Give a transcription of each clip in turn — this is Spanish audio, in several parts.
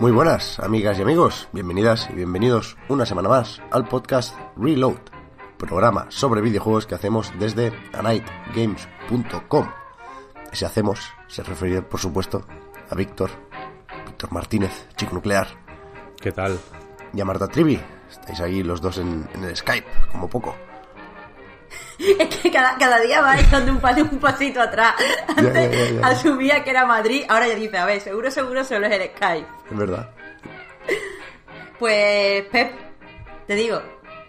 Muy buenas, amigas y amigos, bienvenidas y bienvenidos una semana más al podcast Reload, programa sobre videojuegos que hacemos desde anightgames.com. Ese hacemos se refiere, por supuesto, a Víctor, Víctor Martínez, chico nuclear, ¿Qué tal? y a Marta Trivi. Estáis ahí los dos en, en el Skype, como poco. Es que cada, cada día va echando un, paso, un pasito atrás. Antes asumía que era Madrid, ahora ya dice, a ver, seguro, seguro solo es el Skype. Es verdad. Pues, Pep, te digo,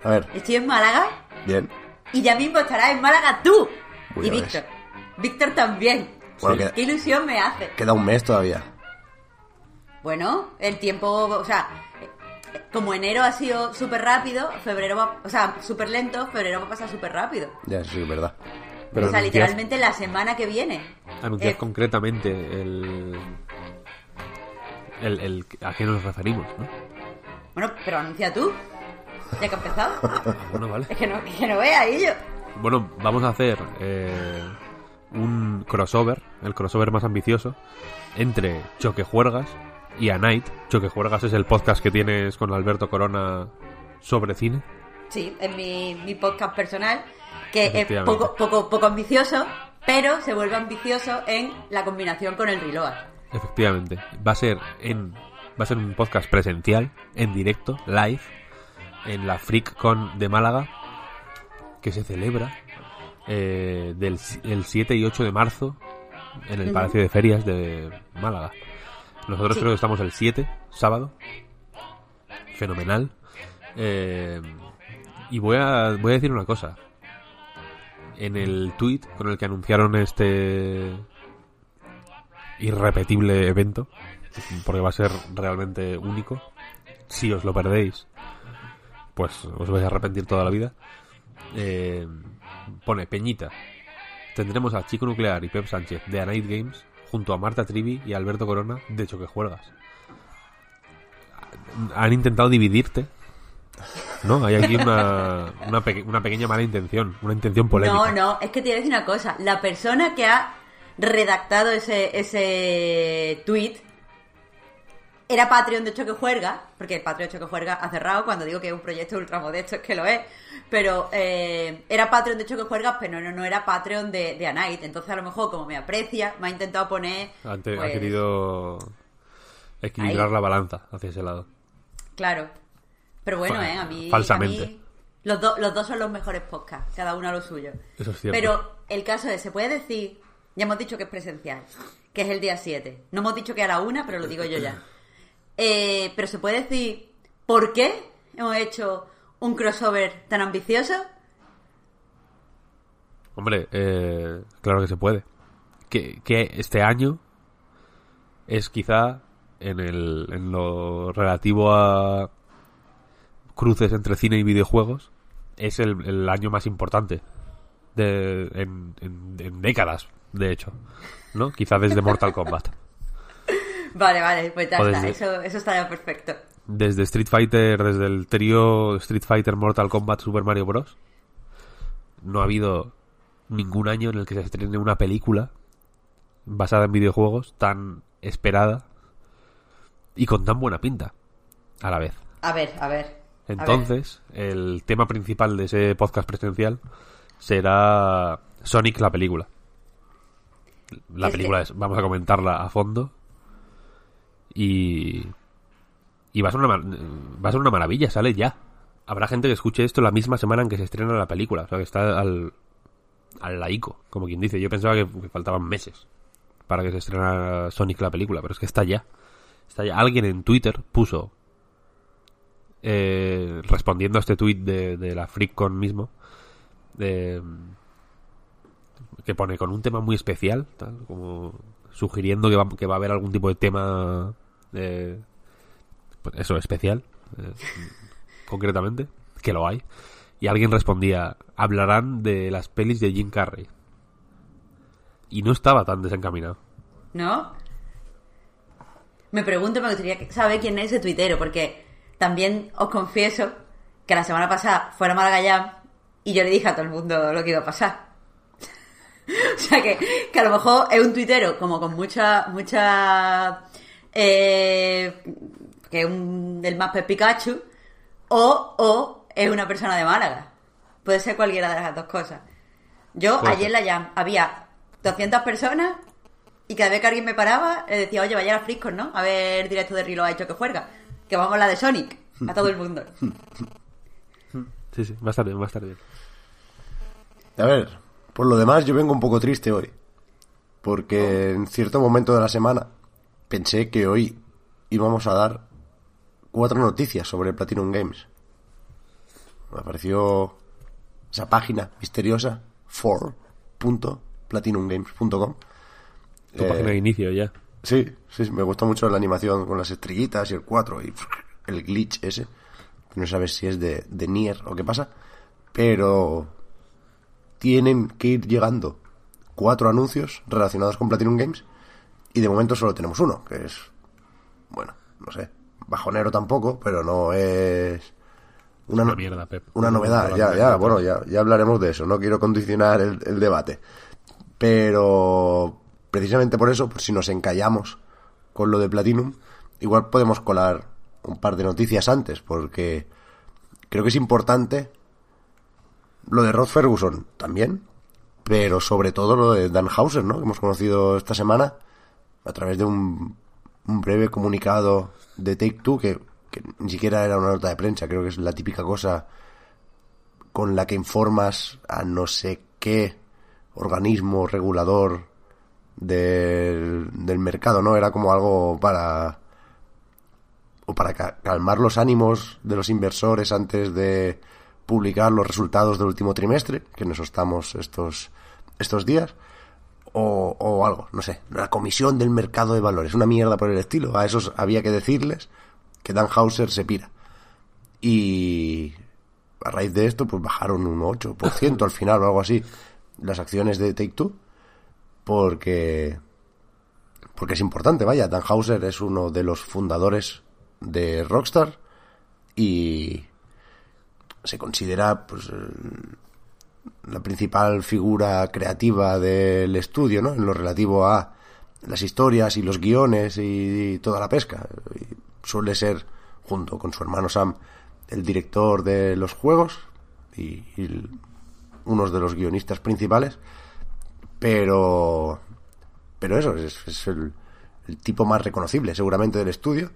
A ver, estoy en Málaga bien. y ya mismo estarás en Málaga tú. Uy, y. Víctor. Víctor también. Bueno, Qué queda, ilusión me hace. queda un mes todavía. Bueno, el tiempo, o sea, como enero ha sido súper rápido, febrero va, o sea, súper lento, febrero va a pasar súper rápido. Ya, eso sí es verdad. Pero o sea, literalmente la semana que viene. Anunciad Eh, concretamente el, el, el- a qué nos referimos, ¿no? Bueno, pero anuncia tú. Ya que ha empezado. Ah, bueno, vale. Es que no, que no vea ahí yo. Bueno, vamos a hacer eh, un crossover, el crossover más ambicioso, entre Choquejuergas y A Night. Choquejuergas es el podcast que tienes con Alberto Corona sobre cine. Sí, es mi, mi podcast personal, que es poco, poco, poco ambicioso, pero se vuelve ambicioso en la combinación con el reload. Efectivamente. Va a ser en va a ser un podcast presencial, en directo, live, en la FreakCon de Málaga, que se celebra eh, del el 7 y 8 de marzo en el. Palacio de Ferias de Málaga. Nosotros Sí. creo que estamos el 7, sábado. Fenomenal. Eh, y voy a, voy a decir una cosa. En el tweet con el que anunciaron este irrepetible evento, porque va a ser realmente único. Si os lo perdéis, pues os vais a arrepentir toda la vida. Eh, pone Peñita. Tendremos a Chico Nuclear y Pep Sánchez de A Night Games junto a Marta Trivi y Alberto Corona de Choquejuergas. Han intentado dividirte. ¿No? Hay aquí una, una pequeña mala intención, una intención polémica. No, no, es que te voy a decir una cosa. La persona que ha redactado ese, ese tweet era Patreon de Choque Juerga, porque el Patreon de Choque Juerga ha cerrado cuando digo que es un proyecto ultramodesto, es que lo es. Pero eh, era Patreon de Choque Juergas, pero no, no era Patreon de, de Anite. Entonces, a lo mejor, como me aprecia, me ha intentado poner. Ante- pues, Ha querido equilibrar Ahí. la balanza hacia ese lado. Claro. Pero bueno, ¿eh? A mí. falsamente. a mí los, do- los dos son los mejores podcasts, cada uno a lo suyo. Eso es cierto. Pero el caso es, se puede decir, ya hemos dicho que es presencial, que es el día 7. No hemos dicho que a la una, pero lo digo yo ya. Eh, pero se puede decir, ¿por qué hemos hecho un crossover tan ambicioso? Hombre, eh, claro que se puede. Que, que este año es quizá en, el, en lo relativo a cruces entre cine y videojuegos, es el, el año más importante de, en, en- en décadas, de hecho. ¿No? Quizá desde Mortal Kombat. Vale, vale, pues ya O está, desde- eso, eso estaría perfecto. Desde Street Fighter, desde el trío Street Fighter, Mortal Kombat, Super Mario Bros. No ha habido ningún año en el que se estrene una película basada en videojuegos tan esperada y con tan buena pinta a la vez. A ver, a ver. a ver. Entonces, el tema principal de ese podcast presencial será Sonic la película. La Es que- película es, vamos a comentarla a fondo y y va a ser una a una maravilla, sale ya. Habrá gente que escuche esto la misma semana en que se estrena la película, o sea que está al al laico, como quien dice. Yo pensaba que, faltaban meses para que se estrenara Sonic la película, pero es que está ya. Está ya. Alguien en Twitter puso, eh, respondiendo a este tweet de, la FreakCon mismo, de, que pone con un tema muy especial, tal, como sugiriendo que va, que va a haber algún tipo de tema, eh, pues eso, especial, eh, concretamente, que lo hay. Y alguien respondía, hablarán de las pelis de Jim Carrey. Y no estaba tan desencaminado. ¿No? Me pregunto, me gustaría saber quién es ese tuitero, porque también os confieso que la semana pasada fuera Maragallán y yo le dije a todo el mundo lo que iba a pasar. o sea que, que a lo mejor es un tuitero como con mucha, mucha, eh, que es un, el más Pikachu, o, o es una persona de Málaga. Puede ser cualquiera de las dos cosas. Yo ayer en la Jam había 200 personas y cada vez que alguien me paraba le decía, oye, vaya a Friscos, ¿no? A ver el directo de Rilo ha hecho que juega. Que vamos a la de Sonic. A todo el mundo. Sí, sí, va a estar bien, va a estar bien. A ver, por lo demás yo vengo un poco triste hoy. Porque en cierto momento de la semana pensé que hoy íbamos a dar cuatro noticias sobre Platinum Games. Me apareció esa página misteriosa, for.platinumgames.com. Tu Eh, página de inicio ya. Sí, sí, me gustó mucho la animación con las estrellitas y el 4 y el glitch ese. No sabes si es de, de Nier o qué pasa. Pero tienen que ir llegando cuatro anuncios relacionados con Platinum Games. Y de momento solo tenemos uno, que es, bueno, no sé, bajonero tampoco, pero no es una, no- mierda, Pep. una novedad. Ya, ya, bueno, ya, ya hablaremos de eso. No quiero condicionar el, el debate. Pero precisamente por eso, pues si nos encallamos con lo de Platinum, igual podemos colar un par de noticias antes, porque creo que es importante lo de Rod Ferguson también, pero sobre todo lo de Dan Hauser, ¿no? Que hemos conocido esta semana a través de un, breve comunicado de Take Two que, que ni siquiera era una nota de prensa, creo que es la típica cosa con la que informas a no sé qué organismo regulador del, del mercado, ¿no? Era como algo para o para ca- calmar los ánimos de los inversores antes de publicar los resultados del último trimestre, que en eso estamos estos, estos días, o, o algo, no sé, la comisión del mercado de valores, una mierda por el estilo. A esos había que decirles que Dan Hauser se pira. Y a raíz de esto, pues bajaron un 8% al final o algo así las acciones de Take Two, porque porque es importante, vaya, Dan Hauser es uno de los fundadores de Rockstar y se considera pues el- la principal figura creativa del estudio, ¿no? En lo relativo a las historias y los guiones y, toda la pesca. Suele ser, junto con su hermano Sam, el director de los juegos y, y unos de los guionistas principales. Pero pero eso es, es el tipo más reconocible seguramente del estudio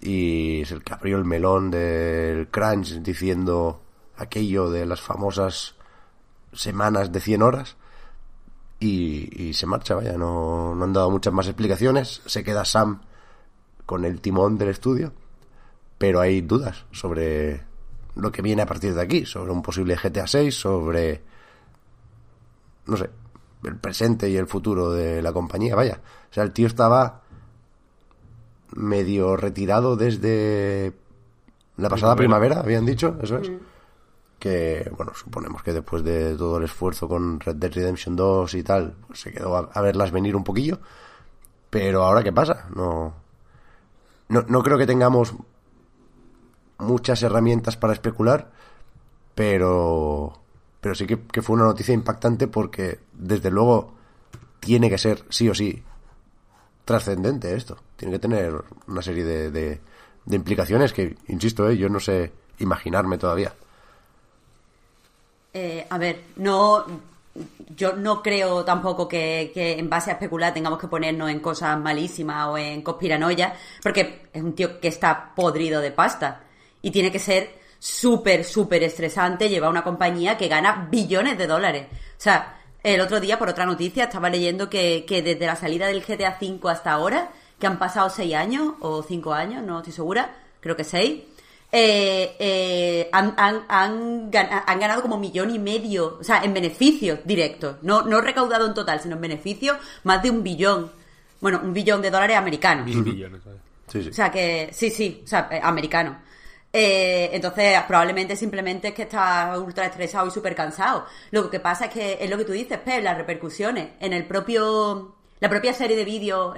y es el que abrió el melón del crunch diciendo aquello de las famosas semanas de 100 horas y, se marcha, vaya, no, no han dado muchas más explicaciones, se queda Sam con el timón del estudio, pero hay dudas sobre lo que viene a partir de aquí, sobre un posible GTA 6, sobre no sé, el presente y el futuro de la compañía, vaya. O sea, el tío estaba medio retirado desde la pasada primavera, habían dicho, eso es. Que, bueno, suponemos que después de todo el esfuerzo con Red Dead Redemption 2 y tal, pues se quedó a, a verlas venir un poquillo. Pero ahora, ¿qué pasa? No, no, no creo que tengamos muchas herramientas para especular, pero pero sí que, que fue una noticia impactante porque desde luego tiene que ser sí o sí trascendente esto tiene que tener una serie de, de, implicaciones que insisto eh, yo no sé imaginarme todavía Eh, a ver, no. Yo no creo tampoco que, que en base a especular tengamos que ponernos en cosas malísimas o en conspiranoia, porque es un tío que está podrido de pasta. Y tiene que ser súper, súper estresante llevar una compañía que gana billones de dólares. O sea, el otro día, por otra noticia, estaba leyendo que, que desde la salida del GTA V hasta ahora, que han pasado seis años o cinco años, no estoy segura, creo que seis, eh, eh, han, han- han gan- han ganado como millón y medio, o sea, en beneficios directos, no, no recaudado en total, sino en beneficios, más de un billón, bueno, un billón de dólares americanos. Mil millones, ¿vale? Sí, sí. O sea que, sí, sí, o sea, eh, americano. Eh, entonces, probablemente simplemente es que está ultra estresado y súper cansado. Lo que pasa es que es lo que tú dices, Pep, las repercusiones. En el propio, la propia serie de vídeos,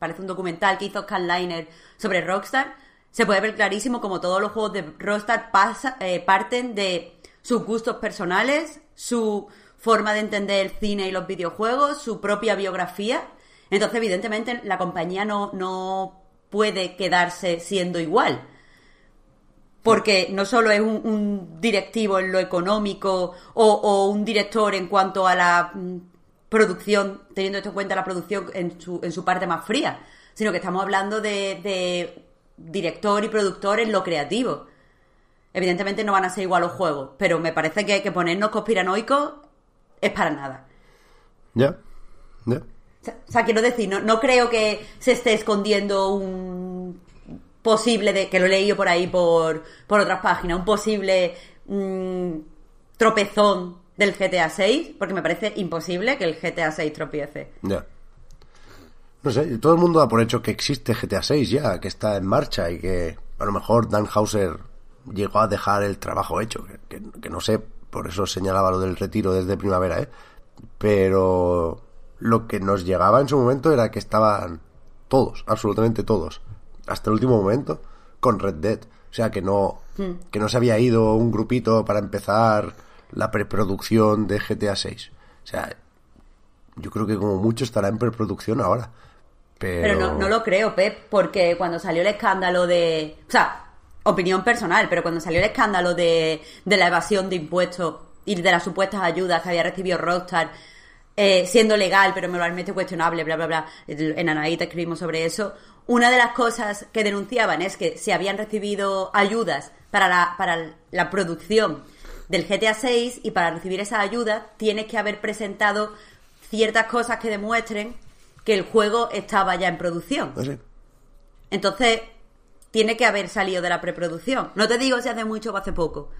parece un documental que hizo Scanliner sobre Rockstar, se puede ver clarísimo como todos los juegos de Rockstar pasa- eh, parten de sus gustos personales, su forma de entender el cine y los videojuegos, su propia biografía. Entonces, evidentemente, la compañía no, no puede quedarse siendo igual. Porque no solo es un, un directivo en lo económico o, o un director en cuanto a la mm, producción, teniendo esto en cuenta la producción en su, en su parte más fría, sino que estamos hablando de, de director y productor en lo creativo. Evidentemente no van a ser igual los juegos, pero me parece que, que ponernos conspiranoicos es para nada. Ya, ya. O sea, o sea, quiero decir, no, no creo que se esté escondiendo un posible, de, que lo he leído por ahí por, por otras páginas, un posible mm, tropezón del GTA 6, porque me parece imposible que el GTA 6 tropiece. Ya. No sé, todo el mundo da por hecho que existe GTA 6 ya, que está en marcha y que a lo mejor Dan Hauser llegó a dejar el trabajo hecho, que, que- que no sé, por eso señalaba lo del retiro desde primavera, ¿eh? Pero lo que nos llegaba en su momento era que estaban todos, absolutamente todos, hasta el último momento, con Red Dead. O sea, que no, que no se había ido un grupito para empezar la preproducción de GTA 6. O sea, yo creo que como mucho estará en preproducción ahora. Pero, Pero no, no lo creo, Pep, porque cuando salió el escándalo de... O sea, opinión personal, pero cuando salió el escándalo de, de la evasión de impuestos y de las supuestas ayudas que había recibido Rockstar, eh, siendo legal, pero moralmente cuestionable, bla, bla, bla, en Anaíta escribimos sobre eso, una de las cosas que denunciaban es que si habían recibido ayudas para la, para la producción del GTA 6 y para recibir esas ayudas tienes que haber presentado ciertas cosas que demuestren que el juego estaba ya en producción. Entonces, tiene que haber salido de la preproducción. No te digo si hace mucho o hace poco,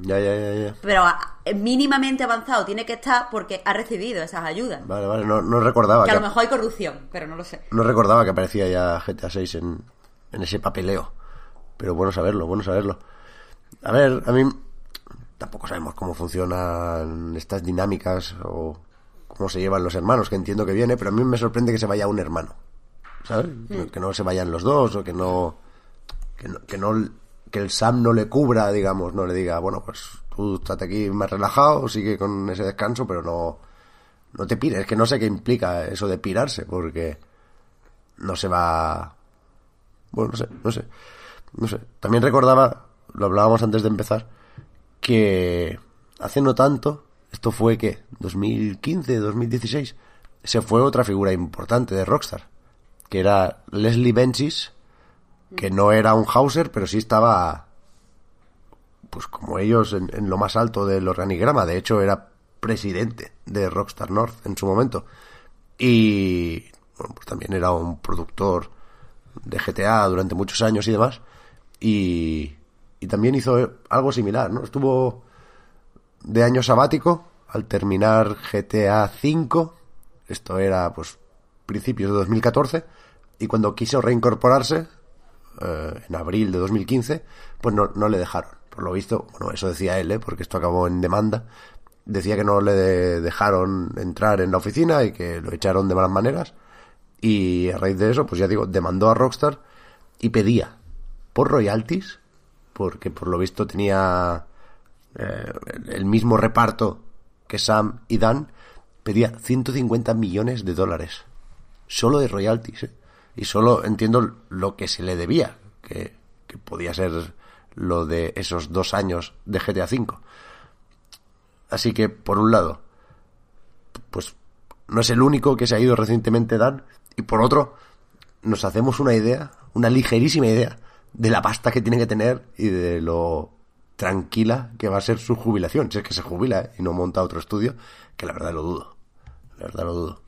Ya, ya, ya, ya. pero a- mínimamente avanzado tiene que estar porque ha recibido esas ayudas. Vale, vale, no, no recordaba Que que, a lo mejor hay corrupción, pero no lo sé. no recordaba que aparecía ya GTA 6 en, en ese papeleo. Pero bueno saberlo, bueno saberlo. A ver, a mí tampoco sabemos cómo funcionan estas dinámicas o cómo se llevan los hermanos, que entiendo que viene, pero a mí me sorprende que se vaya un hermano. ¿Sabes? Que no se vayan los dos o que no que no, que no que el Sam no le cubra, digamos, no le diga, bueno, pues tú estate aquí más relajado, sigue con ese descanso, pero no no te pires, es que no sé qué implica eso de pirarse, porque no se va bueno, no sé, no sé. No sé. También recordaba, lo hablábamos antes de empezar, que hace no tanto, esto fue que 2015, 2016, se fue otra figura importante de Rockstar, que era Leslie Benchis, que no era un Hauser, pero sí estaba pues como ellos en, en lo más alto del organigrama, de hecho era presidente de Rockstar North en su momento. Y bueno, pues también era un productor de GTA durante muchos años y demás. Y, y también hizo algo similar, ¿no? Estuvo de año sabático al terminar GTA V. Esto era, pues, principios de 2014. Y cuando quiso reincorporarse, eh, en abril de 2015, pues no, no le dejaron. Por lo visto, bueno, eso decía él, ¿eh? porque esto acabó en demanda. Decía que no le de- dejaron entrar en la oficina y que lo echaron de malas maneras. Y a raíz de eso, pues ya digo, demandó a Rockstar y pedía por royalties, porque por lo visto tenía eh, el mismo reparto que Sam y Dan, pedía 150 millones de dólares. Solo de royalties, ¿eh? Y solo entiendo lo que se le debía, que, que podía ser lo de esos dos años de GTA V. Así que, por un lado, pues no es el único que se ha ido recientemente Dan, y por otro, nos hacemos una idea, una ligerísima idea, de la pasta que tiene que tener y de lo tranquila que va a ser su jubilación. Si es que se jubila ¿eh? y no monta otro estudio, que la verdad lo dudo. La verdad lo dudo.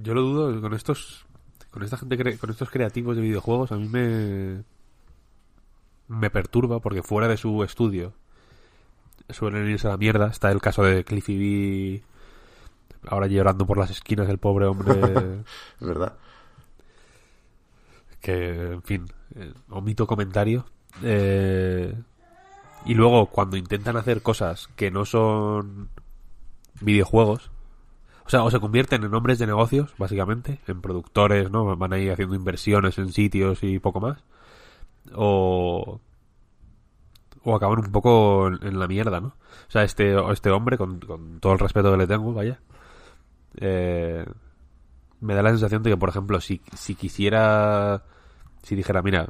Yo lo dudo con estos con esta gente con estos creativos de videojuegos a mí me me perturba porque fuera de su estudio suelen irse a la mierda. Está el caso de Cliffy B ahora llorando por las esquinas el pobre hombre Es verdad. que en fin eh, omito comentario Eh, y luego cuando intentan hacer cosas que no son videojuegos o sea, o se convierten en hombres de negocios, básicamente, en productores, ¿no? Van ahí haciendo inversiones en sitios y poco más. O. O acaban un poco en, la mierda, ¿no? O sea, este, este hombre, con, con todo el respeto que le tengo, vaya. eh, me da la sensación de que, por ejemplo, si, si quisiera. Si dijera, mira,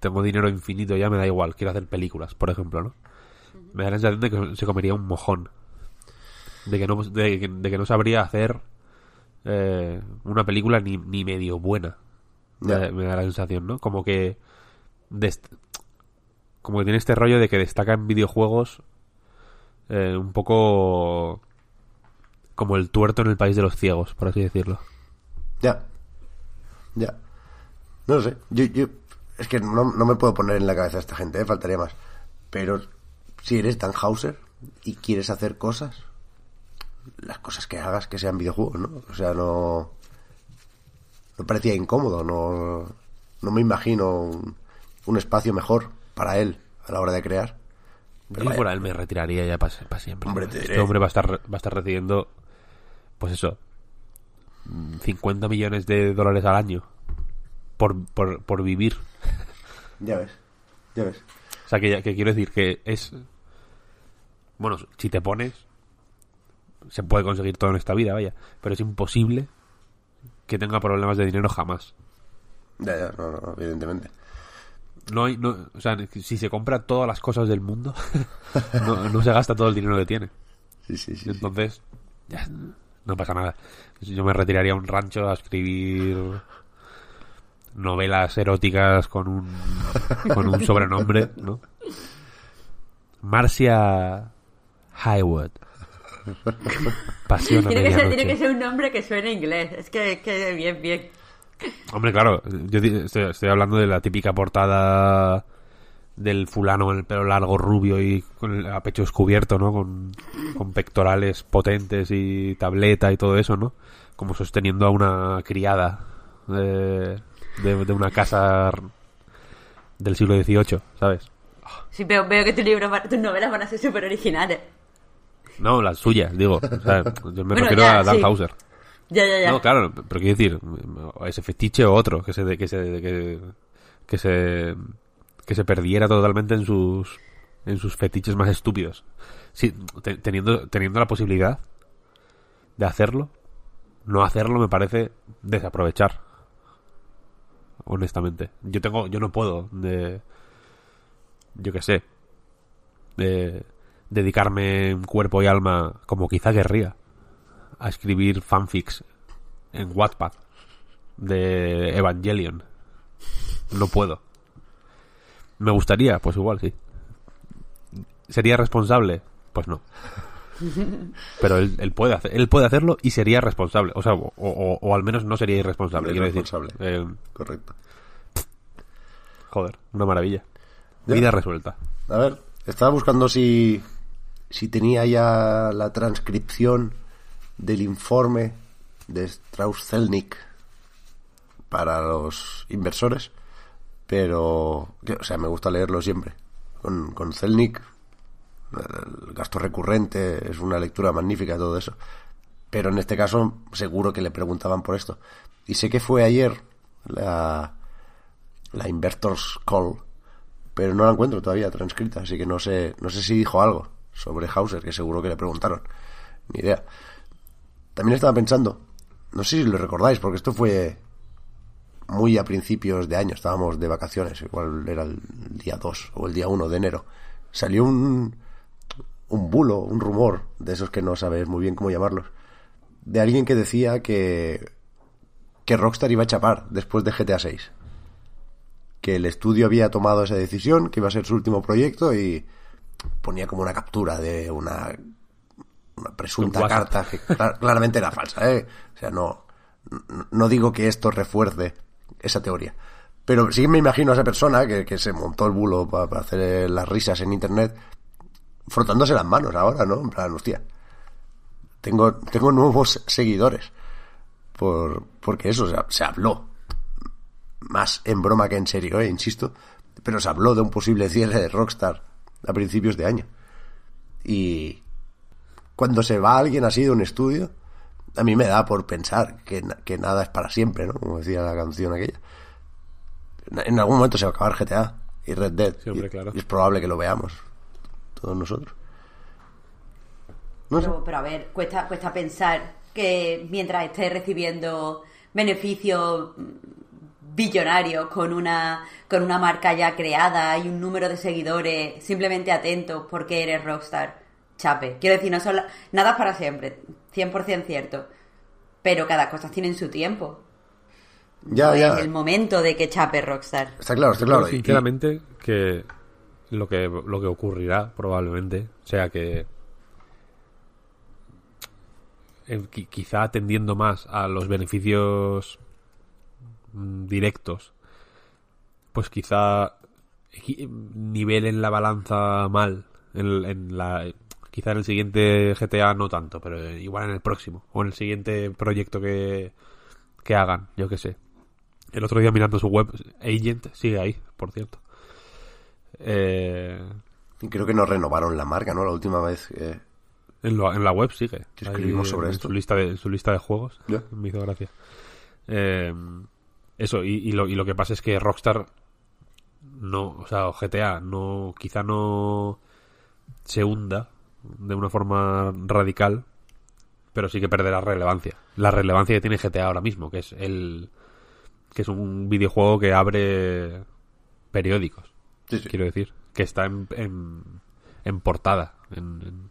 tengo dinero infinito ya, me da igual, quiero hacer películas, por ejemplo, ¿no? Me da la sensación de que se comería un mojón de que no de, que- de que no sabría hacer eh, una película ni, ni medio buena da- me da la sensación no como que como que tiene este rollo de que destaca en videojuegos eh, un poco como el tuerto en el país de los ciegos por así decirlo Ya. Ya. No lo sé. Yo, yo, es que no, no me puedo poner en la cabeza a esta gente, ¿eh? faltaría más. Pero si eres Dan Hauser y quieres hacer cosas, las cosas que hagas que sean videojuegos, ¿no? O sea, no. No parecía incómodo, no. No me imagino un, un espacio mejor para él a la hora de crear. yo vaya. si fuera él me retiraría ya para siempre Hombre, te este hombre va a estar va a estar recibiendo pues eso mm, 50 millones de dólares al año por, por, por vivir Ya ves. Ya ves. O sea, que, que quiero decir que es... Bueno, si te pones, se puede conseguir todo en esta vida, vaya. Pero es imposible que tenga problemas de dinero jamás. Ya, ya, no, no, evidentemente. No hay, no, o sea, si se compra todas las cosas del mundo, no, no se gasta todo el dinero que tiene. Sí, sí, sí. sí. Entonces, ya, no pasa nada. Yo me retiraría a un rancho a escribir novelas eróticas con un, con un sobrenombre, ¿no? Marcia Highwood. Pasión a Tiene que, ser, medianoche. tiene que ser un nombre que suene inglés. Es que, que bien, bien. Hombre, claro, yo estoy, estoy hablando de la típica portada del fulano con el pelo largo, rubio y con el a pecho descubierto, ¿no? Con, con pectorales potentes y tableta y todo eso, ¿no? Como sosteniendo a una criada de, de, de una casa del siglo XVIII, ¿sabes? Sí, veo, veo que tus libros, tus novelas van a ser súper originales. No, las suyas, digo. O sea, yo me Bueno, refiero ya, a Dan sí. Hauser. Ya, ya, ya. No, claro, pero quiero decir, ese fetiche o otro, que se, que se, que, que se, que se perdiera totalmente en sus, en sus fetiches más estúpidos. Sí, te- teniendo, teniendo la posibilidad de hacerlo, no hacerlo me parece desaprovechar. Honestamente. Yo tengo, yo no puedo de, yo qué sé, de dedicarme en cuerpo y alma, como quizá querría, a escribir fanfics en Wattpad de Evangelion. No puedo. ¿Me gustaría? Pues igual sí. ¿Sería responsable? Pues no. Pero él, él puede hacer, él puede hacerlo y sería responsable. O sea, o, o- o al menos no sería irresponsable, quiero decir. Irresponsable. Eh, Correcto. joder, una maravilla. Ya. Vida resuelta. A ver, estaba buscando si, si tenía ya la transcripción del informe de Strauss-Zelnick para los inversores, pero, o sea, me gusta leerlo siempre. Con, con Zelnick, el gasto recurrente es una lectura magnífica, todo eso. Pero en este caso, seguro que le preguntaban por esto. Y sé que fue ayer la, la Investors Call, pero no la encuentro todavía transcrita, así que no sé, no sé si dijo algo sobre Hauser, que seguro que le preguntaron. Ni idea. También estaba pensando, no sé si lo recordáis, porque esto fue muy a principios de año, estábamos de vacaciones, igual era el día 2 o el día 1 de enero. Salió un, un bulo, un rumor, de esos que no sabes muy bien cómo llamarlos, de alguien que decía que, que Rockstar iba a chapar después de GTA 6 que el estudio había tomado esa decisión, que iba a ser su último proyecto y ponía como una captura de una, una presunta carta que clar- claramente era falsa, ¿eh? O sea, no, no- digo que esto refuerce esa teoría. Pero sí me imagino a esa persona que, que se montó el bulo para, para hacer eh, las risas en internet, frotándose las manos ahora, ¿no? En plan, hostia, tengo, tengo nuevos seguidores. Por, porque eso, se habló. Más en broma que en serio, ¿eh? insisto. Pero se habló de un posible cierre de Rockstar a principios de año. Y cuando se va alguien así de un estudio, a mí me da por pensar que, na- que nada es para siempre, ¿no? Como decía la canción aquella. En- algún momento se va a acabar GTA y Red Dead. Sí, hombre, y, claro. y es probable que lo veamos todos nosotros. No sé. Pero, pero a ver, cuesta, cuesta pensar que mientras estés recibiendo beneficios billonarios con una, con una marca ya creada y un número de seguidores simplemente atentos porque eres rockstar, chape. Quiero decir, no son la- nada es para siempre, 100% cierto. Pero cada cosa tiene su tiempo. Ya, No ya. Es el momento de que chape rockstar. Está claro, está claro. Y- sinceramente que lo que lo que ocurrirá probablemente sea que eh, qui- quizá atendiendo más a los beneficios directos pues quizá nivelen la balanza mal en, en la quizá en el siguiente GTA no tanto pero igual en el próximo o en el siguiente proyecto que que hagan yo qué sé el otro día mirando su web Agent sigue ahí por cierto eh, creo que no renovaron la marca, ¿no? La última vez que... en, lo- en la web sigue. Que escribimos Ahí, sobre en esto. Su lista de, en su lista de juegos. Ya. Me hizo gracia. Eh, eso, y, y lo, y lo que pasa es que Rockstar no, o sea, GTA no, quizá no se hunda de una forma radical, pero sí que perderá relevancia. La relevancia que tiene GTA ahora mismo, que es el que es un videojuego que abre periódicos Sí, sí. quiero decir, que está en, en, en portada en-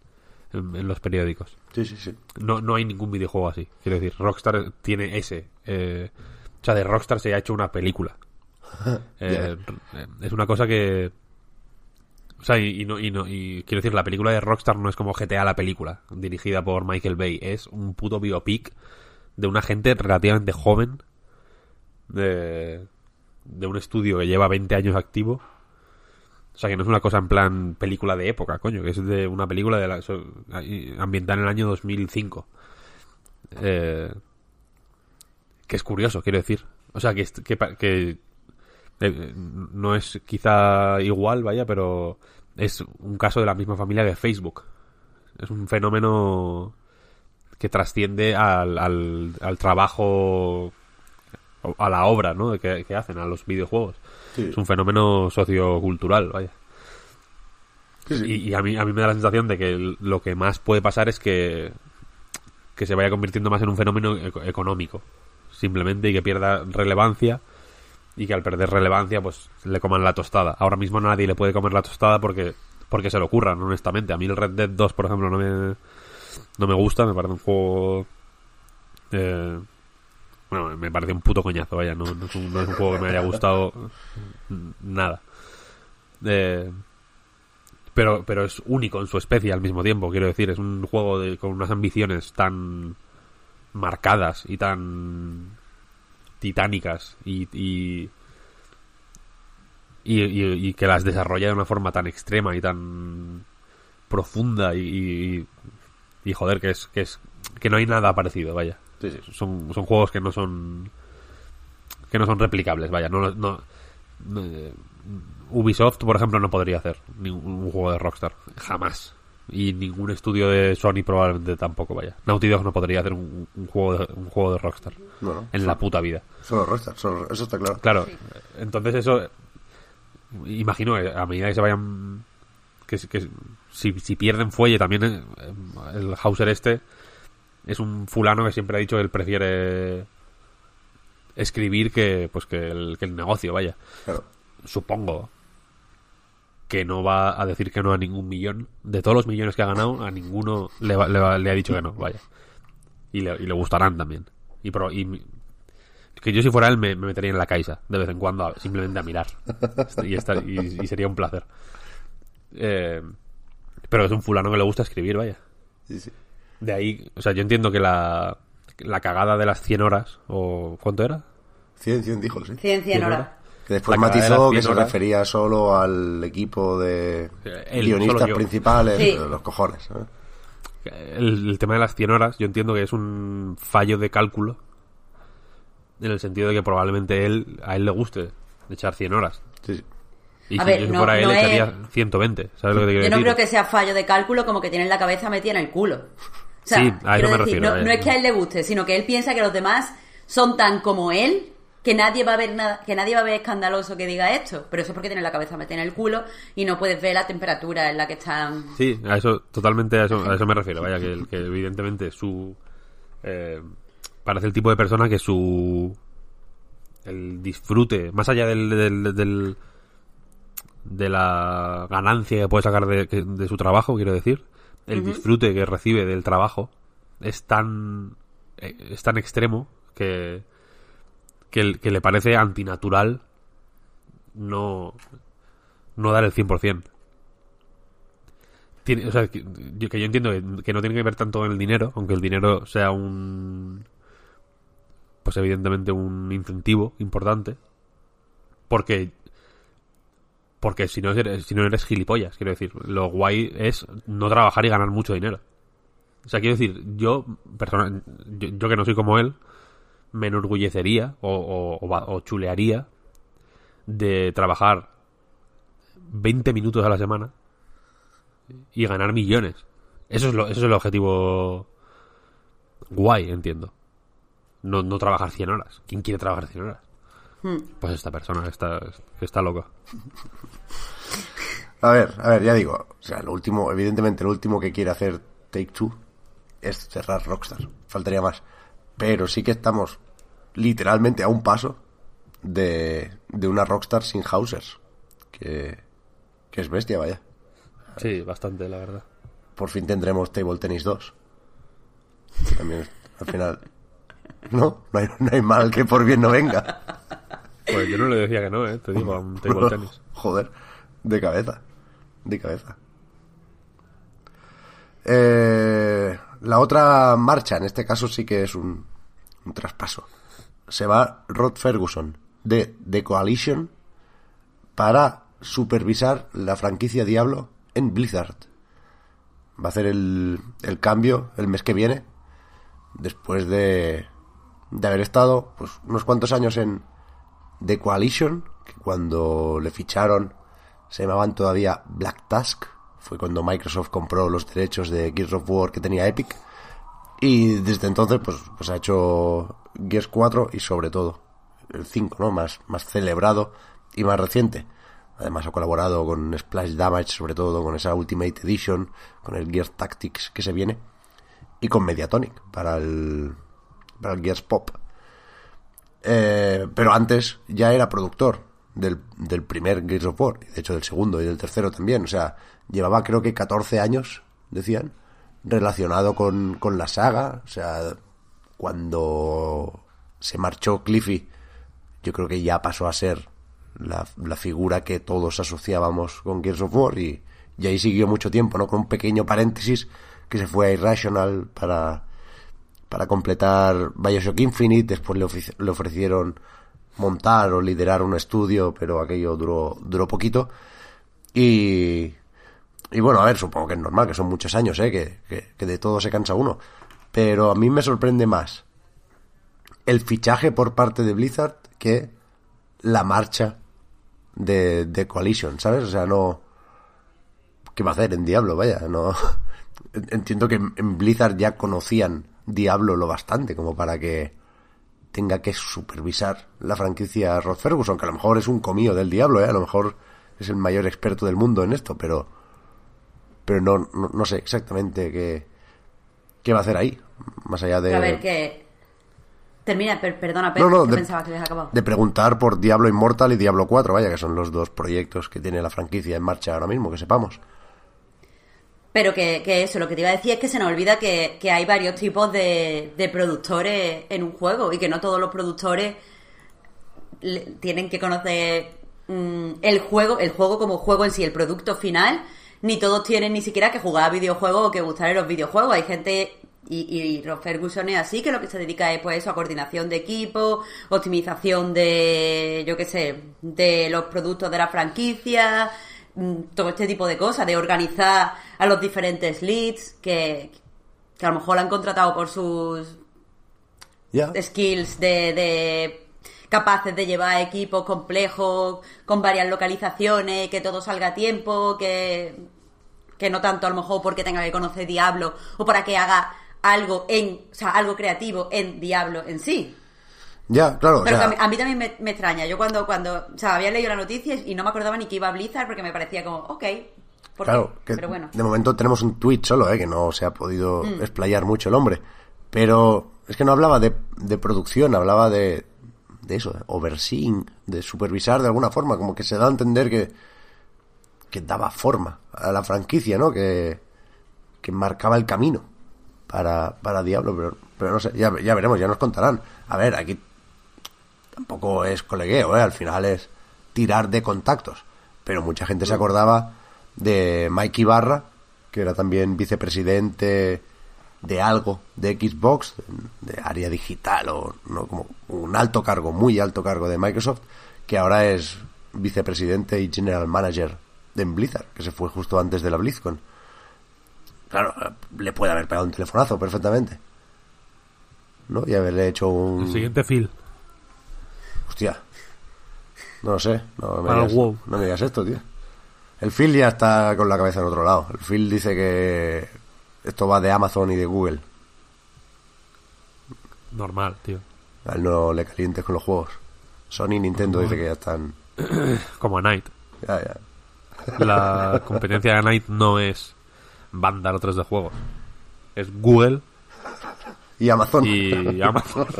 en los periódicos. Sí, sí, sí. No, no hay ningún videojuego así. Quiero decir, Rockstar tiene ese. eh, o sea, de Rockstar se ha hecho una película. Eh, r- Es una cosa que... O sea, y, y no, y, no, y quiero decir, la película de Rockstar no es como GTA la película, dirigida por Michael Bay. Es un puto biopic de una gente relativamente joven, de, de un estudio que lleva 20 años activo. O sea, que no es una cosa en plan película de época, coño, que es de una película de la, ambientada en el año 2005. Eh, que es curioso, quiero decir. O sea, que, que, que eh, no es quizá igual, vaya, pero es un caso de la misma familia que Facebook. Es un fenómeno que trasciende al, al, al trabajo, a la obra, ¿no? Que, que hacen, a los videojuegos. Sí. Es un fenómeno sociocultural, vaya. Sí, sí. Y, y a, mí, a mí me da la sensación de que lo que más puede pasar es que, que se vaya convirtiendo más en un fenómeno eco- económico, simplemente, y que pierda relevancia, y que al perder relevancia, pues le coman la tostada. Ahora mismo nadie le puede comer la tostada porque, porque se lo ocurran, honestamente. A mí el Red Dead 2, por ejemplo, no me, no me gusta, me parece un juego... eh, bueno, me parece un puto coñazo, vaya, no, es, un, no es un juego que me haya gustado nada. Eh, pero, pero es único en su especie al mismo tiempo, quiero decir, es un juego de, con unas ambiciones tan marcadas y tan titánicas y, y, y, y- y que las desarrolla de una forma tan extrema y tan profunda y, y, y, joder, que es, que es que no hay nada parecido, vaya. Sí, sí. Son, son juegos que no son que no son replicables, vaya, no, no, no, eh, Ubisoft, por ejemplo, no podría hacer ningún un juego de Rockstar, jamás. Y ningún estudio de Sony probablemente tampoco, vaya. Naughty Dog no podría hacer un, un juego, de, un juego de Rockstar No, no. en la puta vida. Solo Rockstar, solo- eso está claro. Claro, entonces eso, eh, imagino que a medida que se vayan, que, que si, si pierden fuelle también, eh, el Hauser este es un fulano que siempre ha dicho que él prefiere escribir que pues que el, que el negocio, vaya. Claro. Supongo que no va a decir que no a ningún millón. De todos los millones que ha ganado, a ninguno le, va- le, va- le ha dicho que no, vaya. Y le, y le gustarán también. Y, pro- y mi- Que yo si fuera él me, me metería en la caixa de vez en cuando, a- simplemente a mirar. y, estar- y- y sería un placer. Eh, pero es un fulano que le gusta escribir, vaya. Sí, sí. De ahí, o sea, yo entiendo que la, la cagada de las 100 horas, o ¿cuánto era? 100, 100 dijo, sí. 100, 100 horas. Que después de matizó que 100 se refería solo al equipo de Eh, guionistas principales, Sí. los cojones. ¿eh? El, el tema de las 100 horas, yo entiendo que es un fallo de cálculo. En el sentido de que probablemente él, a él le guste echar 100 horas. Sí. Y A si ver, yo no- fuera él, es- echaría 120. ¿Sabes lo que te quiero Yo no decir? creo que sea fallo de cálculo como que tiene la cabeza metida en el culo. O sea, Sí, a eso me decir, refiero, no, no es que a él le guste, sino que él piensa que los demás son tan como él que nadie va a ver nada, que nadie va a ver escandaloso que diga esto. Pero eso es porque tiene la cabeza metida en el culo y no puedes ver la temperatura en la que están. Sí, a eso, totalmente a eso, a eso me refiero. Vaya, que, que evidentemente su. eh, parece el tipo de persona que su. El disfrute, más allá del. del, del- de la ganancia que puede sacar de su trabajo, quiero decir. El disfrute que recibe del trabajo es tan. eh, es tan extremo que. Que, que le parece antinatural no. no dar el 100%. Tiene, o sea, que yo, entiendo que, no tiene que ver tanto en el dinero, aunque el dinero sea un. Pues evidentemente un incentivo importante. Porque. Porque si no eres, si no eres gilipollas, quiero decir. Lo guay es no trabajar y ganar mucho dinero. O sea, quiero decir, yo, persona, yo que no soy como él, me enorgullecería o, o- o va- o chulearía de trabajar 20 minutos a la semana y ganar millones. Eso es, lo, eso es el objetivo guay, entiendo. No, no trabajar 100 horas. ¿Quién quiere trabajar 100 horas? Pues esta persona está, que está loca. A ver, a ver, ya digo. O sea, lo último, evidentemente, lo último que quiere hacer Take Two es cerrar Rockstar. Faltaría más. Pero sí que estamos literalmente a un paso de, de una Rockstar sin Hausers. Que, que es bestia, vaya. Sí, bastante, la verdad. Por fin tendremos Table Tennis 2. Que También, al final. No, no hay, no hay mal que por bien no venga. Pues yo no le decía que no, ¿eh? Te digo, a un table tennis. Joder, de cabeza. De cabeza. Eh, la otra marcha, en este caso sí que es un, un traspaso. Se va Rod Ferguson de The Coalition para supervisar la franquicia Diablo en Blizzard. Va a hacer el, el cambio el mes que viene, después de, de haber estado pues, unos cuantos años en The Coalition, que cuando le ficharon se llamaban todavía Black Tusk, fue cuando Microsoft compró los derechos de Gears of War que tenía Epic, y desde entonces pues, pues ha hecho Gears 4 y sobre todo el 5, ¿no? Más, más celebrado y más reciente. Además ha colaborado con Splash Damage, sobre todo con esa Ultimate Edition, con el Gears Tactics que se viene, y con Mediatonic para el, para el Gears Pop. Eh, pero antes ya era productor del, del primer Gears of War, de hecho del segundo y del tercero también. O sea, llevaba creo que 14 años, decían, relacionado con, con la saga. O sea, cuando se marchó Cliffy, yo creo que ya pasó a ser la, la figura que todos asociábamos con Gears of War y, y ahí siguió mucho tiempo, ¿no? Con un pequeño paréntesis que se fue a Irrational para, para completar Bioshock Infinite, después le, le ofrecieron montar o liderar un estudio, pero aquello duró, duró poquito. Y, y bueno, a ver, supongo que es normal, que son muchos años, ¿eh? que, que, de todo se cansa uno. Pero a mí me sorprende más el fichaje por parte de Blizzard que la marcha de, de Coalition, ¿sabes? O sea, no... ¿Qué va a hacer en Diablo? Vaya, no... Entiendo que en Blizzard ya conocían Diablo lo bastante como para que tenga que supervisar la franquicia Rod Ferguson, que a lo mejor es un comío del Diablo, ¿eh? A lo mejor es el mayor experto del mundo en esto, pero... Pero no, no, no sé exactamente qué, qué va a hacer ahí, más allá de... A ver, que. Termina, per- perdona, Pep, No, no, que acabado. de preguntar por Diablo Immortal y Diablo 4, vaya, que son los dos proyectos que tiene la franquicia en marcha ahora mismo, que sepamos. Pero que, que eso, lo que te iba a decir es que se nos olvida que, que hay varios tipos de, de productores en un juego y que no todos los productores le- tienen que conocer mm, el juego, el juego como juego en sí, el producto final, ni todos tienen ni siquiera que jugar a videojuegos o que gustar en los videojuegos. Hay gente, y, y Rob Ferguson es así, que lo que se dedica es pues eso, a coordinación de equipo, optimización de, yo qué sé, de los productos de la franquicia, todo este tipo de cosas, de organizar a los diferentes leads, que, que a lo mejor han contratado por sus skills de, de capaces de llevar equipos complejos con varias localizaciones, que todo salga a tiempo, que, que no tanto a lo mejor porque tenga que conocer Diablo o para que haga algo en, o sea, algo creativo en Diablo en sí. Ya, claro. o Pero sea, a, mí, a mí también me, me extraña. Yo cuando, cuando, o sea, había leído la noticia y no me acordaba ni que iba a Blizzard porque me parecía como, ok, ¿por Claro, qué? que Pero bueno. de momento tenemos un tweet solo, ¿eh? que no se ha podido Mm. explayar mucho el hombre. Pero es que no hablaba de, de producción, hablaba de, de eso, de overseeing, de supervisar de alguna forma, como que se da a entender que, que daba forma a la franquicia, ¿no? Que, que marcaba el camino para, para Diablo, pero, pero no sé, ya, ya veremos, ya nos contarán. A ver, aquí tampoco es colegueo, ¿eh? al final es tirar de contactos. Pero mucha gente se acordaba de Mike Ibarra, que era también vicepresidente de algo de Xbox, de área digital o no como un alto cargo, muy alto cargo de Microsoft, que ahora es vicepresidente y general manager de Blizzard, que se fue justo antes de la BlizzCon. Claro, le puede haber pegado un telefonazo perfectamente. ¿No? Y haberle hecho un... El siguiente Phil. Hostia. No lo sé. No me, el digas, WoW. no me digas esto, tío. El Phil ya está con la cabeza en otro lado. El Phil dice que esto va de Amazon y de Google. Normal, tío. A él no le calientes con los juegos. Sony y Nintendo dice que ya están... Como a Knight. Ya, ya. La competencia de Knight no es Vandal o 3 de juegos. Es Google Y Amazon. y Amazon.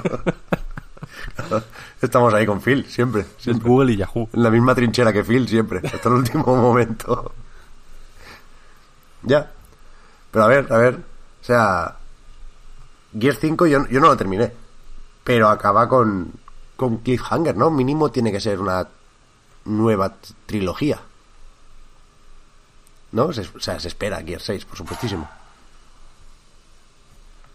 Estamos ahí con Phil, siempre. siempre. Google y Yahoo. En la misma trinchera que Phil, siempre. Hasta el último momento. Ya. Pero a ver, a ver. O sea. Gear 5 yo, yo no lo terminé. Pero acaba con. Con Cliffhanger, ¿no? Mínimo tiene que ser una nueva trilogía. ¿No? Se- o sea, se espera Gear 6, por supuestísimo.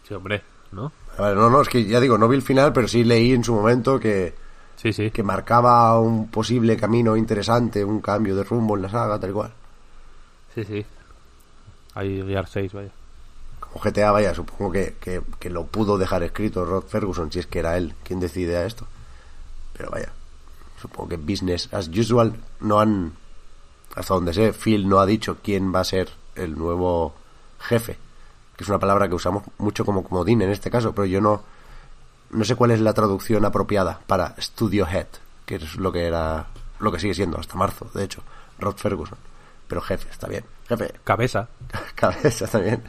Sí, hombre, ¿no? Ver, no, no, es que ya digo, no vi el final, pero sí leí en su momento que, Sí, sí. que marcaba un posible camino interesante, un cambio de rumbo en la saga, tal y cual. Sí, sí. Hay Gear 6, vaya. Como GTA, vaya, supongo que, que, que lo pudo dejar escrito Rod Ferguson, si es que era él quien decide a esto. Pero vaya, supongo que business as usual no han, hasta donde sé, Phil no ha dicho quién va a ser el nuevo jefe, que es una palabra que usamos mucho como comodín en este caso, pero yo no, no sé cuál es la traducción apropiada para Studio Head, que es lo que era, lo que sigue siendo hasta marzo, de hecho, Rod Ferguson. Pero jefe, está bien. Jefe, Cabeza. cabeza también.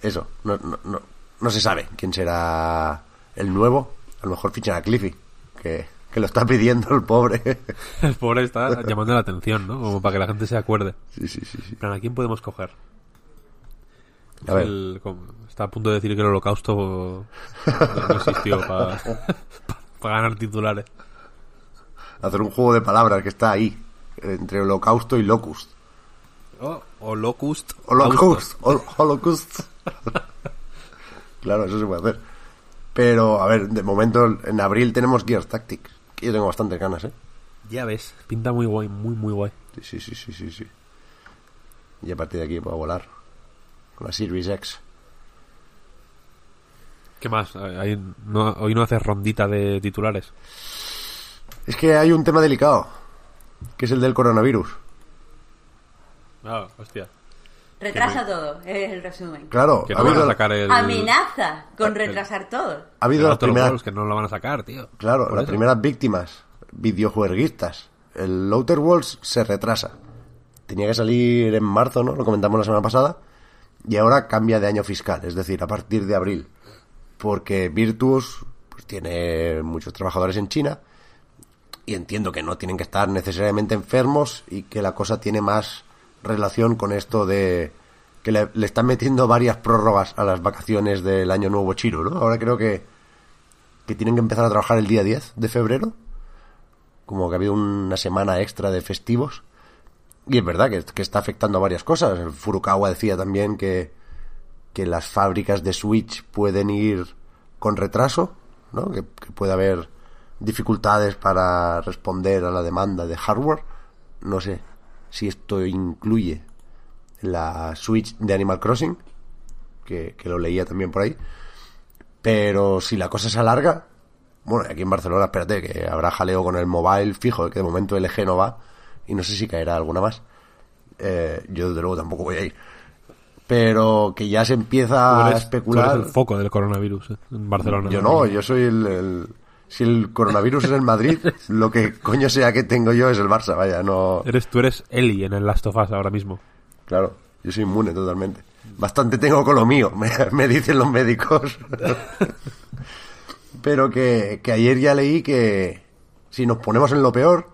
Eso, no, no, no, no se sabe quién será el nuevo. A lo mejor fichan a Cliffy, que, que lo está pidiendo el pobre. El pobre está llamando la atención, ¿no? Como para que la gente se acuerde. Sí, sí, sí. sí. Plan, ¿a quién podemos coger? A ver, El- como- está a punto de decir que el holocausto no, no existió para ganar titulares. hacer un juego de palabras que está ahí, entre holocausto y locust. Oh, o Locust. Holocaust, hol- Holocaust. claro, eso se puede hacer. Pero, a ver, de momento en abril tenemos Gears Tactics, que yo tengo bastantes ganas, ¿eh? Ya ves, pinta muy guay, muy, muy guay. Sí, sí, sí, sí, sí. Y a partir de aquí puedo volar. La Series X. ¿Qué más? Hay- no- hoy no haces rondita de titulares. Es que hay un tema delicado, que es el del coronavirus. Ah, hostia. Retrasa todo, es el resumen. Claro, Que ha van a habido, sacar el... Amenaza con retrasar todo. ha habido las primeras, que no lo van a sacar, tío. claro, las eso. primeras víctimas videojueguistas. El Outer Worlds se retrasa. Tenía que salir en marzo, ¿no? Lo comentamos la semana pasada. Y ahora cambia de año fiscal, es decir, a partir de abril. Porque Virtuos pues, tiene muchos trabajadores en China y entiendo que no tienen que estar necesariamente enfermos y que la cosa tiene más relación con esto de que le, están metiendo varias prórrogas a las vacaciones del año nuevo chino, ¿no? Ahora creo que, que tienen que empezar a trabajar el día 10 de febrero. Como que ha habido una semana extra de festivos. Y es verdad que, que está afectando a varias cosas. Furukawa decía también que, que las fábricas de Switch pueden ir con retraso, ¿no? Que, que puede haber dificultades para responder a la demanda de hardware. No sé si esto incluye la Switch de Animal Crossing, que, que lo leía también por ahí. Pero si la cosa se alarga, bueno, aquí en Barcelona, espérate, que habrá jaleo con el mobile fijo, que de momento LG no va, y no sé si caerá alguna más. Eh, yo desde luego tampoco voy a ir. Pero que ya se empieza a tú especular. eres el foco del coronavirus eh, en Barcelona. Yo no, yo soy el, el- Si el coronavirus es el Madrid, lo que coño sea que tengo yo es el Barça, vaya, no... Eres, tú eres Eli en el Last of Us ahora mismo. Claro, yo soy inmune totalmente. Bastante tengo con lo mío, me, me dicen los médicos. Pero que, que ayer ya leí que si nos ponemos en lo peor,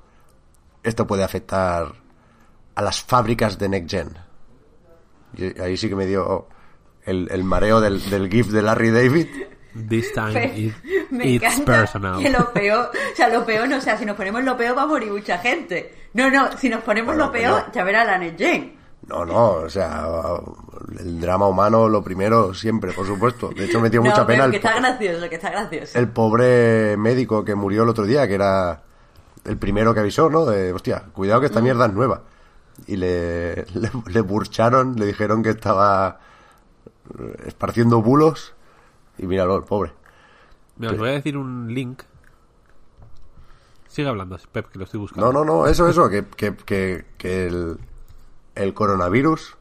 esto puede afectar a las fábricas de Next Gen. Y ahí sí que me dio el, el mareo del, del GIF de Larry David. This time it- Me it's encanta personal. que lo peor, o sea, lo peor no, o sea, si nos ponemos lo peor va a morir mucha gente. No, no, si nos ponemos Bueno, lo peor, no. ya verá la Next Gen. No, no, o sea, el drama humano lo primero siempre, por supuesto. De hecho, me dio No, mucha pena el, que está gracioso, que está gracioso. el pobre médico que murió el otro día, que era el primero que avisó, ¿no? De, hostia, cuidado que esta mierda es nueva. Y le, le, le burcharon, le dijeron que estaba eh, esparciendo bulos. Y míralo, el pobre. Mira, os voy a decir un link. Sigue hablando, Pep, que lo estoy buscando. No, no, no, eso, eso, que, que, que, que el, el coronavirus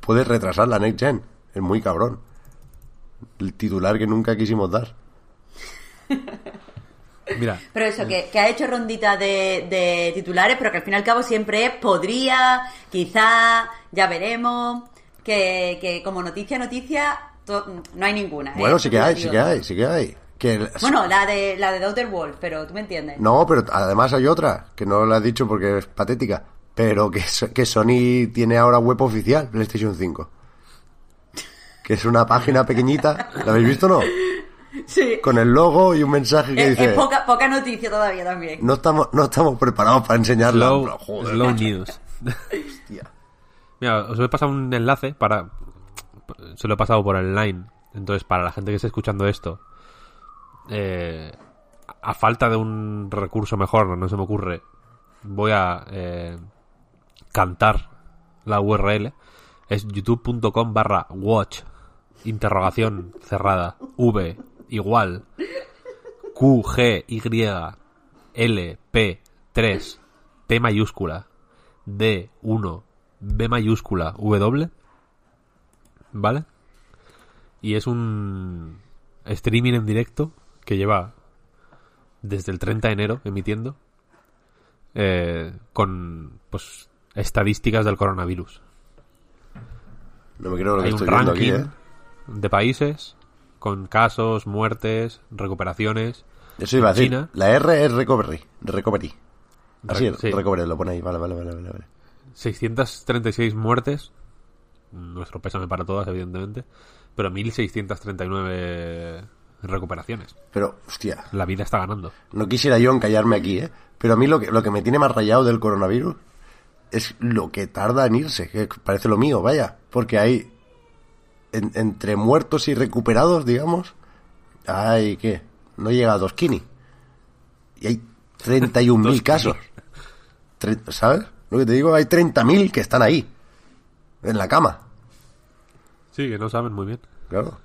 puede retrasar la Next Gen. Es muy cabrón. El titular que nunca quisimos dar. Mira, Pero eso, que, que ha hecho rondita de, de titulares, pero que al fin y al cabo siempre es podría, quizá, ya veremos. Que, que como noticia, noticia, to- no hay ninguna. ¿eh? Bueno, sí que hay, sí que hay, sí que hay. Que Bueno, la de, la de Outer World, pero tú me entiendes. No, pero además hay otra, que no la he dicho porque es patética, pero que, que Sony tiene ahora web oficial, PlayStation 5. Que es una página pequeñita, ¿la habéis visto o no? Sí. Con el logo y un mensaje que Es, dice, es poca, poca noticia todavía también. no estamos, no estamos preparados para enseñarla. slow, joder, news. hostia. Mira, os he pasado un enlace para. Se lo he pasado por el line. Entonces, para la gente que esté escuchando esto, eh, a falta de un recurso mejor, no se me ocurre, voy a eh, cantar la URL. Es youtube.com barra watch interrogación cerrada v igual. Q g y l p 3 p mayúscula d 1 b mayúscula w vale y es un streaming en directo que lleva desde el 30 de enero emitiendo eh, con pues estadísticas del coronavirus. No me creo lo que hay un estoy viendo ranking aquí, ¿eh? de países con casos, muertes, recuperaciones. Eso iba a decir. China. La R es recovery. Recovery. Así, Re- sí. recovery, lo pone ahí. Vale, vale, vale, vale. vale. 636 muertes. Nuestro pésame para todas, evidentemente. Pero 1639 recuperaciones. Pero, hostia, La vida está ganando. no quisiera yo encallarme aquí, ¿eh? Pero a mí lo que, lo que me tiene más rayado del coronavirus es lo que tarda en irse, que parece lo mío, vaya. Porque hay, en- entre muertos y recuperados, digamos, hay, ¿qué? No llega a dos kini. Y hay 31.000 casos. Tre- ¿Sabes? Lo que te digo, hay 30.000 que están ahí, en la cama. Sí, que no saben muy bien. Claro.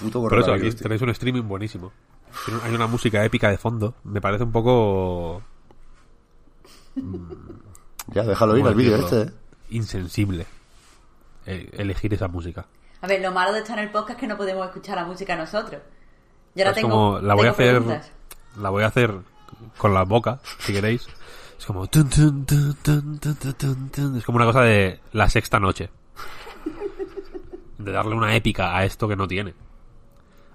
Puto Por eso aquí tío. tenéis un streaming buenísimo. Hay una música épica de fondo. Me parece un poco... Ya, déjalo ir ¿cómo al vídeo este, ¿eh? Insensible. Eh, elegir esa música. A ver, lo malo de estar en el podcast es que no podemos escuchar la música nosotros. Yo ahora es tengo. como la voy a hacer preguntas. la voy a hacer con la boca si queréis es como tun, tun, tun. es como una cosa de la sexta noche de darle una épica a esto que no tiene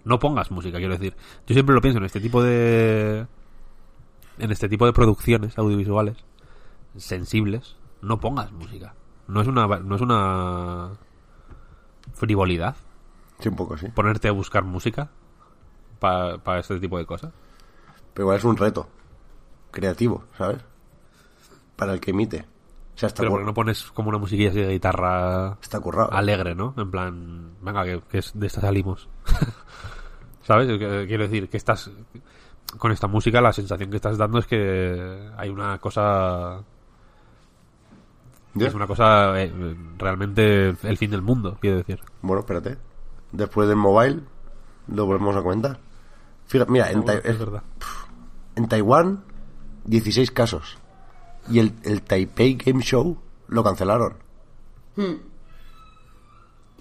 no pongas música quiero decir yo siempre lo pienso en este tipo de en este tipo de producciones audiovisuales sensibles no pongas música No es una, no es una frivolidad Sí, un poco, sí. ponerte a buscar música para este tipo de cosas. Pero igual es un reto creativo, ¿sabes? Para el que emite. O sea, está, Pero porque no pones como una musiquilla así de guitarra está currado. alegre, ¿no? En plan, venga, que, de esta salimos. ¿Sabes? Quiero decir, que estás. Con esta música, la sensación que estás dando es que hay una cosa. Ya. Es una cosa eh, realmente el fin del mundo, quiero decir. Bueno, espérate. Después del mobile, lo volvemos a comentar. Fíjate, mira, en, es verdad. en Taiwán, 16 casos. Y el, el Taipei Game Show lo cancelaron.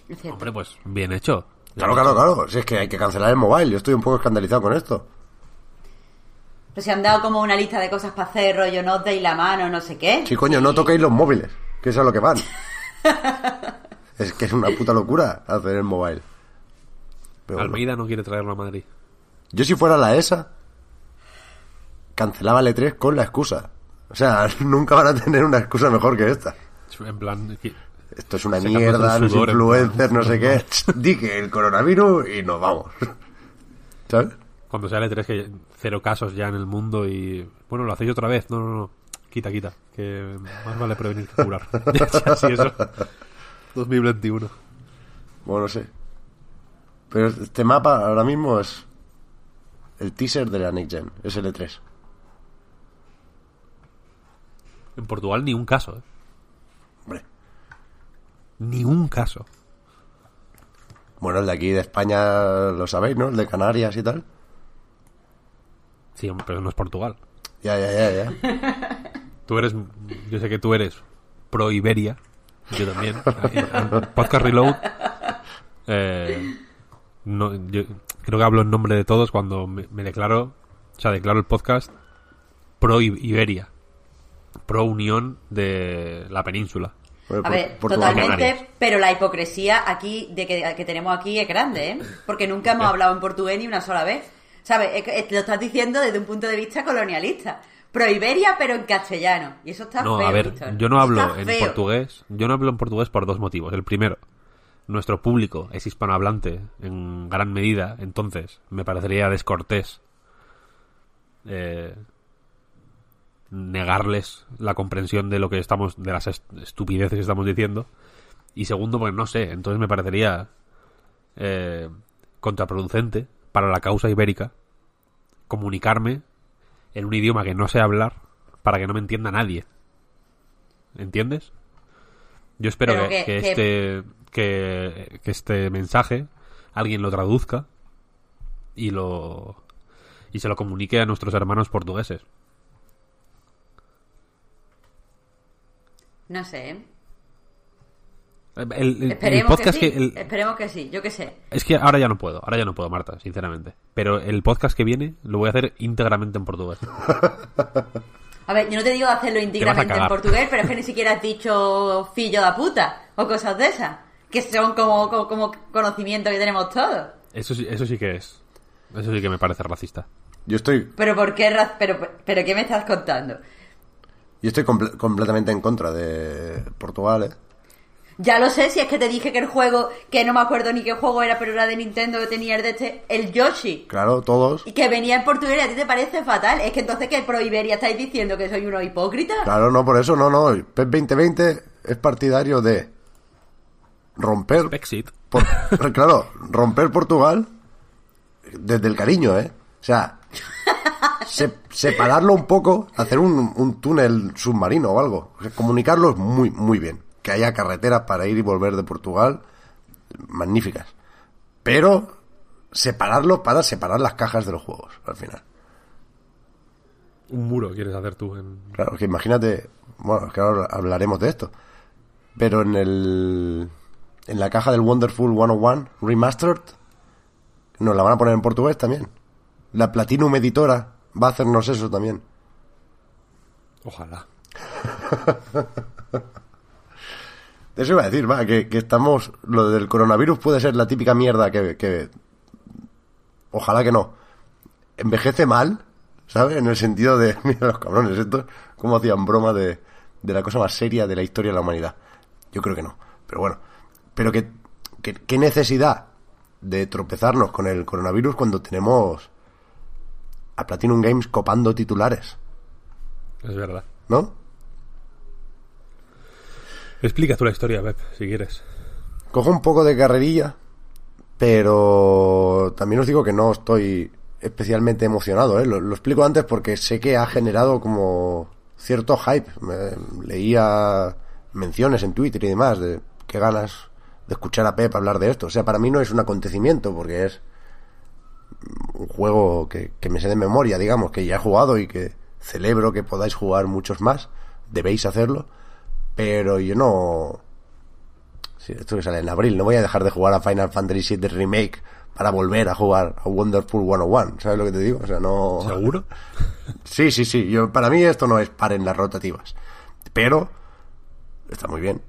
Cierto. Hombre, pues bien hecho. Claro, claro, claro. Si es que hay que cancelar el mobile. Yo estoy un poco escandalizado con esto. Pero se han dado como una lista de cosas para hacer, rollo, no os deis la mano, no sé qué. Sí, coño, no toquéis los móviles, que es a lo que van. es que es una puta locura hacer el mobile. Pero bueno. Almeida no quiere traerlo a Madrid. Yo si fuera la ESA, cancelaba el E3 con la excusa. O sea, nunca van a tener una excusa mejor que esta. En plan, que- Esto es una mierda, los influencers, no sé qué. Di que el coronavirus y nos vamos. ¿Sabes? cuando sea el E3 que cero casos ya en el mundo y... Bueno, lo hacéis otra vez. No, no, no. Quita, quita. Que más vale prevenir que curar. Así eso. 2021. Bueno, no sé. Pero este mapa ahora mismo es el teaser de la Next Gen, es el E3. En Portugal ni un caso, ¿eh? Hombre. Ni un caso. Bueno, el de aquí de España lo sabéis, ¿no? El de Canarias y tal. Sí, pero no es Portugal. Ya, ya, ya, ya. Tú eres... Yo sé que tú eres pro Iberia. Yo también. Podcast Reload... eh, no, yo creo que hablo en nombre de todos cuando me, me declaro... O sea, declaro el podcast pro Iberia. Pro unión de la península. Bueno, A por- ver, totalmente, pero la hipocresía aquí de que, que tenemos aquí es grande, ¿eh? Porque nunca hemos hablado en portugués ni una sola vez. ¿Sabes? Lo estás diciendo desde un punto de vista colonialista. Pro Iberia, pero en castellano. Y eso está No, feo, a ver, Víctor. yo no hablo está en feo. portugués. Yo no hablo en portugués por dos motivos. El primero, nuestro público es hispanohablante en gran medida, entonces me parecería descortés eh, negarles la comprensión de lo que estamos, de las est- estupideces que estamos diciendo. Y segundo, pues no sé, entonces me parecería eh, contraproducente para la causa ibérica comunicarme en un idioma que no sé hablar para que no me entienda nadie. ¿Entiendes? Yo espero Pero que, que- que que- este que, que este mensaje alguien lo traduzca y lo y se lo comunique a nuestros hermanos portugueses. No sé, El, el- el Esperemos podcast que sí. que el- Esperemos que sí, yo qué sé. es que ahora ya no puedo, ahora ya no puedo, Marta, sinceramente. Pero el podcast que viene lo voy a hacer íntegramente en portugués. A ver, yo no te digo hacerlo íntegramente en portugués, pero es que ni siquiera has dicho fillo de puta o cosas de esas. Que son como, como, como conocimiento que tenemos todos. Eso sí, eso sí que es. Eso sí que me parece racista. Yo estoy, Pero ¿por qué? raz- Pero, pero ¿qué me estás contando? yo estoy comple- completamente en contra de Portugal, ¿eh? Ya lo sé, si es que te dije que el juego, que no me acuerdo ni qué juego era, pero era de Nintendo que tenía el de este, el Yoshi. Claro, todos. Y que venía en portugués y a ti te parece fatal. Es que entonces que pro Iberia estáis diciendo que soy uno hipócrita. Claro, no, por eso, no, no. PES 2020 es partidario de romper Brexit. Por- claro, romper Portugal desde el cariño, ¿eh? O sea, se- separarlo un poco, hacer un, un túnel submarino o algo. O sea, comunicarlos muy, muy bien. Que haya carreteras para ir y volver de Portugal magníficas. Pero separarlo para separar las cajas de los juegos, al final. Un muro quieres hacer tú. En... Claro, que imagínate, bueno, es que ahora hablaremos de esto. Pero en el en la caja del Wonderful 101 Remastered nos la van a poner en portugués también. La Platinum Editora va a hacernos eso también. Ojalá. Eso iba a decir, va, que, que estamos. Lo del coronavirus puede ser la típica mierda que, que. Ojalá que no. Envejece mal, ¿sabes? En el sentido de. Mira los cabrones, estos. Como hacían broma de, de la cosa más seria de la historia de la humanidad. yo creo que no. Pero bueno, pero que, que- qué necesidad de tropezarnos con el coronavirus cuando tenemos a Platinum Games copando titulares, Es verdad. ¿no? Explica tú la historia, Pep, si quieres. Cojo un poco de carrerilla, pero también os digo que no estoy especialmente emocionado, ¿eh? Lo, explico antes porque sé que ha generado como cierto hype. Me- leía menciones en Twitter y demás de qué ganas de escuchar a Pep hablar de esto. O sea, para mí no es un acontecimiento porque es un juego que, que me sé de memoria, digamos, que ya he jugado y que celebro que podáis jugar muchos más. Debéis hacerlo. Pero yo no... Sí, esto que sale en abril. No voy a dejar de jugar a Final Fantasy VII Remake para volver a jugar a Wonderful 101. ¿Sabes lo que te digo? O sea, no... ¿Seguro? Sí, sí, sí. Yo, para mí esto no es par en las rotativas. Pero está muy bien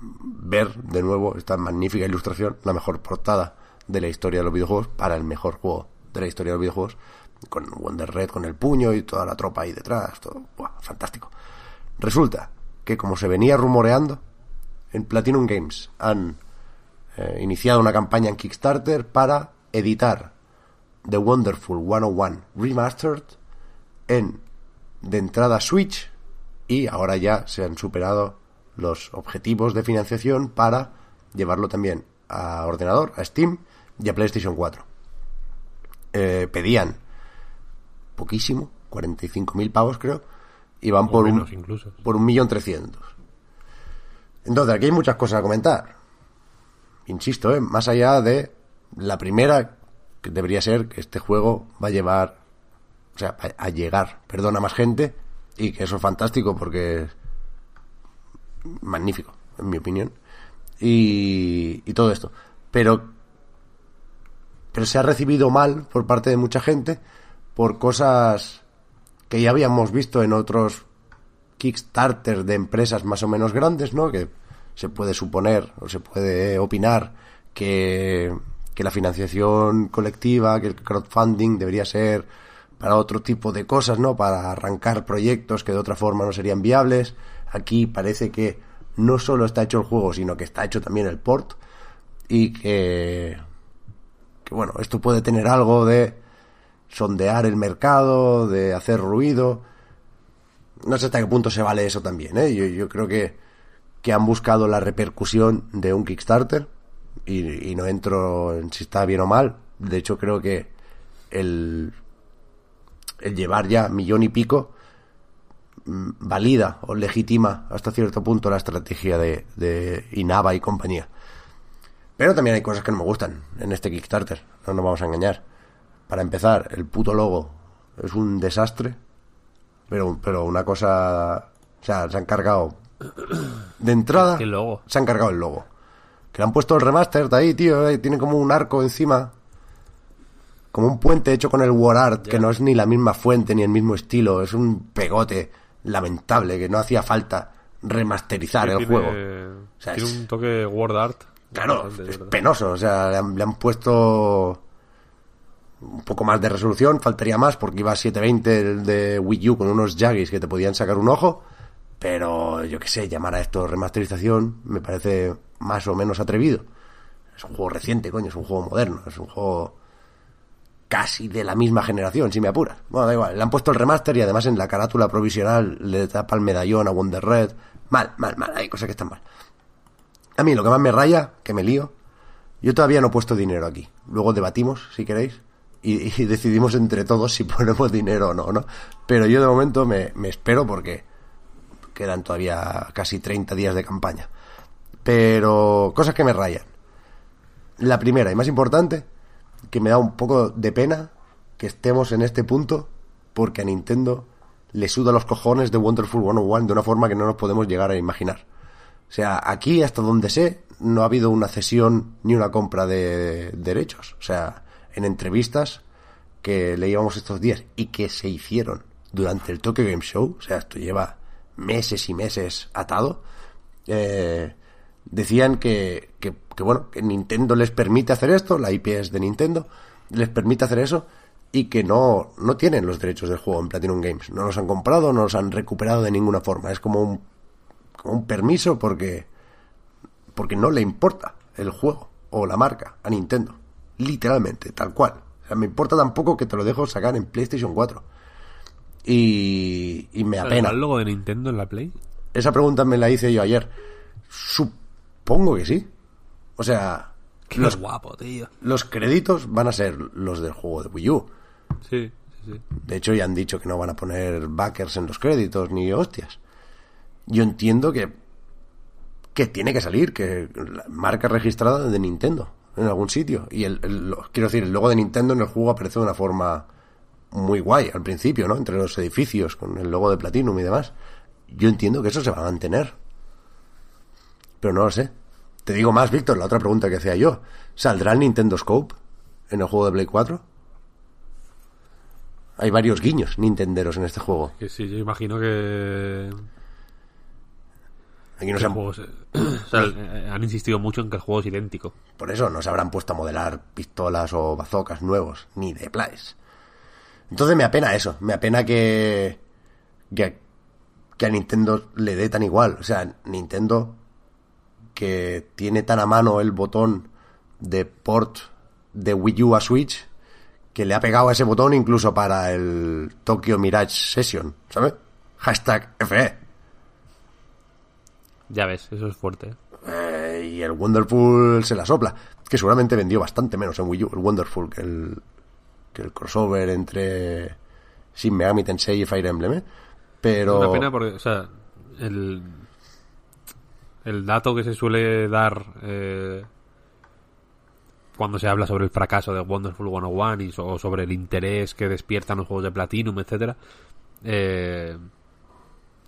ver de nuevo esta magnífica ilustración, la mejor portada de la historia de los videojuegos para el mejor juego de la historia de los videojuegos, con Wonder Red, con el puño y toda la tropa ahí detrás. Todo, ¡buah! fantástico. Resulta que como se venía rumoreando, en Platinum Games han eh, iniciado una campaña en Kickstarter para editar The Wonderful 101 Remastered en de entrada Switch y ahora ya se han superado los objetivos de financiación para llevarlo también a ordenador, a Steam y a PlayStation 4. Eh, pedían poquísimo, 45.000 pavos creo, y van O por un, incluso. por un millón trescientos. Entonces, aquí hay muchas cosas a comentar. Insisto, ¿eh? más allá de la primera, que debería ser que este juego va a llevar, o sea, a, a llegar, perdón, a más gente, y que eso es fantástico porque es magnífico, en mi opinión, y, y todo esto. Pero, pero se ha recibido mal por parte de mucha gente por cosas que ya habíamos visto en otros Kickstarter de empresas más o menos grandes, ¿no? Que se puede suponer o se puede opinar que, que la financiación colectiva, que el crowdfunding debería ser para otro tipo de cosas, ¿no? Para arrancar proyectos que de otra forma no serían viables. Aquí parece que no solo está hecho el juego, sino que está hecho también el port y que, que bueno, esto puede tener algo de sondear el mercado, de hacer ruido. No sé hasta qué punto se vale eso también, ¿eh? Yo, creo que, que han buscado la repercusión de un Kickstarter y, y no entro en si está bien o mal. De hecho, creo que el, el llevar ya millón y pico mm, valida o legitima hasta cierto punto la estrategia de, de Inaba y compañía. Pero también hay cosas que no me gustan en este Kickstarter, no nos vamos a engañar. Para empezar, el puto logo es un desastre, pero, pero una cosa... O sea, se han cargado... De entrada, ¿Qué logo? se han cargado el logo. Que le han puesto el remaster de ahí, tío, eh, tiene como un arco encima. Como un puente hecho con el WarArt, que no es ni la misma fuente ni el mismo estilo. Es un pegote lamentable que no hacía falta remasterizar el tiene, juego. O sea, tiene es- un toque word art. Claro, es penoso. O sea, le han, le han puesto un poco más de resolución, faltaría más porque iba a 720 el de Wii U con unos Jaggies que te podían sacar un ojo. Pero yo qué sé, llamar a esto remasterización me parece más o menos atrevido. Es un juego reciente, coño, es un juego moderno, es un juego casi de la misma generación, si me apuras. Bueno, da igual, le han puesto el remaster y además en la carátula provisional le tapa el medallón a Wonder Red. Mal, mal, mal, hay cosas que están mal. A mí lo que más me raya, que me lío, yo todavía no he puesto dinero aquí. Luego debatimos, si queréis, y, y decidimos entre todos si ponemos dinero o no, ¿no? Pero yo de momento me, me espero porque quedan todavía casi 30 días de campaña. Pero cosas que me rayan. La primera y más importante, que me da un poco de pena que estemos en este punto porque a Nintendo le suda los cojones de Wonderful 101 de una forma que no nos podemos llegar a imaginar. O sea, aquí, hasta donde sé, no ha habido una cesión ni una compra de derechos. O sea, en entrevistas que leíamos estos días y que se hicieron durante el Tokyo Game Show, o sea, esto lleva meses y meses atado, eh, decían que, que, que, bueno, que Nintendo les permite hacer esto, la IP es de Nintendo, les permite hacer eso y que no, no tienen los derechos del juego en Platinum Games. No los han comprado, no los han recuperado de ninguna forma. Es como un, como un permiso porque porque no le importa el juego o la marca a Nintendo. Literalmente, tal cual. O sea, me importa tampoco que te lo dejo sacar en PlayStation 4. Y, y me apena. ¿El logo de Nintendo en la Play? Esa pregunta me la hice yo ayer. Supongo que sí. O sea, Qué los, guapo, tío. los créditos van a ser los del juego de Wii U. Sí, sí, sí. De hecho, ya han dicho que no van a poner backers en los créditos ni hostias. Yo entiendo que que tiene que salir, que la marca registrada de Nintendo en algún sitio. Y el, el- quiero decir, el logo de Nintendo en el juego aparece de una forma muy guay al principio, ¿no? Entre los edificios, con el logo de Platinum y demás. Yo entiendo que eso se va a mantener. Pero no lo sé. Te digo más, Víctor, la otra pregunta que hacía yo. ¿Saldrá el Nintendo Scope en el juego de Play 4? Hay varios guiños nintenderos en este juego. Que sí, yo imagino que... Aquí no que se el han- juego se- o sea, eh, han insistido mucho en que el juego es idéntico. Por eso no se habrán puesto a modelar pistolas o bazocas nuevos, ni de plaes. Entonces me apena eso, me apena que, que, que a Nintendo le dé tan igual. O sea, Nintendo que tiene tan a mano el botón de port de Wii U a Switch, que le ha pegado a ese botón incluso para el Tokyo Mirage Session, ¿sabes? Hashtag. FE. Ya ves, eso es fuerte. ¿eh? Y el Wonderful se la sopla. Que seguramente vendió bastante menos en Wii U, el Wonderful, que el, que el crossover entre Shin Megami Tensei y Fire Emblem. ¿eh? Pero. Una pena porque, o sea, el, el dato que se suele dar eh, cuando se habla sobre el fracaso de Wonderful 101 y so- o sobre el interés que despiertan los juegos de Platinum, etcétera, eh,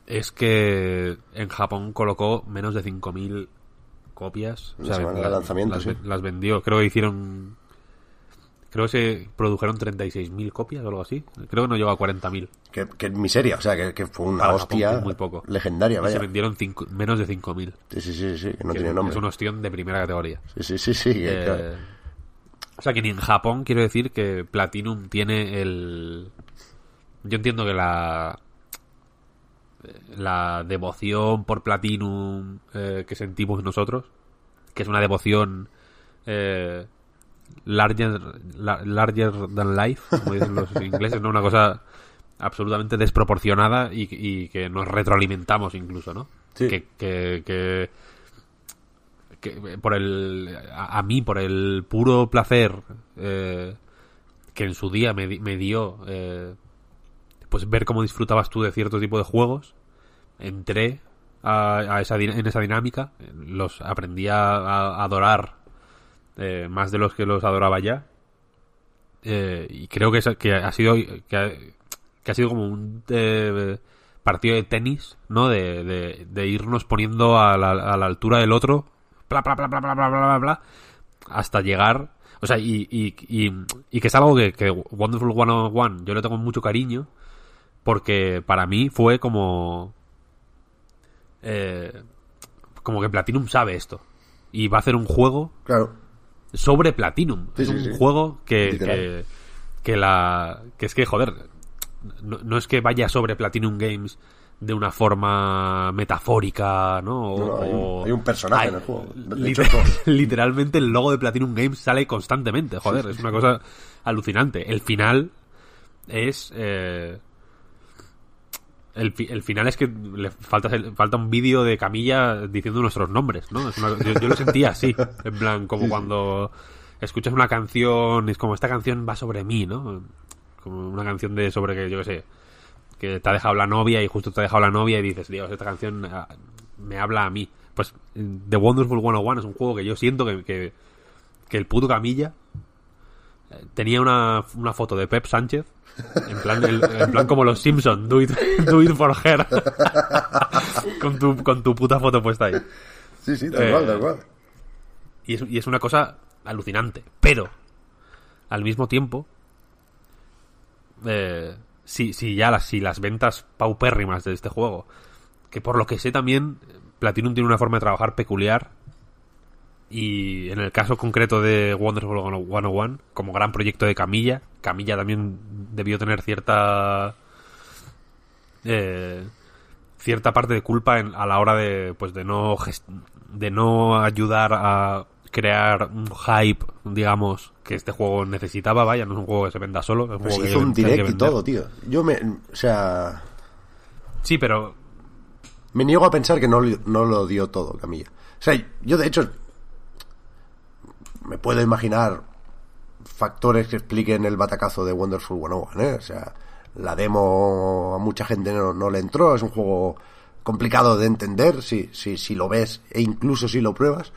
es que en Japón colocó menos de 5.000 copias. La semana de lanzamiento, las, sí. las vendió. Creo que hicieron... Creo que se produjeron 36.000 copias o algo así. Creo que no llegó a 40.000. Que, que miseria, o sea, que, que fue una Para hostia muy poco. legendaria, Y vaya. se vendieron cinco- menos de 5.000. Sí, sí, sí, sí, que no que tiene es- nombre. Es una ostión de primera categoría. Sí, sí, sí, sí. Eh, o sea que ni en Japón quiero decir que Platinum tiene el... Yo entiendo que la... La devoción por Platinum eh, que sentimos nosotros, que es una devoción eh, larger, la- larger than life, como dicen los ingleses, ¿no? Una cosa absolutamente desproporcionada y, y que nos retroalimentamos incluso, ¿no? Sí. Que, que, que, que por el a, a mí por el puro placer eh, que en su día me, me dio eh, pues ver cómo disfrutabas tú de cierto tipo de juegos entré a, a esa en esa dinámica los aprendí a, adorar eh, más de los que los adoraba ya Eh, y creo que, que ha sido que ha, que ha sido como un eh, partido de tenis no de, de, irnos poniendo a la, a la altura del otro bla bla bla bla bla bla bla, bla, hasta llegar o sea y, y, y, y que es algo que, que Wonderful 101 yo le tengo mucho cariño porque para mí fue como eh, como que Platinum sabe esto y va a hacer un juego Claro. sobre Platinum. Sí, es sí, un sí. juego que, que, que la que es que joder, no, no es que vaya sobre Platinum Games de una forma metafórica, ¿no? O- No, no, hay un- o- hay un personaje hay- en el juego. Liter- literalmente el logo de Platinum Games sale constantemente, joder, es una cosa alucinante. El final es eh, el, el final es que le falta falta un vídeo de Camilla diciendo nuestros nombres, ¿no? Es una- yo, yo lo sentía así, en plan, como cuando escuchas una canción, es como esta canción va sobre mí, ¿no? Como una canción de sobre que, yo qué sé, que te ha dejado la novia y justo te ha dejado la novia y dices, Dios, esta canción ah, me habla a mí. Pues The Wonderful 101 es un juego que yo siento que, que, que el puto Camilla tenía una, una foto de Pep Sánchez en plan, el- en plan como los Simpsons, do it, do it for her. con, tu, con tu puta foto puesta ahí. Sí, sí, tal Eh, cual, tal cual. Y es, y es una cosa alucinante. Pero, al mismo tiempo, eh, si, si ya las, si las ventas paupérrimas de este juego, que por lo que sé también, Platinum tiene una forma de trabajar peculiar. Y en el caso concreto de Wonderful 101, como gran proyecto de Camilla, Camilla también debió tener cierta. eh, cierta parte de culpa en- a la hora de pues de no de no ayudar a crear un hype, digamos, que este juego necesitaba, vaya, no es un juego que se venda solo, es un Pues juego que hizo un que direct y todo, tío. Yo me. O sea. Sí, pero Me niego a pensar que no, no lo dio todo, Camilla. O sea, yo de hecho. Me puedo imaginar factores que expliquen el batacazo de Wonderful 101, ¿eh? O sea, la demo a mucha gente no, no le entró, es un juego complicado de entender si, si, si lo ves e incluso si lo pruebas,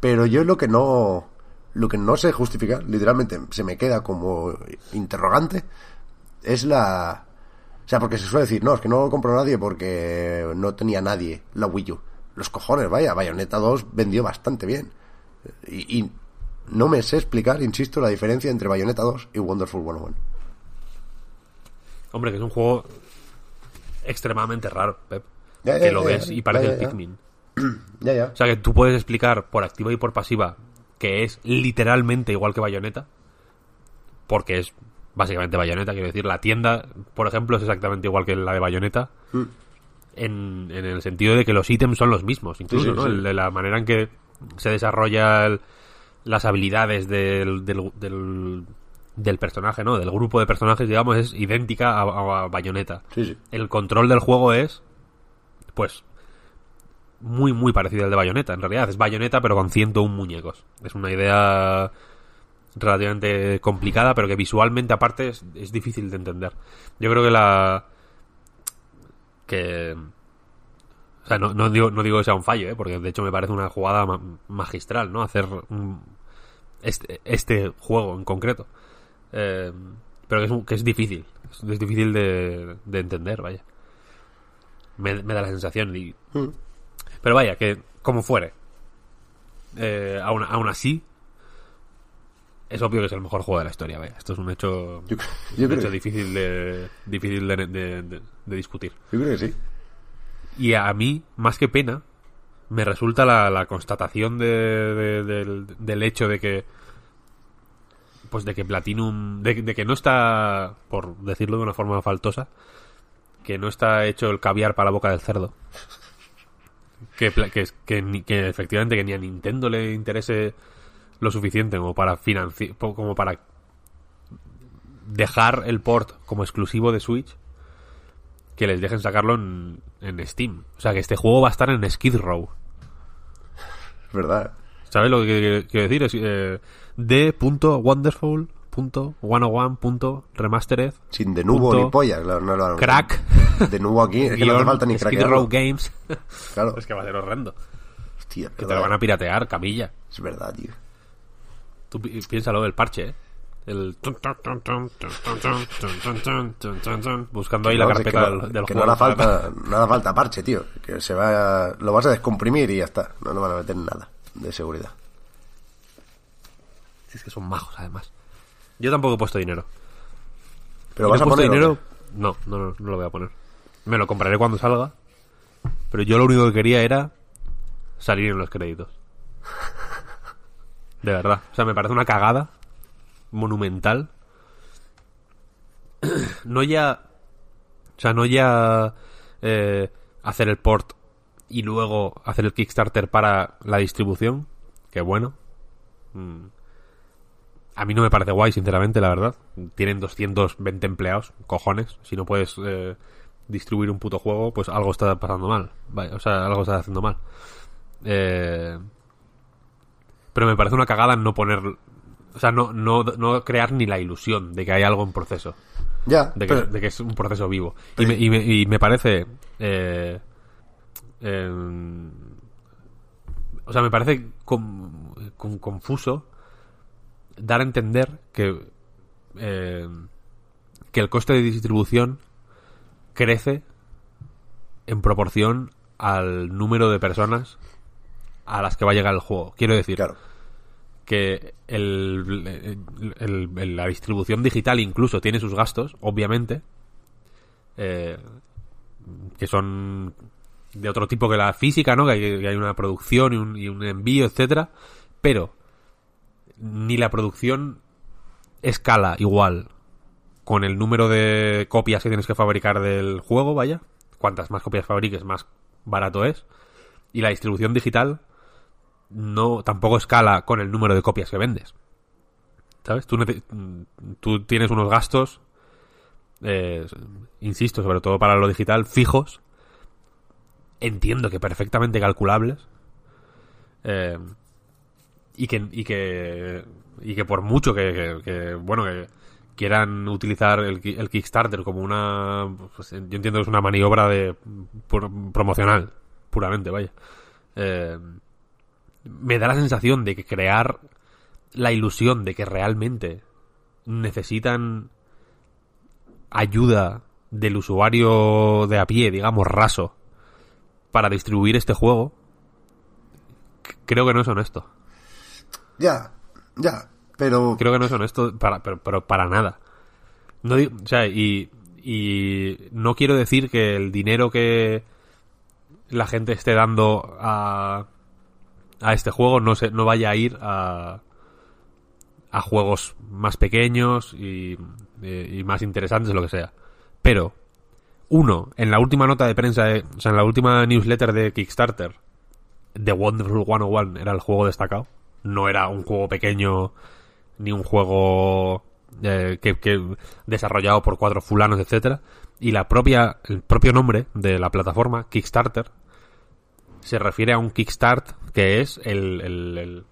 pero yo lo que no lo que no sé justificar, literalmente se me queda como interrogante, es la... O sea, porque se suele decir, no, es que no lo compró nadie porque no tenía nadie la Wii U. Los cojones, vaya, Bayonetta 2 vendió bastante bien. Y, y no me sé explicar, insisto, la diferencia entre Bayonetta 2 y Wonderful 101. hombre, que es un juego extremadamente raro, Pep. Ya, ya, que lo ya, ves y parece el. Pikmin. Ya, ya. O sea, que tú puedes explicar por activa y por pasiva que es literalmente igual que Bayonetta, porque es básicamente Bayonetta, quiero decir, la tienda, por ejemplo, es exactamente igual que la de Bayonetta, Mm. en, en el sentido de que los ítems son los mismos, incluso, Sí, sí, ¿no? sí. El de la manera en que se desarrolla el- las habilidades del, del, del, del personaje, ¿no? Del grupo de personajes, digamos, es idéntica a, a Bayonetta. Sí, sí. El control del juego es, pues, muy, muy parecido al de Bayonetta. En realidad es Bayonetta, pero con 101 muñecos. Es una idea relativamente complicada, pero que visualmente, aparte, es, es difícil de entender. Yo creo que la. que. O sea, no, no digo, no digo que sea un fallo, ¿eh? porque de hecho me parece una jugada ma- magistral, ¿no? Hacer un- este, este juego en concreto. Eh, pero que es, un- que es difícil. Es, difícil de, de entender, vaya. Me, me da la sensación. Y, Mm. pero vaya, que como fuere. Eh, aún, aún así, es obvio que es el mejor juego de la historia, vaya. Esto es un hecho, Yo, yo un hecho que- difícil, de, difícil de, de- de- de discutir. yo creo que sí. Y a mí, más que pena, me resulta la, la constatación de, de- del, del hecho de que. Pues de que Platinum. De, de que no está, por decirlo de una forma faltosa, que no está hecho el caviar para la boca del cerdo. Que, que, que, que efectivamente que ni a Nintendo le interese lo suficiente como para financiar. como para dejar el port como exclusivo de Switch que les dejen sacarlo en, en Steam. O sea, que este juego va a estar en Skid Row. Es verdad. ¿Sabes lo que quiero decir? Es eh, d.wonderful.101.remastered Sin de nuevo Punto. ni polla, claro, no lo han- Crack. De nuevo aquí, es que no hace falta ni Skid craquearlo. Row Games. Claro. es que va a ser horrendo. Hostia, Que te lo van a piratear, Camilla. Es verdad, tío. Tú pi- piénsalo, el parche, ¿eh? El... Buscando ahí la No, carpeta no- del, del que juego. no hará falta, no hará falta parche, tío. Que se va, lo vas a descomprimir y ya está. No le van a meter nada de seguridad. Si Es que son majos, además. Yo tampoco he puesto dinero. Pero ¿Y vas no a poner dinero? No, no, no, no lo voy a poner. Me lo compraré cuando salga. Pero yo lo único que quería era salir en los créditos. De verdad. O sea, me parece una cagada monumental. No ya. O sea, no ya eh, hacer el port y luego hacer el Kickstarter para la distribución. Que bueno. Mm. A mí no me parece guay, sinceramente, la verdad. Tienen 220 empleados, cojones. Si no puedes eh, distribuir un puto juego, pues algo está pasando mal. Vaya, o sea, algo está haciendo mal. Eh, pero me parece una cagada no poner... O sea, no, no, no crear ni la ilusión de que hay algo en proceso. Ya, De que, pero- de que es un proceso vivo. Y me, y me, y me parece... eh, em, o sea, me parece com- com- confuso dar a entender que eh, que el coste de distribución crece en proporción al número de personas a las que va a llegar el juego. Quiero decir claro. Que el, la distribución digital incluso tiene sus gastos, obviamente, eh, que son de otro tipo que la física, ¿no? Que hay, que hay una producción y un, y un envío, etcétera, pero ni la producción escala igual con el número de copias que tienes que fabricar del juego, vaya, cuantas más copias fabriques, más barato es. Y la distribución digital no tampoco escala con el número de copias que vendes. ¿Sabes? Tú, nece- tú tienes unos gastos, eh, insisto, sobre todo para lo digital, fijos. Entiendo que perfectamente calculables. Eh, y que y que y que por mucho que, bueno que quieran utilizar el, ki- el Kickstarter como una pues, yo entiendo que es una maniobra de pro- promocional puramente vaya Eh, me da la sensación de que crear la ilusión de que realmente necesitan ayuda del usuario de a pie digamos raso para distribuir este juego creo que no es honesto Ya, ya, pero... creo que no es honesto para, pero, pero para nada. No, o sea, y, y no quiero decir que el dinero que la gente esté dando a, a este juego no, se, no vaya a ir a, a juegos más pequeños y, y- más interesantes, lo que sea. Pero, uno, en la última nota de prensa, o sea, en la última newsletter de Kickstarter, The Wonderful 101 era el juego destacado. No era un juego pequeño ni un juego eh, que desarrollado por cuatro fulanos, etcétera. Y la propia, el propio nombre de la plataforma, Kickstarter, se refiere a un Kickstart que es el, el, el,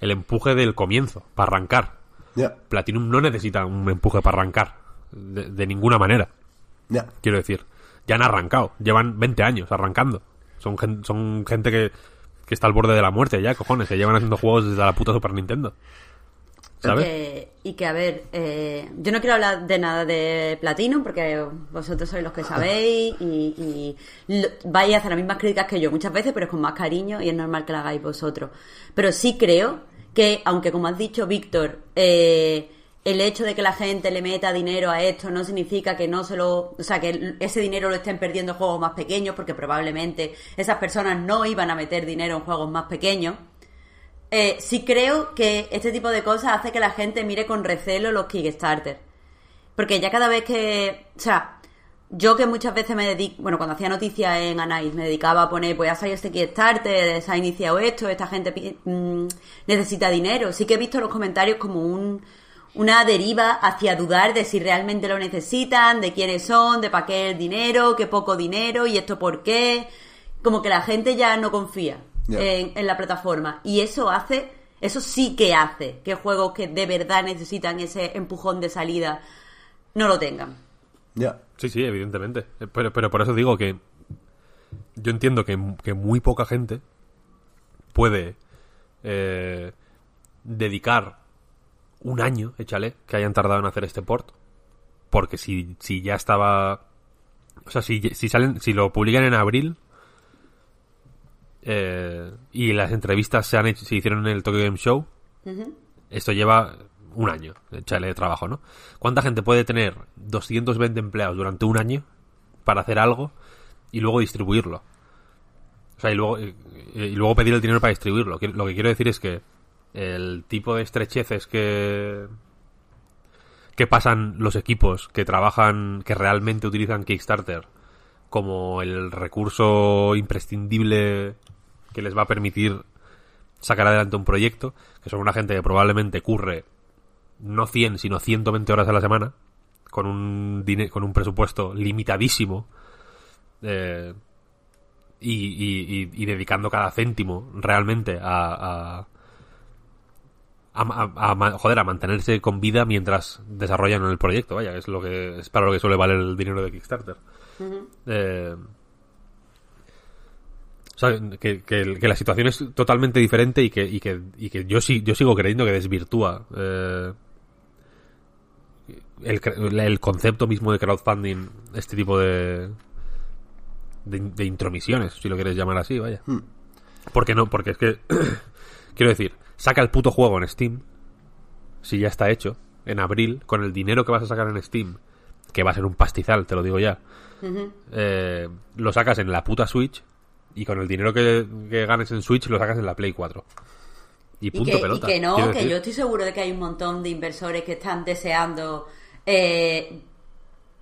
el empuje del comienzo, para arrancar. Platinum no necesita un empuje para arrancar, de, de ninguna manera quiero decir. Ya han arrancado, llevan 20 años arrancando. Son, gen- son gente que, que está al borde de la muerte ya, cojones, que llevan haciendo juegos desde la puta Super Nintendo. ¿Sabes? Y que, y que, a ver, eh, yo no quiero hablar de nada de Platinum porque vosotros sois los que sabéis y, y lo- vais a hacer las mismas críticas que yo muchas veces, pero es con más cariño y es normal que la hagáis vosotros. Pero sí creo que, aunque como has dicho, Víctor, eh, el hecho de que la gente le meta dinero a esto no significa que no se lo, o sea, que ese dinero lo estén perdiendo en juegos más pequeños, porque probablemente esas personas no iban a meter dinero en juegos más pequeños. Eh, sí creo que este tipo de cosas hace que la gente mire con recelo los Kickstarter. Porque ya cada vez que... O sea, yo que muchas veces me dedico... Bueno, cuando hacía noticias en Anais me dedicaba a poner, pues ha salido este Kickstarter, se ha iniciado esto, esta gente mm, necesita dinero. Sí que he visto los comentarios como un, una deriva hacia dudar de si realmente lo necesitan, de quiénes son, de para qué el dinero, qué poco dinero y esto por qué. Como que la gente ya no confía En, en la plataforma. Y eso hace, eso sí que hace que juegos que de verdad necesitan ese empujón de salida no lo tengan. Ya. Sí, sí, evidentemente. Eh, Pero, pero por eso digo que yo entiendo que, que muy poca gente puede eh, dedicar un año, échale, que hayan tardado en hacer este port. Porque si, si ya estaba... O sea, si, si salen, si lo publican en abril eh, y las entrevistas se han hecho, se hicieron en el Tokyo Game Show, esto lleva un año, de trabajo, ¿no? ¿Cuánta gente puede tener 220 empleados durante un año para hacer algo y luego distribuirlo? O sea, y luego, y, y luego pedir el dinero para distribuirlo. Lo que quiero decir es que el tipo de estrecheces que que pasan los equipos que trabajan, que realmente utilizan Kickstarter como el recurso imprescindible que les va a permitir sacar adelante un proyecto, que son una gente que probablemente curre no 100, sino 120 horas a la semana, con un, con un presupuesto limitadísimo, eh, y, y- y- y dedicando cada céntimo realmente a, a, a, a- a ma- joder, a mantenerse con vida mientras desarrollan el proyecto, vaya, es lo que es para lo que suele valer el dinero de Kickstarter. Sea, que, que el- que la situación es totalmente diferente y que, y que, y que yo, sí, yo sigo creyendo que desvirtúa eh, el, concepto mismo de crowdfunding, este tipo de, de, de intromisiones, si lo quieres llamar así, vaya. ¿Por qué no? Porque es que, quiero decir, saca el puto juego en Steam, si ya está hecho, en abril, con el dinero que vas a sacar en Steam, que va a ser un pastizal, te lo digo ya, eh, lo sacas en la puta Switch y con el dinero que, que ganes en Switch lo sacas en la Play 4. Y Y punto que, y pelota. que no, que decir. yo estoy seguro de que hay un montón de inversores que están deseando eh,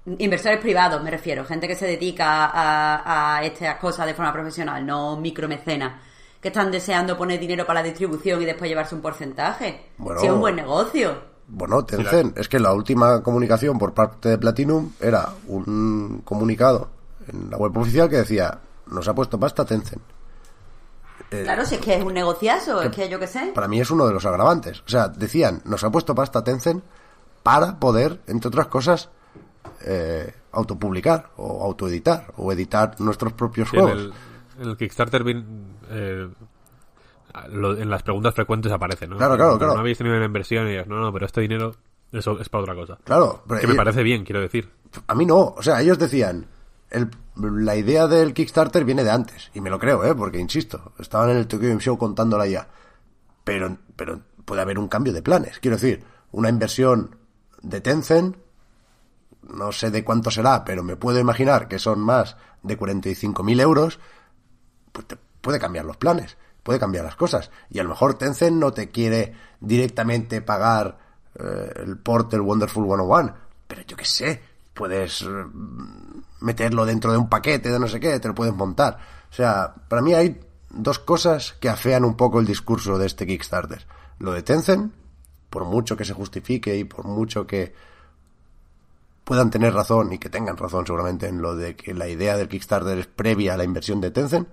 Inversores privados, me refiero, gente que se dedica a, a estas cosas de forma profesional, no micromecenas, que están deseando poner dinero para la distribución y después llevarse un porcentaje. Bueno. Si es un buen negocio. Bueno, Tencent, es que la última comunicación por parte de Platinum era un comunicado en la web oficial que decía, nos ha puesto pasta Tencent. Eh, Claro, si es que es un negociazo, es que yo qué sé. Para mí es uno de los agravantes. O sea, decían, nos ha puesto pasta Tencent para poder, entre otras cosas, eh, autopublicar o autoeditar o editar nuestros propios Sí, en, juegos. el, en el Kickstarter eh, lo- en las preguntas frecuentes aparece, ¿no? Claro, claro, claro. No habéis tenido una inversión y dices, no, no, pero este dinero eso es para otra cosa. Claro, pero Que me ellos- parece bien, quiero decir. a mí no. O sea, ellos decían, el- la idea del Kickstarter viene de antes. Y me lo creo, ¿eh? Porque, insisto, estaban en el Tokyo Game Show contándola ya. Pero, pero puede haber un cambio de planes. Quiero decir, una inversión de Tencent, no sé de cuánto será, pero me puedo imaginar que son más de 45.000 euros, pues te puede cambiar los planes, puede cambiar las cosas. Y a lo mejor Tencent no te quiere directamente pagar eh, el port del Wonderful 101, pero yo qué sé, puedes eh, meterlo dentro de un paquete de no sé qué, te lo puedes montar. O sea, para mí hay dos cosas que afean un poco el discurso de este Kickstarter. Lo de Tencent, por mucho que se justifique y por mucho que puedan tener razón y que tengan razón seguramente en lo de que la idea del Kickstarter es previa a la inversión de Tencent.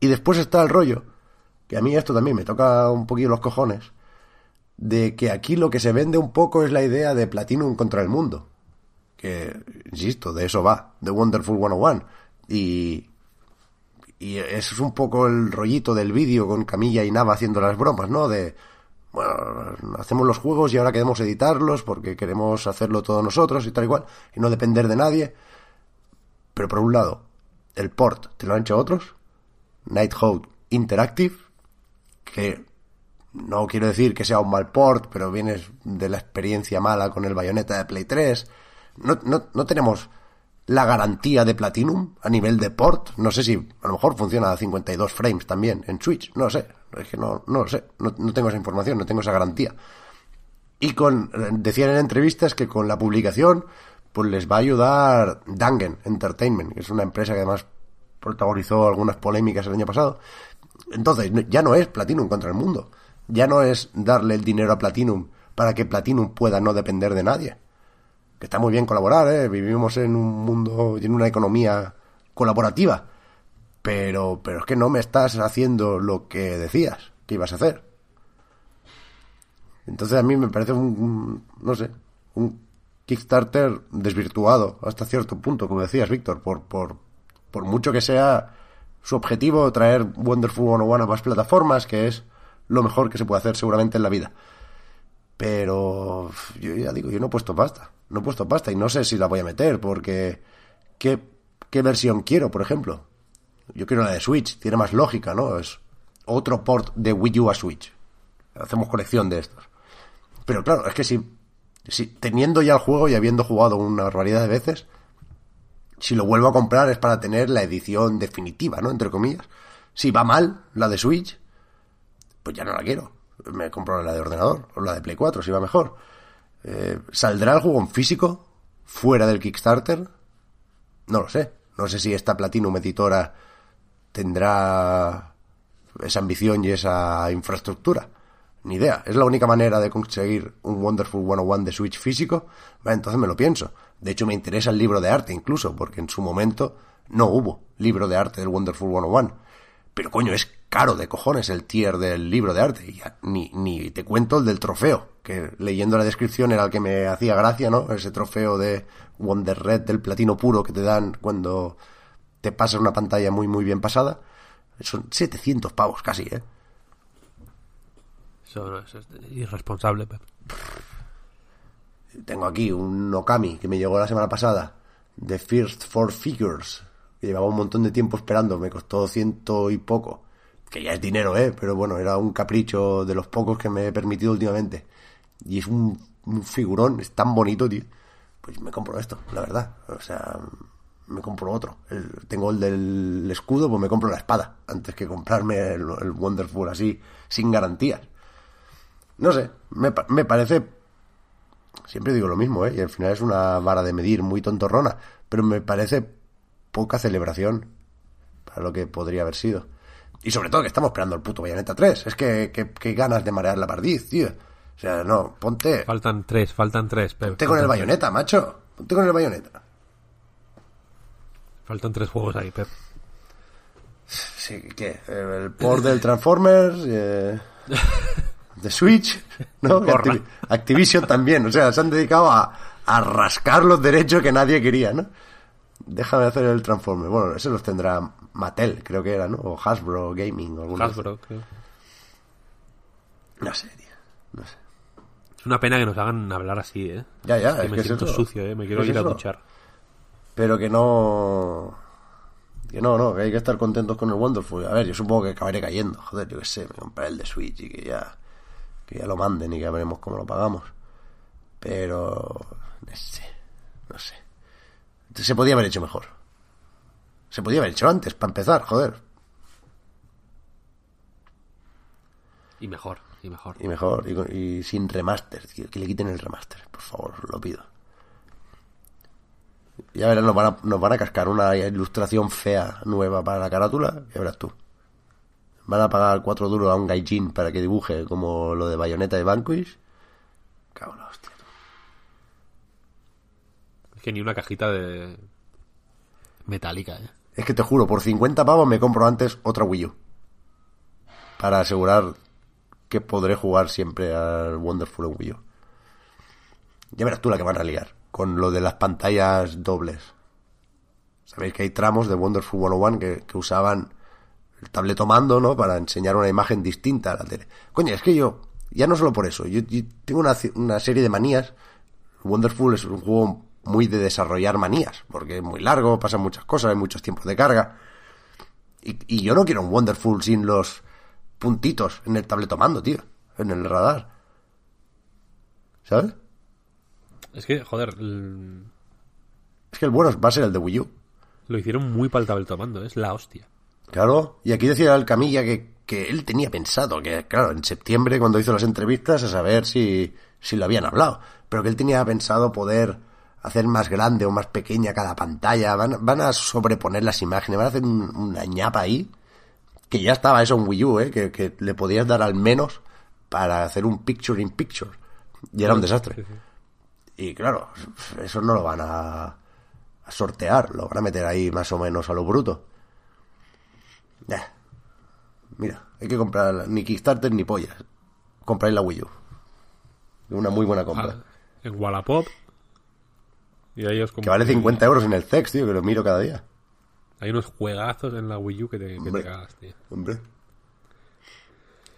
Y después está el rollo, que a mí esto también me toca un poquillo los cojones, de que aquí lo que se vende un poco es la idea de Platinum contra el mundo. Que, insisto, de eso va, de Wonderful 101. Y, y es un poco el rollito del vídeo con Camilla y Nava haciendo las bromas, ¿no? De, bueno, hacemos los juegos y ahora queremos editarlos porque queremos hacerlo todos nosotros y tal y cual, y no depender de nadie. Pero por un lado, el port te lo han hecho otros, Nighthawk Interactive, que no quiero decir que sea un mal port, pero vienes de la experiencia mala con el bayoneta de Play 3. No, no, no tenemos la garantía de Platinum a nivel de port. No sé si a lo mejor funciona a 52 frames también en Switch. No lo sé. Es que no, no lo sé. No, no tengo esa información, no tengo esa garantía. Y con, decían en entrevistas que con la publicación, pues les va a ayudar Dangen Entertainment, que es una empresa que además protagonizó algunas polémicas el año pasado. Entonces, ya no es Platinum contra el mundo. Ya no es darle el dinero a Platinum para que Platinum pueda no depender de nadie. Está muy bien colaborar, ¿eh? Vivimos en un mundo y en una economía colaborativa. Pero, pero es que no me estás haciendo lo que decías que ibas a hacer. Entonces a mí me parece un, un- no sé, un Kickstarter desvirtuado hasta cierto punto, como decías, Víctor, por, por, por mucho que sea su objetivo traer Wonderful 101 a más plataformas, que es lo mejor que se puede hacer seguramente en la vida. Pero yo ya digo, yo no he puesto pasta, no he puesto pasta y no sé si la voy a meter porque ¿qué, qué versión quiero, por ejemplo? Yo quiero la de Switch, tiene más lógica, ¿no? Es otro port de Wii U a Switch. Hacemos colección de estos. Pero claro, es que si, si teniendo ya el juego y habiendo jugado una barbaridad de veces, si lo vuelvo a comprar es para tener la edición definitiva, ¿no? Entre comillas. Si va mal la de Switch, pues ya no la quiero. Me compro la de ordenador o la de Play 4 si va mejor. Eh, ¿Saldrá el juego en físico fuera del Kickstarter? No lo sé. No sé si esta Platinum editora tendrá esa ambición y esa infraestructura. Ni idea. Es la única manera de conseguir un Wonderful 101 de Switch físico. Vale, entonces me lo pienso. De hecho, me interesa el libro de arte incluso, porque en su momento no hubo libro de arte del Wonderful 101. Pero coño, es caro de cojones el tier del libro de arte. Ya ni, ni te cuento el del trofeo, que leyendo la descripción era el que me hacía gracia, ¿no? Ese trofeo de Wonder Red del platino puro que te dan cuando te pasas una pantalla muy, muy bien pasada. Son 700 pavos casi, ¿eh? Eso no, eso es irresponsable, Pep. Tengo aquí un Okami que me llegó la semana pasada, de First Four Figures, llevaba un montón de tiempo esperando, me costó ciento y poco, que ya es dinero, ¿eh? Pero bueno, era un capricho de los pocos que me he permitido últimamente. Y es un, figurón, es tan bonito, tío. Pues me compro esto, la verdad. O sea, me compro otro. Tengo el del escudo, pues me compro la espada, antes que comprarme el, Wonderful así, sin garantías. No sé, me, me parece siempre digo lo mismo, ¿eh? Y al final es una vara de medir muy tontorrona, pero me parece poca celebración para lo que podría haber sido. Y sobre todo que estamos esperando el puto Bayonetta 3. Es que, que, que ganas de marear la pardiz, tío. O sea, no, ponte, Faltan tres, faltan tres. Ponte con el. Bayonetta, macho. Ponte con el Bayonetta. Faltan tres juegos ahí, Pep. Sí, ¿qué? El port del Transformers, eh, de Switch, ¿no? Activision también. O sea, se han dedicado a, a rascar los derechos que nadie quería, ¿no? Déjame hacer el Transformer. Bueno, ese los tendrá Mattel, creo que era, ¿no? O Hasbro Gaming o Hasbro, creo. No sé, tío. No sé. Es una pena que nos hagan hablar así, ¿eh? Ya, ya, Es que es me que siento sucio, ¿eh? Me quiero ir a duchar. Pero que no... Que no, no, que hay que estar contentos con el Wonderful. A ver, yo supongo que acabaré cayendo. Joder, yo qué sé, me compraré el de Switch y que ya... Que ya lo manden y que veremos cómo lo pagamos. Pero... No sé. No sé. Se podía haber hecho mejor. Se podía haber hecho antes, para empezar, joder. Y mejor, y mejor. Y mejor, y, sin remaster, tío, que le quiten el remaster, por favor, lo pido. Ya verás, nos van, a, nos van a cascar una ilustración fea nueva para la carátula, ya verás tú. Van a pagar cuatro duros a un gaijin para que dibuje como lo de Bayonetta y Vanquish. Hostia. Que ni una cajita de... Metálica, ¿eh? Es que te juro, por 50 pavos me compro antes otra Wii U. Para asegurar que podré jugar siempre al Wonderful en Wii U. Ya verás tú la que van a liar. Con lo de las pantallas dobles. Sabéis que hay tramos de Wonderful 101 que, que usaban el tabletomando, ¿no? Para enseñar una imagen distinta a la tele. Coño, es que yo, ya no solo por eso, yo, yo tengo una, una serie de manías. Wonderful es un juego muy de desarrollar manías, porque es muy largo, pasan muchas cosas, hay muchos tiempos de carga. Y, y yo no quiero un Wonderful sin los puntitos en el tabletomando, tío, en el radar. ¿Sabes? Es que, joder, Es que el bueno va a ser el de Wii U. lo hicieron muy paltable tomando, es la hostia. Claro, y aquí decía el Camilla que, que él tenía pensado, que claro, en septiembre cuando hizo las entrevistas a saber si, si lo habían hablado, pero que él tenía pensado poder hacer más grande o más pequeña cada pantalla, van, van a sobreponer las imágenes, van a hacer un- una ñapa ahí, que ya estaba eso en Wii U, ¿eh? que, que le podías dar al menos para hacer un picture in picture, y era un desastre. Y claro, eso no lo van a, a sortear, lo van a meter ahí más o menos a lo bruto. Ya. Mira, hay que comprar ni Kickstarter ni pollas. Compráis la Wii U. Una muy buena compra. En Wallapop. Y ahí os que vale 50 euros en el CEX, tío, que lo miro cada día. Hay unos juegazos en la Wii U que te, que te cagas, tío. Hombre.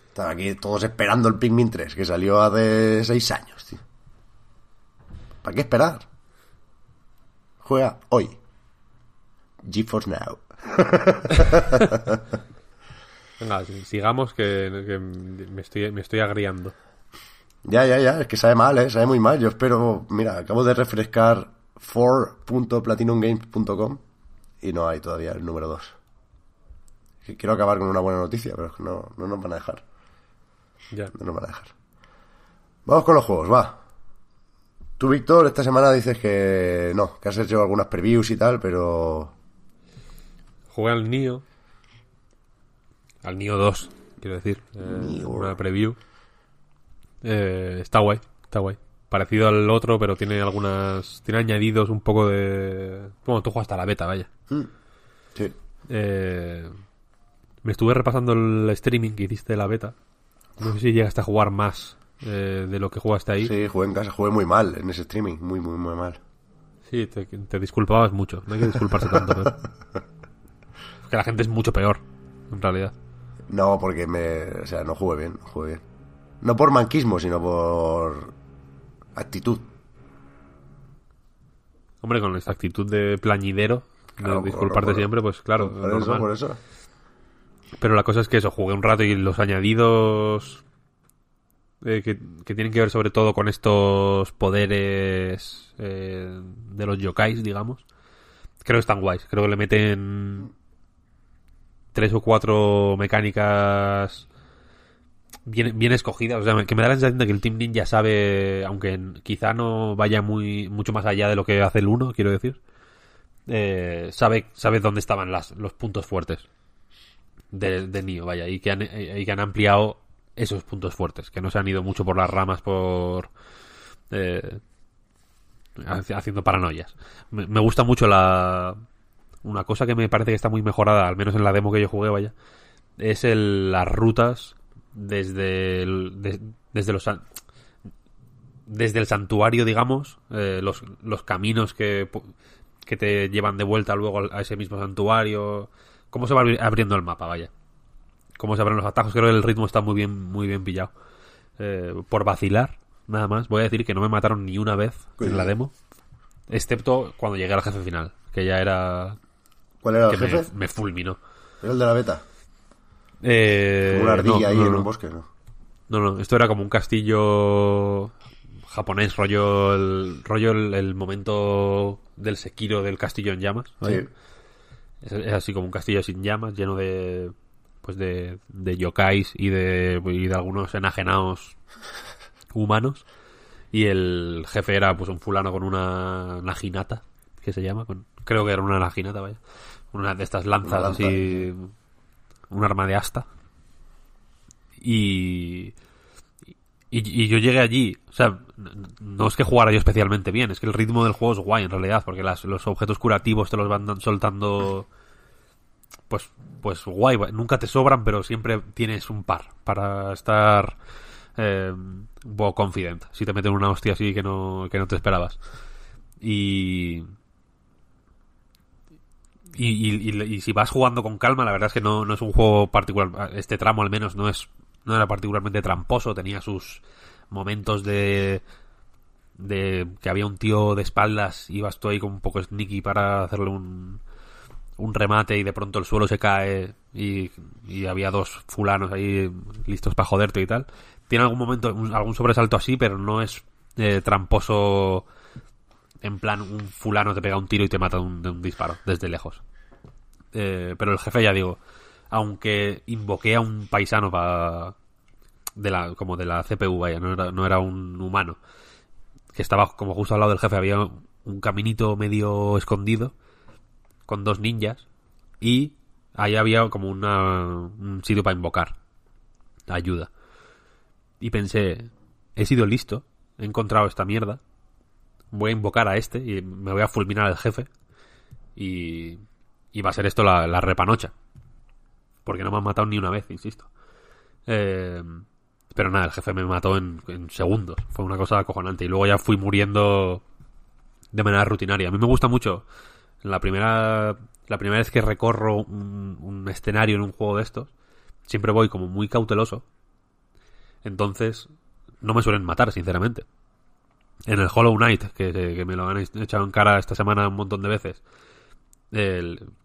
Están aquí todos esperando el Pikmin 3, que salió hace 6 años, tío. ¿Para qué esperar? Juega hoy. GeForce Now. Venga, si- sigamos que, que me, estoy, me estoy agriando. Ya, ya, ya, es que sabe mal, ¿eh? Sabe muy mal. Yo espero, mira, acabo de refrescar for.platinumgames.com y no hay todavía el número 2. Quiero acabar con una buena noticia, pero es que no, no nos van a dejar. Ya. No nos van a dejar. Vamos con los juegos, va. Tú, Víctor, esta semana dices que no, que has hecho algunas previews y tal, pero... Jugué al Nio. Al Nio 2, quiero decir. eh, una preview. Eh, está guay, está guay. Parecido al otro, pero tiene algunas. Tiene añadidos un poco de. Bueno, tú jugaste a la beta, vaya. Sí. Eh, me estuve repasando el streaming que hiciste de la beta. No sé si llegaste a jugar más eh, de lo que jugaste ahí. Sí, jugué en casa, jugué muy mal en ese streaming, muy, muy, muy mal. Sí, te, te disculpabas mucho. No hay que disculparse tanto, pero... Que la gente es mucho peor, en realidad. No, porque me... O sea, no jugué bien, no jugué bien. No por manquismo, sino por actitud. Hombre, con esta actitud de plañidero, Claro, de disculparte siempre, pues claro, Por eso, por eso. Pero la cosa es que eso, jugué un rato y los añadidos eh, que, que tienen que ver sobre todo con estos poderes eh, de los yokais, digamos, creo que están guays. Creo que le meten tres o cuatro mecánicas bien, escogida. O sea, que me da la sensación de que el Team Ninja sabe, aunque quizá no vaya muy mucho más allá de lo que hace el 1, quiero decir, eh, sabe, sabe dónde estaban las, los puntos fuertes de, de Nioh, vaya, y que, han, y que han ampliado esos puntos fuertes, que no se han ido mucho por las ramas por... Eh, haciendo paranoias. Me, me gusta mucho la... Una cosa que me parece que está muy mejorada, al menos en la demo que yo jugué, vaya, es el, las rutas desde el, de- desde los desde el santuario digamos eh, los, los caminos que, que te llevan de vuelta luego a ese mismo santuario. Cómo se va abri- abriendo el mapa vaya. Cómo se abren los atajos creo que el ritmo está muy bien muy bien pillado. Eh, por vacilar nada más. Voy a decir que no me mataron ni una vez en la demo excepto cuando llegué al jefe final que ya era ¿Cuál era el que me, jefe? me fulminó. Era el de la beta. Eh, Una ardilla no, ahí no, en no. un bosque, ¿no? No, no, esto era como un castillo japonés, rollo el, rollo el, el momento del Sekiro del castillo en llamas. ¿vale? Sí. Es, es así como un castillo sin llamas, lleno de pues de, de yokais y de, y de algunos enajenados humanos. Y el jefe era pues un fulano con una naginata, que se llama, con- creo que era una naginata, vaya. Una de estas lanzas Una lanza. así, un arma de asta. Y, y, yo llegué allí, o sea, no es que jugara yo especialmente bien, es que el ritmo del juego es guay en realidad, porque las, los objetos curativos te los van soltando, pues, pues guay, guay. nunca te sobran, pero siempre tienes un par para estar eh, un poco confident, si te meten una hostia así que no, que no te esperabas. Y, y, y- y- y si vas jugando con calma, la verdad es que no, no es un juego particular. Este tramo al menos no es no era particularmente tramposo, tenía sus momentos de de que había un tío de espaldas, ibas tú ahí con un poco sneaky para hacerle un un remate y de pronto el suelo se cae y, y había dos fulanos ahí listos para joderte y tal. Tiene algún momento, un- algún sobresalto así, pero no es eh, tramposo en plan un fulano te pega un tiro y te mata de un, de un disparo desde lejos. Eh, pero el jefe, ya digo, aunque invoqué a un paisano de la como de la CPU, vaya, no era, no era un humano, que estaba como justo al lado del jefe, había un caminito medio escondido con dos ninjas y ahí había como una, un sitio para invocar ayuda. Y pensé, he sido listo, he encontrado esta mierda, voy a invocar a este y me voy a fulminar al jefe y, y va a ser esto la, repanocha. Porque no me han matado ni una vez, insisto. Eh, pero nada, el jefe me mató en, en segundos. Fue una cosa acojonante. Y luego ya fui muriendo de manera rutinaria. A mí me gusta mucho la primera la primera vez que recorro un, un escenario en un juego de estos. Siempre voy como muy cauteloso. Entonces, no me suelen matar, sinceramente. En el Hollow Knight, que, que me lo han echado en cara esta semana un montón de veces,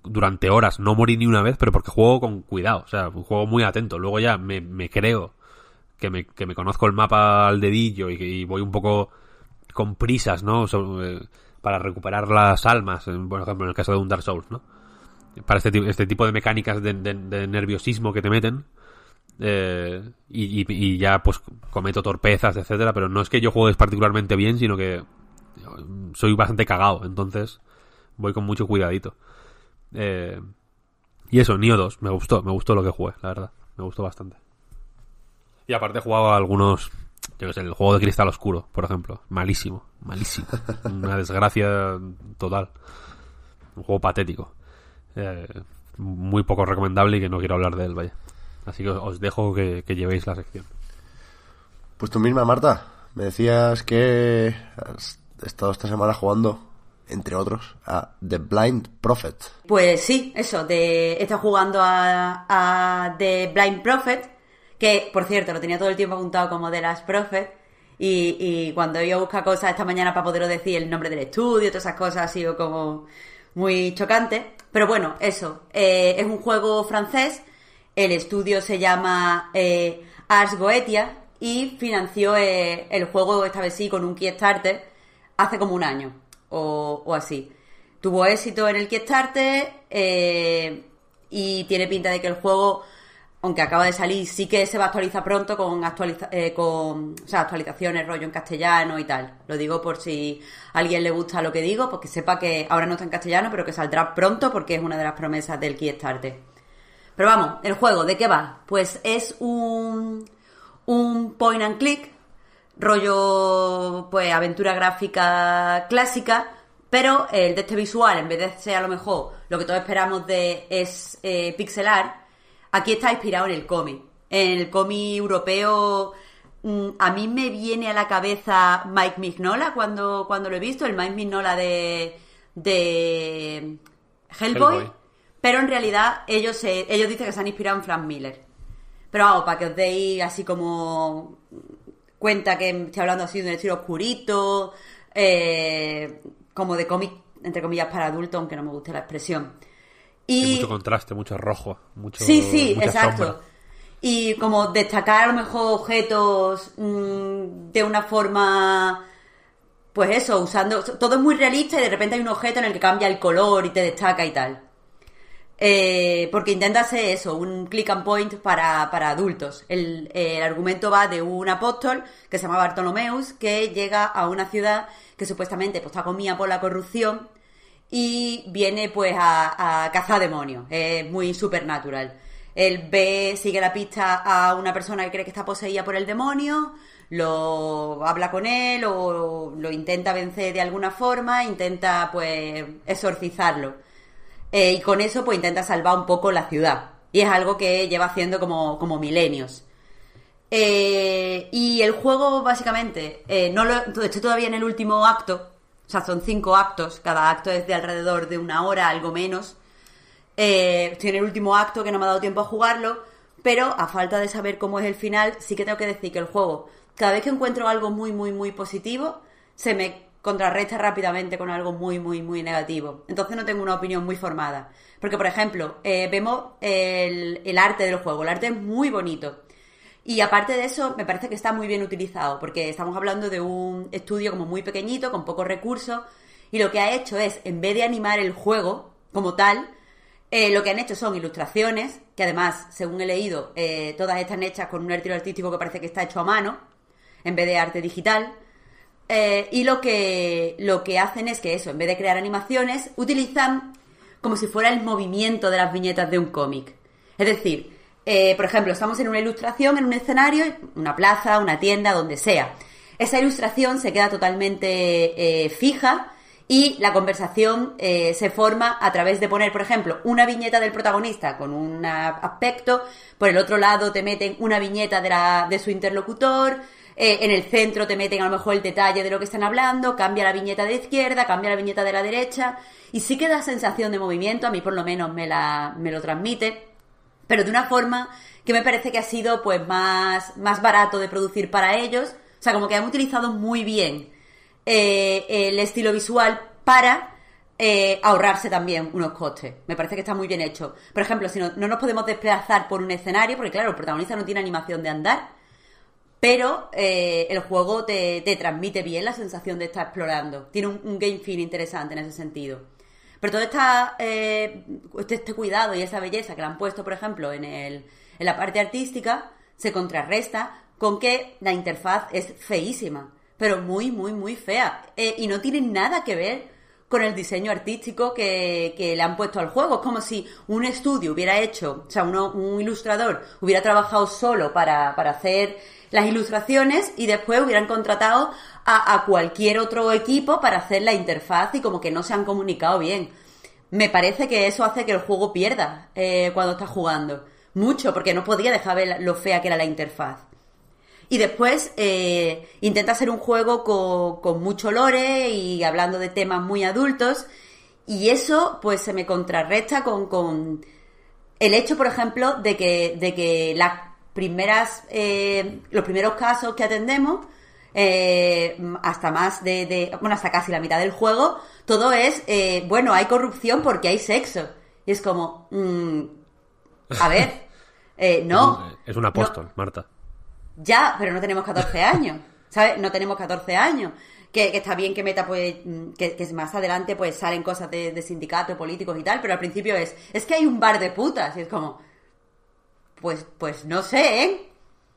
durante horas no morí ni una vez, pero porque juego con cuidado, o sea, juego muy atento. Luego ya me, me creo que me, que me conozco el mapa al dedillo y voy un poco con prisas, ¿no? Eh, para recuperar las almas, por ejemplo, en el caso de un Dark Souls, ¿no? Para este, este tipo de mecánicas de nerviosismo que te meten. Eh, y, ya pues cometo torpezas, etcétera, pero no es que yo juegues particularmente bien, sino que soy bastante cagado, entonces voy con mucho cuidadito. Eh, y eso, Nioh 2, me gustó, me gustó lo que jugué, la verdad, me gustó bastante. Y aparte he jugado a algunos, yo que sé, el juego de Cristal Oscuro, por ejemplo, malísimo, malísimo, una desgracia total, un juego patético, Eh, muy poco recomendable y que no quiero hablar de él, vaya. Así que os dejo que, que llevéis la sección. Pues tú misma, Marta, me decías que has estado esta semana jugando, entre otros, a The Blind Prophet. Pues sí, eso, de está jugando a, a The Blind Prophet, que por cierto lo tenía todo el tiempo apuntado como The Last Prophet, y, y cuando yo busco cosas esta mañana para poderos decir el nombre del estudio, todas esas cosas, ha sido como muy chocante. Pero bueno, eso, eh, es un juego francés, el estudio se llama eh, Ars Goetia y financió eh, el juego esta vez sí con un Kickstarter hace como un año o, así. Tuvo éxito en el Kickstarter eh, y tiene pinta de que el juego aunque acaba de salir, sí que se va a actualizar pronto con, actualiza con o sea, actualizaciones, rollo en castellano y tal. Lo digo por si a alguien le gusta lo que digo, pues que sepa que ahora no está en castellano, pero que saldrá pronto porque es una de las promesas del Kickstarter. Pero vamos, el juego, ¿de qué va? Pues es un, un point and click, rollo, pues aventura gráfica clásica, pero el de este visual, en vez de ser a lo mejor lo que todos esperamos de es eh, pixelar, aquí está inspirado en el cómic. En el cómic europeo, mm, a mí me viene a la cabeza Mike Mignola cuando, cuando lo he visto, el Mike Mignola de, de Hellboy, Hellboy. Pero en realidad ellos, se- ellos dicen que se han inspirado en Frank Miller. Pero vamos, para que os deis así como cuenta que estoy hablando así de un estilo oscurito, eh, como de cómic, entre comillas, para adultos, aunque no me guste la expresión. Y mucho contraste, mucho rojo, mucho sí, sí, exacto. sombra. Y como destacar a lo mejor objetos mm, de una forma, pues eso, usando, todo es muy realista y de repente hay un objeto en el que cambia el color y te destaca y tal. Eh, porque intenta hacer eso, un click and point para, para adultos. El, argumento va de un apóstol que se llama Bartolomeus que llega a una ciudad que supuestamente pues, está comida por la corrupción y viene pues a, a cazar demonios. Es muy supernatural. Él ve, sigue la pista a una persona que cree que está poseída por el demonio, lo habla con él o lo intenta vencer de alguna forma, intenta pues exorcizarlo. Eh, y con eso pues intenta salvar un poco la ciudad. Y es algo que lleva haciendo como, como milenios. Eh, y el juego, básicamente, eh, no lo, estoy todavía en el último acto. O sea, son cinco actos. Cada acto es de alrededor de una hora, algo menos. Eh, estoy en el último acto que no me ha dado tiempo a jugarlo. Pero a falta de saber cómo es el final, sí que tengo que decir que el juego, cada vez que encuentro algo muy, muy, muy positivo, se me contrarresta rápidamente con algo muy, muy, muy negativo. Entonces no tengo una opinión muy formada. Porque, por ejemplo, eh, vemos el, el arte del juego. El arte es muy bonito. Y aparte de eso, me parece que está muy bien utilizado, porque estamos hablando de un estudio como muy pequeñito, con pocos recursos, y lo que ha hecho es, en vez de animar el juego como tal, eh, lo que han hecho son ilustraciones, que además, según he leído, eh, todas están hechas con un estilo artístico que parece que está hecho a mano, en vez de arte digital. Eh, y lo que, lo que hacen es que eso, en vez de crear animaciones, utilizan como si fuera el movimiento de las viñetas de un cómic. Es decir, eh, por ejemplo, estamos en una ilustración, en un escenario, una plaza, una tienda, donde sea. Esa ilustración se queda totalmente eh, fija y la conversación se forma a través de poner, por ejemplo, una viñeta del protagonista con un aspecto, por el otro lado te meten una viñeta de, la- de su interlocutor, eh, en el centro te meten a lo mejor el detalle de lo que están hablando, cambia la viñeta de izquierda, cambia la viñeta de la derecha, y sí que da sensación de movimiento, a mí por lo menos me, la, me lo transmite, pero de una forma que me parece que ha sido pues más, más barato de producir para ellos, o sea, como que han utilizado muy bien eh, el estilo visual para eh, ahorrarse también unos costes. Me parece que está muy bien hecho. Por ejemplo, si no, no nos podemos desplazar por un escenario, porque claro, el protagonista no tiene animación de andar, pero eh, el juego te, te transmite bien la sensación de estar explorando. Tiene un, game feel interesante en ese sentido. Pero todo eh, este, este cuidado y esa belleza que le han puesto, por ejemplo, en, la parte artística, se contrarresta con que la interfaz es feísima, pero muy, muy, muy fea. Eh, y no tiene nada que ver con el diseño artístico que, le han puesto al juego. Es como si un estudio hubiera hecho, o sea, un ilustrador hubiera trabajado solo para hacer las ilustraciones y después hubieran contratado a, cualquier otro equipo para hacer la interfaz y como que no se han comunicado bien. Me parece que eso hace que el juego pierda eh, cuando estás jugando. Mucho, porque no podía dejar ver lo fea que era la interfaz. Y después eh, intenta hacer un juego con, con mucho lore y hablando de temas muy adultos. Y eso, pues, se me contrarresta con, con el hecho, por ejemplo, de que, de que las primeras, eh, los primeros casos que atendemos, eh, hasta más de, de- bueno, hasta casi la mitad del juego, todo es, eh, bueno, hay corrupción porque hay sexo. Y es como, mm, a ver, eh, no. Es un apóstol, Marta. Ya, pero no tenemos 14 años, ¿sabes? No tenemos 14 años. Que, que está bien que meta, pues, mm, que, que más adelante, pues, salen cosas de, de sindicatos, políticos y tal, pero al principio es, es que hay un bar de putas, y es como, pues, pues no sé, ¿eh?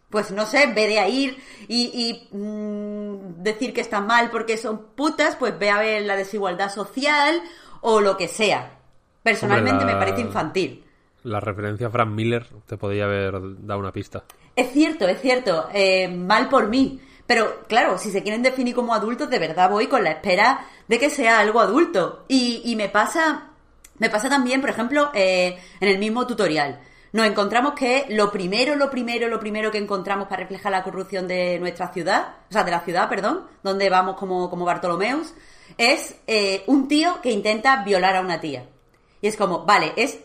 Pues no sé, en vez de ir y, y, mm, decir que están mal porque son putas, pues ve a ver la desigualdad social o lo que sea. Personalmente la- me parece infantil. La referencia a Frank Miller te podría haber dado una pista. Es cierto, es cierto. eh, mal por mí. Pero claro, si se quieren definir como adultos, de verdad voy con la espera de que sea algo adulto. Y, y me pasa. Me pasa también, por ejemplo, eh, en el mismo tutorial. Nos encontramos que lo primero, lo primero, lo primero que encontramos para reflejar la corrupción de nuestra ciudad, o sea, de la ciudad, perdón, donde vamos como, como Bartolomeus, es eh, un tío que intenta violar a una tía. Y es como, vale, es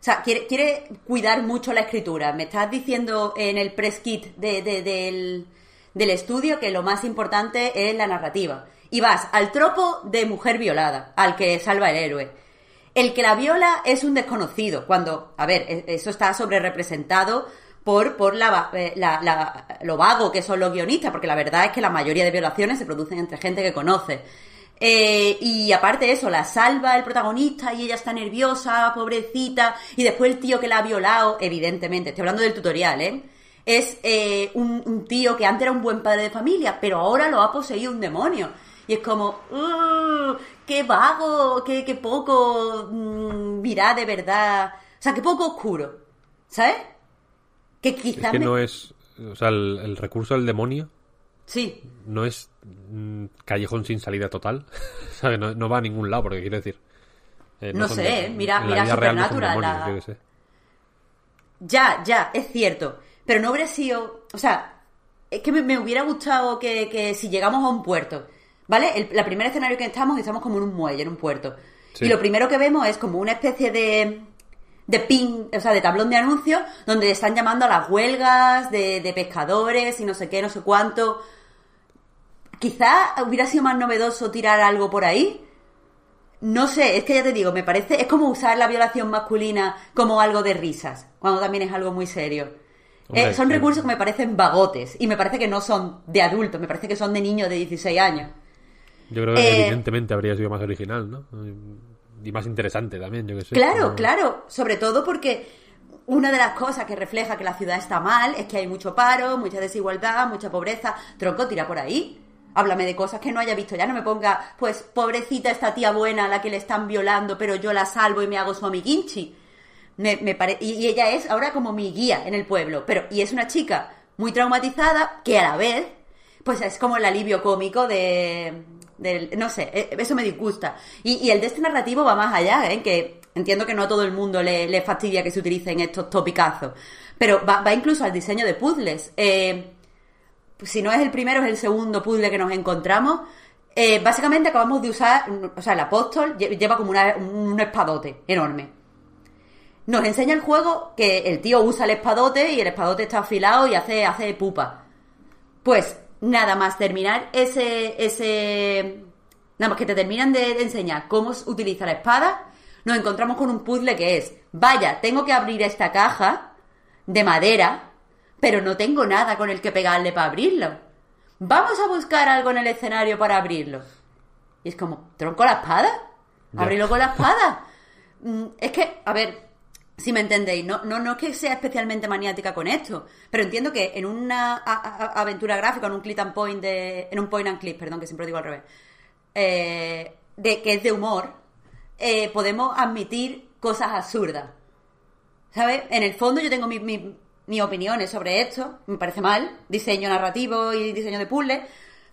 o sea, quiere, quiere cuidar mucho la escritura. Me estás diciendo en el press kit de- de- del, del estudio que lo más importante es la narrativa. Y vas al tropo de mujer violada, al que salva el héroe. El que la viola es un desconocido, cuando, a ver, e- eso está sobre representado por, por la, eh, la- la- lo vago que son los guionistas, porque la verdad es que la mayoría de violaciones se producen entre gente que conoce. Eh, y aparte de eso, la salva el protagonista y ella está nerviosa, pobrecita, y después el tío que la ha violado, evidentemente, estoy hablando del tutorial, ¿eh? Es eh, un, tío que antes era un buen padre de familia, pero ahora lo ha poseído un demonio. Y es como, "Uh, qué vago, qué, qué poco mm, mirá de verdad. O sea, qué poco oscuro. ¿Sabes? Que Es quizás que me- no es. O sea, el, el recurso del demonio Sí, no es mm, callejón sin salida total. ¿Sabes? No, no va a ningún lado, porque quiero decir. eh, No sé, de-. Mira- mira no Supernatural, demonios, la-. Ya, ya, es cierto. Pero no hubiera sido. O sea, es que me, me hubiera gustado que, que si llegamos a un puerto, ¿vale? El, la primer escenario que estamos, estamos como en un muelle, en un puerto. Sí. Y lo primero que vemos es como una especie de. de pin, o sea, de tablón de anuncios, donde están llamando a las huelgas de, de pescadores y no sé qué, no sé cuánto. Quizá hubiera sido más novedoso tirar algo por ahí. No sé, es que ya te digo, me parece, es como usar la violación masculina como algo de risas, cuando también es algo muy serio. Hombre, Eh, son recursos que me parecen vagotes y me parece que no son de adultos, me parece que son de niños de 16 años. Yo creo que Eh, evidentemente habría sido más original, ¿no? Y más interesante también, yo que sé. Claro, claro, sobre todo porque una de las cosas que refleja que la ciudad está mal es que hay mucho paro, mucha desigualdad, mucha pobreza. Tronco, tira por ahí. Háblame de cosas que no haya visto ya, no me ponga, pues, pobrecita esta tía buena a la que le están violando, pero yo la salvo y me hago su amiguinchi. Me, me pare- y, y ella es ahora como mi guía en el pueblo, pero, y es una chica muy traumatizada que a la vez, pues es como el alivio cómico de, no sé, eh, eso me disgusta. Y, el de este narrativo va más allá, ¿eh? que entiendo que no a todo el mundo le, fastidia que se utilicen estos topicazos, pero va, incluso al diseño de puzzles. Eh, si no es el primero, es el segundo puzzle que nos encontramos. Eh, básicamente acabamos de usar, o sea, el apóstol lle- lleva como una- un espadote enorme. Nos enseña el juego que el tío usa el espadote y el espadote está afilado y hace, hace pupa. Pues nada más terminar ese, ese, nada más que te terminan de, enseñar cómo utiliza la espada, nos encontramos con un puzzle que es, vaya, tengo que abrir esta caja de madera, pero no tengo nada con el que pegarle para abrirlo. Vamos a buscar algo en el escenario para abrirlo. Y es como, ¿tronco la espada? Ya. Ábrelo con la espada. Mm, es que, a ver, si me entendéis, no, no, no es que sea especialmente maniática con esto, pero entiendo que en una a- aventura gráfica, en un click and point de. En un point and click, perdón, que siempre digo al revés. eh, de, que es de humor, eh, podemos admitir cosas absurdas. ¿Sabes? En el fondo yo tengo mi- mi- mis opiniones sobre esto, me parece mal, diseño narrativo y diseño de puzzle,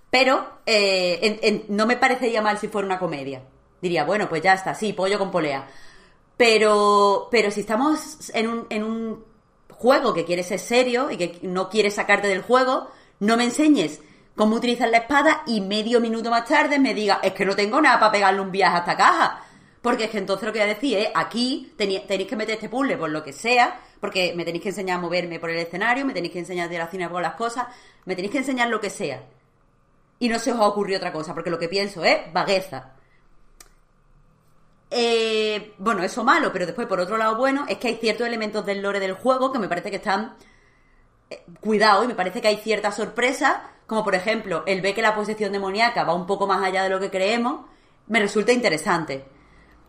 pero eh, no me parecería mal si fuera una comedia. Diría, bueno, pues ya está, sí, pollo con polea. Pero, pero si estamos en un, en un juego que quiere ser serio y que no quiere sacarte del juego, no me enseñes cómo utilizar la espada y medio minuto más tarde me diga, es que no tengo nada para pegarle un viaje a esta caja. Porque es que entonces lo que voy a decir es, aquí tenéis que meter este puzzle por lo que sea, porque me tenéis que enseñar a moverme por el escenario, me tenéis que enseñar a relacionar con las cosas, me tenéis que enseñar lo que sea. Y no se os ha ocurrido otra cosa, porque lo que pienso es vagueza. Eh, bueno, eso malo, pero después por otro lado bueno, es que hay ciertos elementos del lore del juego que me parece que están eh, cuidado y me parece que hay ciertas sorpresas, como por ejemplo el ver que la posesión demoníaca va un poco más allá de lo que creemos, me resulta interesante.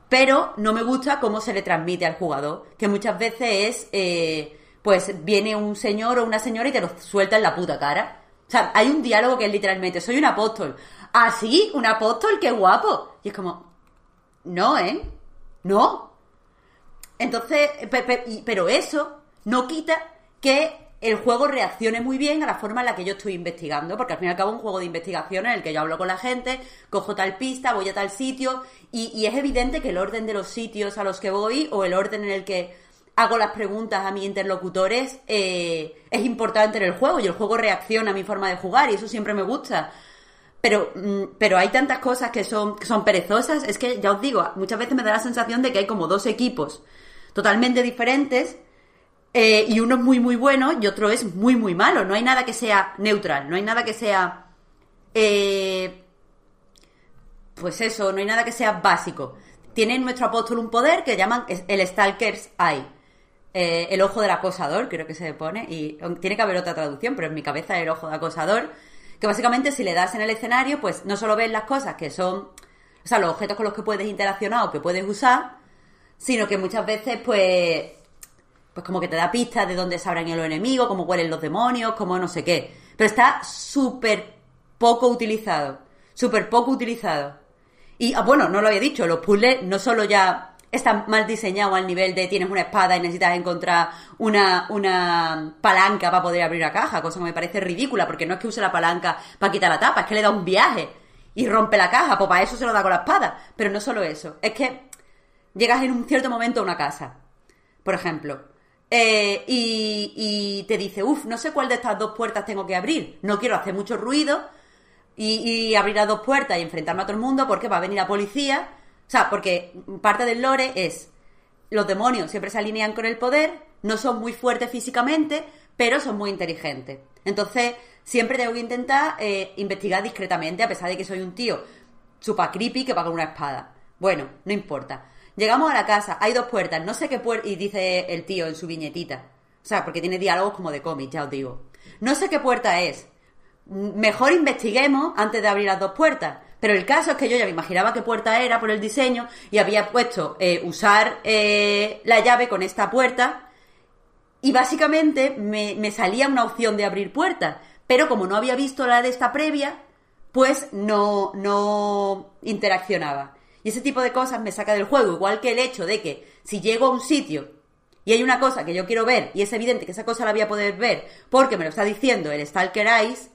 Pero no me gusta cómo se le transmite al jugador, que muchas veces es, eh, pues viene un señor o una señora y te lo suelta en la puta cara. O sea, hay un diálogo que es literalmente, soy un apóstol. ¿Ah? ¿Un apóstol? ¡Qué guapo! Y es como, no, ¿eh? No. Entonces, pero eso no quita que el juego reaccione muy bien a la forma en la que yo estoy investigando, porque al fin y al cabo un juego de investigación en el que yo hablo con la gente, cojo tal pista, voy a tal sitio, y, y es evidente que el orden de los sitios a los que voy o el orden en el que hago las preguntas a mis interlocutores eh, es importante en el juego y el juego reacciona a mi forma de jugar y eso siempre me gusta. Pero, mm, pero hay tantas cosas que son, que son perezosas. Es que, ya os digo, muchas veces me da la sensación de que hay como dos equipos totalmente diferentes eh, y uno es muy, muy bueno y otro es muy, muy malo. No hay nada que sea neutral, no hay nada que sea... eh, pues eso, no hay nada que sea básico. Tiene nuestro apóstol un poder que llaman el Stalker's Eye. Eh, el ojo del acosador, creo que se pone, y tiene que haber otra traducción, pero en mi cabeza el ojo del acosador, que básicamente si le das en el escenario, pues no solo ves las cosas que son, o sea, los objetos con los que puedes interaccionar o que puedes usar, sino que muchas veces, pues, pues como que te da pistas de dónde sabrán los enemigos, cómo huelen los demonios, cómo no sé qué. Pero está súper poco utilizado, súper poco utilizado. Y, ah, bueno, no lo había dicho, los puzzles no solo ya están mal diseñados al nivel de tienes una espada y necesitas encontrar una, una palanca para poder abrir la caja, cosa que me parece ridícula, porque no es que use la palanca para quitar la tapa, es que le da un viaje y rompe la caja, pues para eso se lo da con la espada. Pero no solo eso, es que llegas en un cierto momento a una casa, por ejemplo, eh, y, y te dice, uff, no sé cuál de estas dos puertas tengo que abrir, no quiero hacer mucho ruido y, y abrir las dos puertas y enfrentarme a todo el mundo porque va a venir la policía. O sea, porque parte del lore es los demonios siempre se alinean con el poder, no son muy fuertes físicamente, pero son muy inteligentes. Entonces, siempre tengo que intentar eh, investigar discretamente, a pesar de que soy un tío super creepy que va con una espada. Bueno, no importa. Llegamos a la casa, hay dos puertas, no sé qué puerta, y dice el tío en su viñetita. O sea, porque tiene diálogos como de cómic, ya os digo. No sé qué puerta es. Mejor investiguemos antes de abrir las dos puertas. Pero el caso es que yo ya me imaginaba qué puerta era por el diseño y había puesto eh, usar eh, la llave con esta puerta y básicamente me, me salía una opción de abrir puertas. Pero como no había visto la de esta previa, pues no, no interaccionaba. Y ese tipo de cosas me saca del juego, igual que el hecho de que si llego a un sitio y hay una cosa que yo quiero ver y es evidente que esa cosa la voy a poder ver porque me lo está diciendo el Stalker Eyes,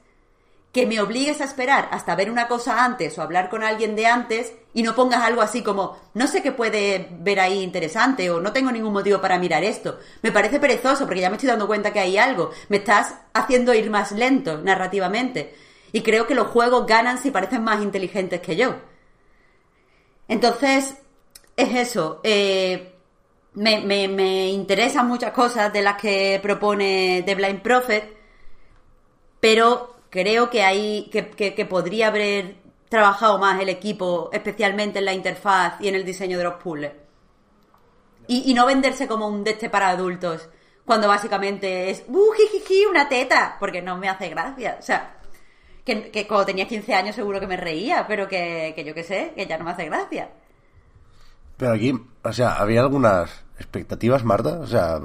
que me obligues a esperar hasta ver una cosa antes o hablar con alguien de antes y no pongas algo así como no sé qué puede ver ahí interesante o no tengo ningún motivo para mirar esto. Me parece perezoso porque ya me estoy dando cuenta que hay algo. Me estás haciendo ir más lento narrativamente. Y creo que los juegos ganan si parecen más inteligentes que yo. Entonces, es eso. Eh, me, me, me interesan muchas cosas de las que propone The Blind Prophet, pero creo que hay que, que, podría haber trabajado más el equipo, especialmente en la interfaz y en el diseño de los puzzles. Y, y no venderse como un de este para adultos, cuando básicamente es ¡uh, jijiji, una teta! Porque no me hace gracia. O sea, que, que cuando tenía 15 años seguro que me reía, pero que, que yo qué sé, que ya no me hace gracia. Pero aquí, o sea, ¿había algunas expectativas, Marta? O sea,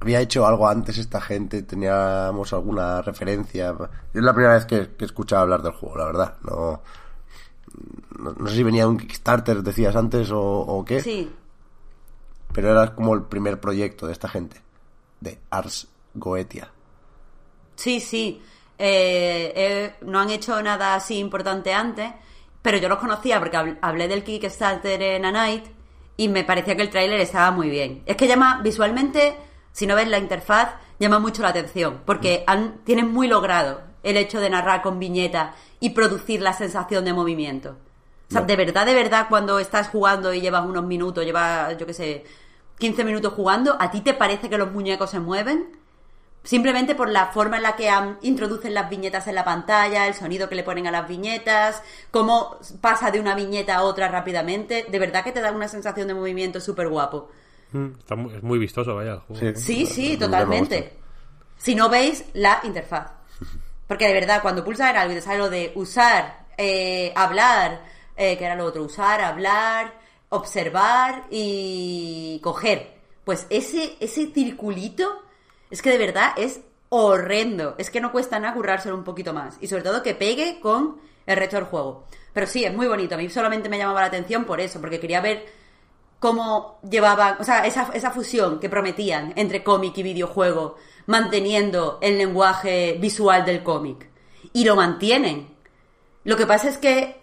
había hecho algo antes esta gente, teníamos alguna referencia. Es la primera vez que, que he escuchado hablar del juego, la verdad. No, no, no sé si venía un Kickstarter, decías antes, o, o, qué. Sí. Pero era como el primer proyecto de esta gente, de Ars Goetia. Sí, sí. Eh, eh, no han hecho nada así importante antes, pero yo los conocía porque hablé del Kickstarter en A Night y me parecía que el tráiler estaba muy bien. Es que llama visualmente si no ves la interfaz, llama mucho la atención, porque han, tienen muy logrado el hecho de narrar con viñeta y producir la sensación de movimiento. O sea, no. de verdad, de verdad, cuando estás jugando y llevas unos minutos, llevas, yo qué sé, 15 minutos jugando, ¿a ti te parece que los muñecos se mueven? Simplemente por la forma en la que han, introducen las viñetas en la pantalla, el sonido que le ponen a las viñetas, cómo pasa de una viñeta a otra rápidamente, de verdad que te da una sensación de movimiento súper guapo. Está muy, es muy vistoso, vaya. El juego. Sí, sí, sí totalmente. Si no veis la interfaz. Porque de verdad, cuando pulsas algo y te sale lo de usar, eh, hablar, eh, que era lo otro, usar, hablar, observar y coger. Pues Pues ese, ese circulito es que de verdad es horrendo. Es que no cuesta nada currárselo un poquito más. Y sobre todo que pegue con el resto del juego. Pero sí, es muy bonito. A mí solamente me llamaba la atención por eso, porque quería ver cómo llevaban, o sea, esa, esa fusión que prometían entre cómic y videojuego, manteniendo el lenguaje visual del cómic. Y lo mantienen. Lo que pasa es que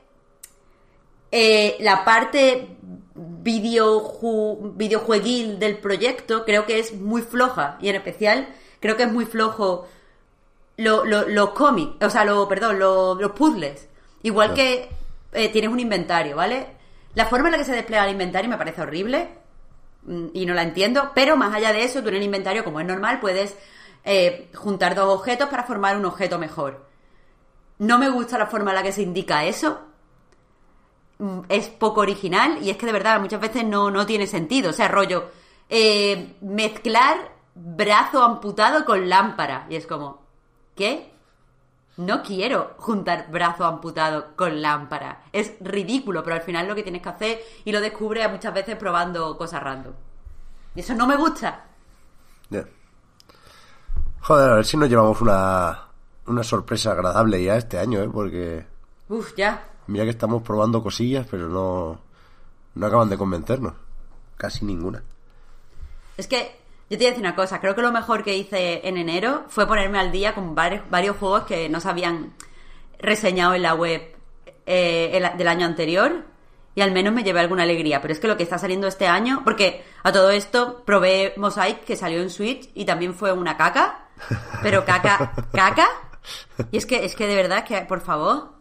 eh, la parte videoju- videojueguil del proyecto creo que es muy floja. Y en especial creo que es muy flojo lo- lo- los cómics, o sea, lo, perdón, lo- los puzzles. Igual que eh, tienes un inventario, ¿vale? La forma en la que se despliega el inventario me parece horrible mm, y no la entiendo, pero más allá de eso, tú en el inventario, como es normal, puedes eh, juntar dos objetos para formar un objeto mejor. No me gusta la forma en la que se indica eso. Mm, Es poco original y es que de verdad muchas veces no, no tiene sentido. O sea, rollo, eh, mezclar brazo amputado con lámpara. Y es como, ¿qué? No quiero juntar brazo amputado con lámpara. Es ridículo, pero al final lo que tienes que hacer y lo descubres muchas veces probando cosas random. Y eso no me gusta. Ya. Joder, a ver si nos llevamos una, una sorpresa agradable ya este año, ¿eh? Porque Uf, ya. mira que estamos probando cosillas, pero no, no acaban de convencernos. Casi ninguna. Es que yo te voy a decir una cosa, creo que lo mejor que hice en enero fue ponerme al día con varios, varios juegos que no se habían reseñado en la web eh, el- del año anterior y al menos me llevé alguna alegría. Pero es que lo que está saliendo este año, porque a todo esto probé Mosaic que salió en Switch y también fue una caca, pero caca, caca. Y es que, es que de verdad que, por favor,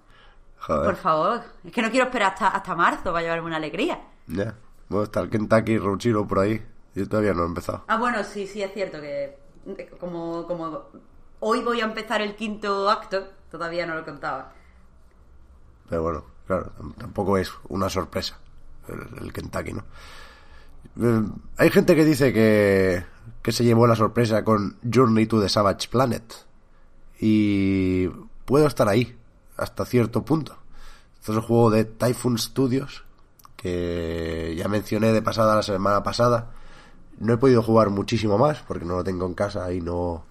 Joder. por favor, es que no quiero esperar hasta, hasta marzo para llevarme una alegría. Ya. Bueno, está el Kentucky Road Zero por ahí. Yo todavía no he empezado. Ah, bueno, sí, sí, es cierto que eh, como, como hoy voy a empezar el quinto acto, todavía no lo contaba. Pero bueno, claro, tam- tampoco es una sorpresa el, el Kentucky, ¿no? Eh, hay gente que dice que, que se llevó la sorpresa con Journey to the Savage Planet. Y puedo estar ahí, hasta cierto punto. Este es el juego de Typhoon Studios, que ya mencioné de pasada la semana pasada. No he podido jugar muchísimo más, porque no lo tengo en casa y no,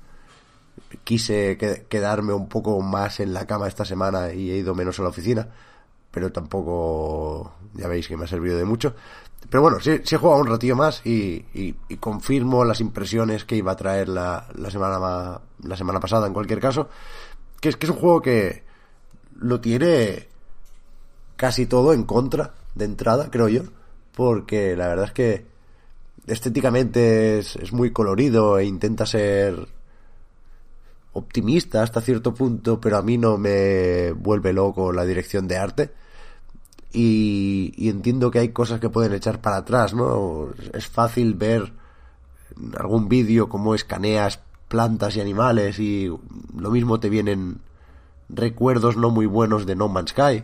quise que- quedarme un poco más en la cama esta semana y he ido menos a la oficina, pero tampoco, ya veis que me ha servido de mucho. Pero bueno, sí, sí he jugado un ratillo más y, y- y confirmo las impresiones que iba a traer la, la semana ma- la semana pasada en cualquier caso, que es que es un juego que lo tiene casi todo en contra de entrada, creo yo, porque la verdad es que estéticamente es, es muy colorido e intenta ser optimista hasta cierto punto, pero a mí no me vuelve loco la dirección de arte. Y, y entiendo que hay cosas que pueden echar para atrás, ¿no? Es fácil ver algún vídeo cómo escaneas plantas y animales y lo mismo te vienen recuerdos no muy buenos de No Man's Sky.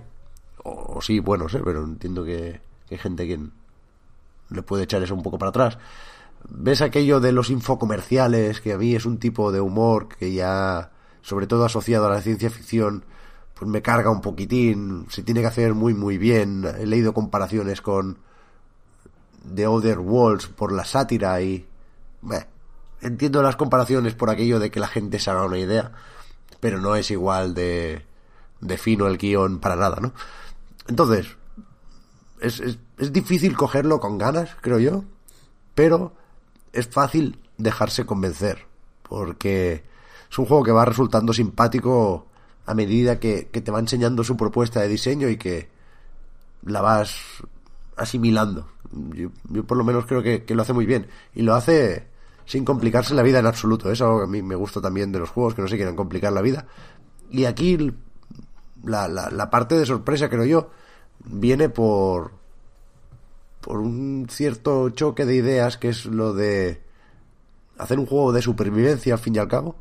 O, o sí, buenos, ¿eh? Pero entiendo que, que hay gente que le puede echar eso un poco para atrás. Ves aquello de los infocomerciales, que a mí es un tipo de humor que ya, sobre todo asociado a la ciencia ficción, pues me carga un poquitín, se tiene que hacer muy muy bien. He leído comparaciones con The Other Worlds por la sátira y... entiendo las comparaciones por aquello de que la gente se haga una idea, pero no es igual de, de fino el guion para nada, ¿no? Entonces, es, es, es difícil cogerlo con ganas, creo yo, pero es fácil dejarse convencer, porque es un juego que va resultando simpático a medida que, que te va enseñando su propuesta de diseño y que la vas asimilando. Yo, por lo menos creo que, que lo hace muy bien y lo hace sin complicarse la vida en absoluto. Es algo que a mí me gusta también de los juegos, que no se quieren complicar la vida. Y aquí la, la, la parte de sorpresa, creo yo, viene por, por un cierto choque de ideas que es lo de hacer un juego de supervivencia al fin y al cabo,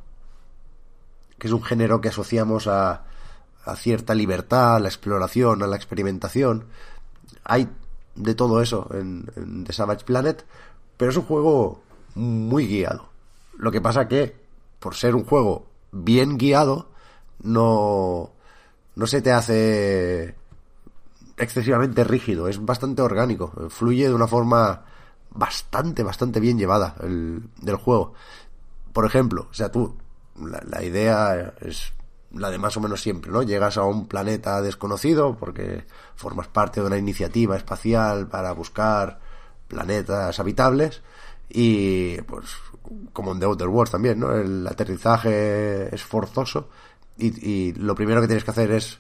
que es un género que asociamos a, a cierta libertad, a la exploración, a la experimentación. Hay de todo eso en, en The Savage Planet, pero es un juego muy guiado. Lo que pasa que, por ser un juego bien guiado, no, no se te hace excesivamente rígido, es bastante orgánico, fluye de una forma bastante, bastante bien llevada el, del juego. Por ejemplo, o sea, tú, la, idea es la de más o menos siempre, ¿no? Llegas a un planeta desconocido porque formas parte de una iniciativa espacial para buscar planetas habitables y pues como en The Outer Worlds también, ¿no? El aterrizaje es forzoso y, y lo primero que tienes que hacer es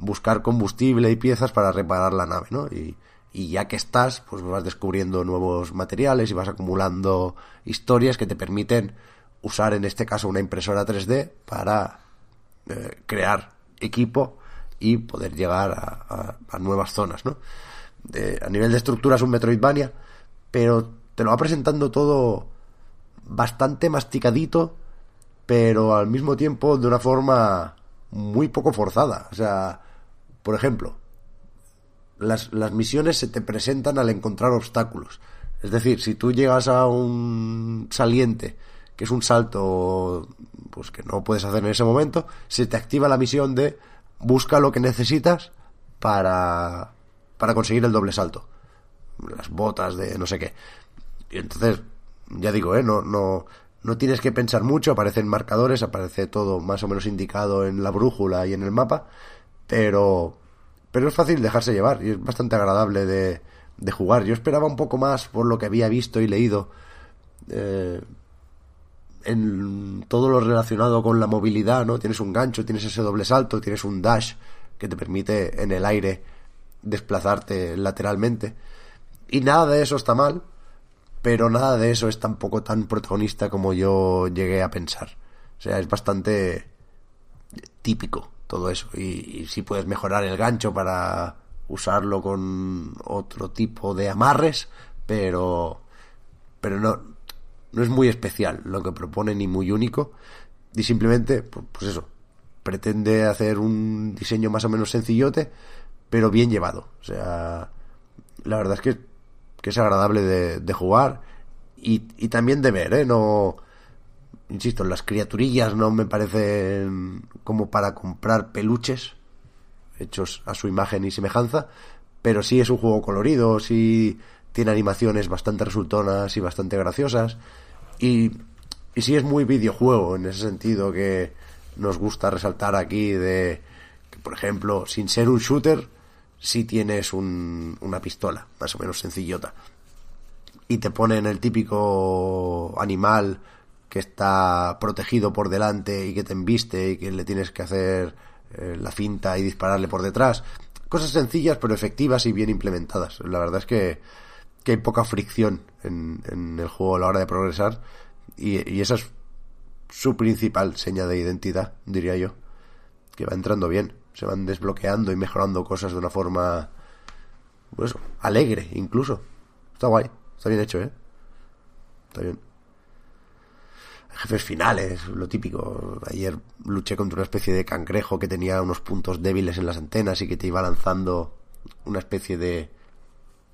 buscar combustible y piezas para reparar la nave, ¿no? Y, y ya que estás, pues vas descubriendo nuevos materiales y vas acumulando historias que te permiten usar en este caso una impresora 3D para eh, crear equipo y poder llegar a, nuevas zonas, ¿no? De- a nivel de estructura es un Metroidvania, pero te lo va presentando todo bastante masticadito, pero al mismo tiempo de una forma muy poco forzada. O sea, por ejemplo, las, las misiones se te presentan al encontrar obstáculos. Es decir, si tú llegas a un saliente, que es un salto pues que no puedes hacer en ese momento, se te activa la misión de busca lo que necesitas para, para conseguir el doble salto. Las botas de no sé qué. Y entonces, ya digo, ¿eh? no, no, no tienes que pensar mucho, aparecen marcadores, aparece todo más o menos indicado en la brújula y en el mapa, pero, pero es fácil dejarse llevar y es bastante agradable de, de jugar. Yo esperaba un poco más por lo que había visto y leído eh, en todo lo relacionado con la movilidad, ¿no? Tienes un gancho, tienes ese doble salto, tienes un dash que te permite en el aire desplazarte lateralmente. Y nada de eso está mal, pero nada de eso es tampoco tan protagonista como yo llegué a pensar. O sea, es bastante típico todo eso. Y, sí puedes mejorar el gancho para usarlo con otro tipo de amarres, pero, pero no, no es muy especial lo que propone ni muy único. Y simplemente, pues, eso, pretende hacer un diseño más o menos sencillote, pero bien llevado. O sea, la verdad es que, es agradable de, de jugar y, y también de ver, ¿eh? No, insisto, las criaturillas no me parecen como para comprar peluches hechos a su imagen y semejanza, pero sí es un juego colorido, sí tiene animaciones bastante resultonas y bastante graciosas y, y sí es muy videojuego en ese sentido que nos gusta resaltar aquí de que, por ejemplo, sin ser un shooter, sí tienes un, una pistola, más o menos sencillota. Y te ponen el típico animal que está protegido por delante y que te embiste y que le tienes que hacer eh, la finta y dispararle por detrás. Cosas sencillas pero efectivas y bien implementadas. La verdad es que, que hay poca fricción en, en el juego a la hora de progresar y, y esa es su principal seña de identidad, diría yo. Que va entrando bien. Se van desbloqueando y mejorando cosas de una forma, pues, alegre incluso. Está guay. Está bien hecho, ¿eh? Está bien. Jefes finales, lo típico. Ayer luché contra una especie de cangrejo que tenía unos puntos débiles en las antenas y que te iba lanzando una especie de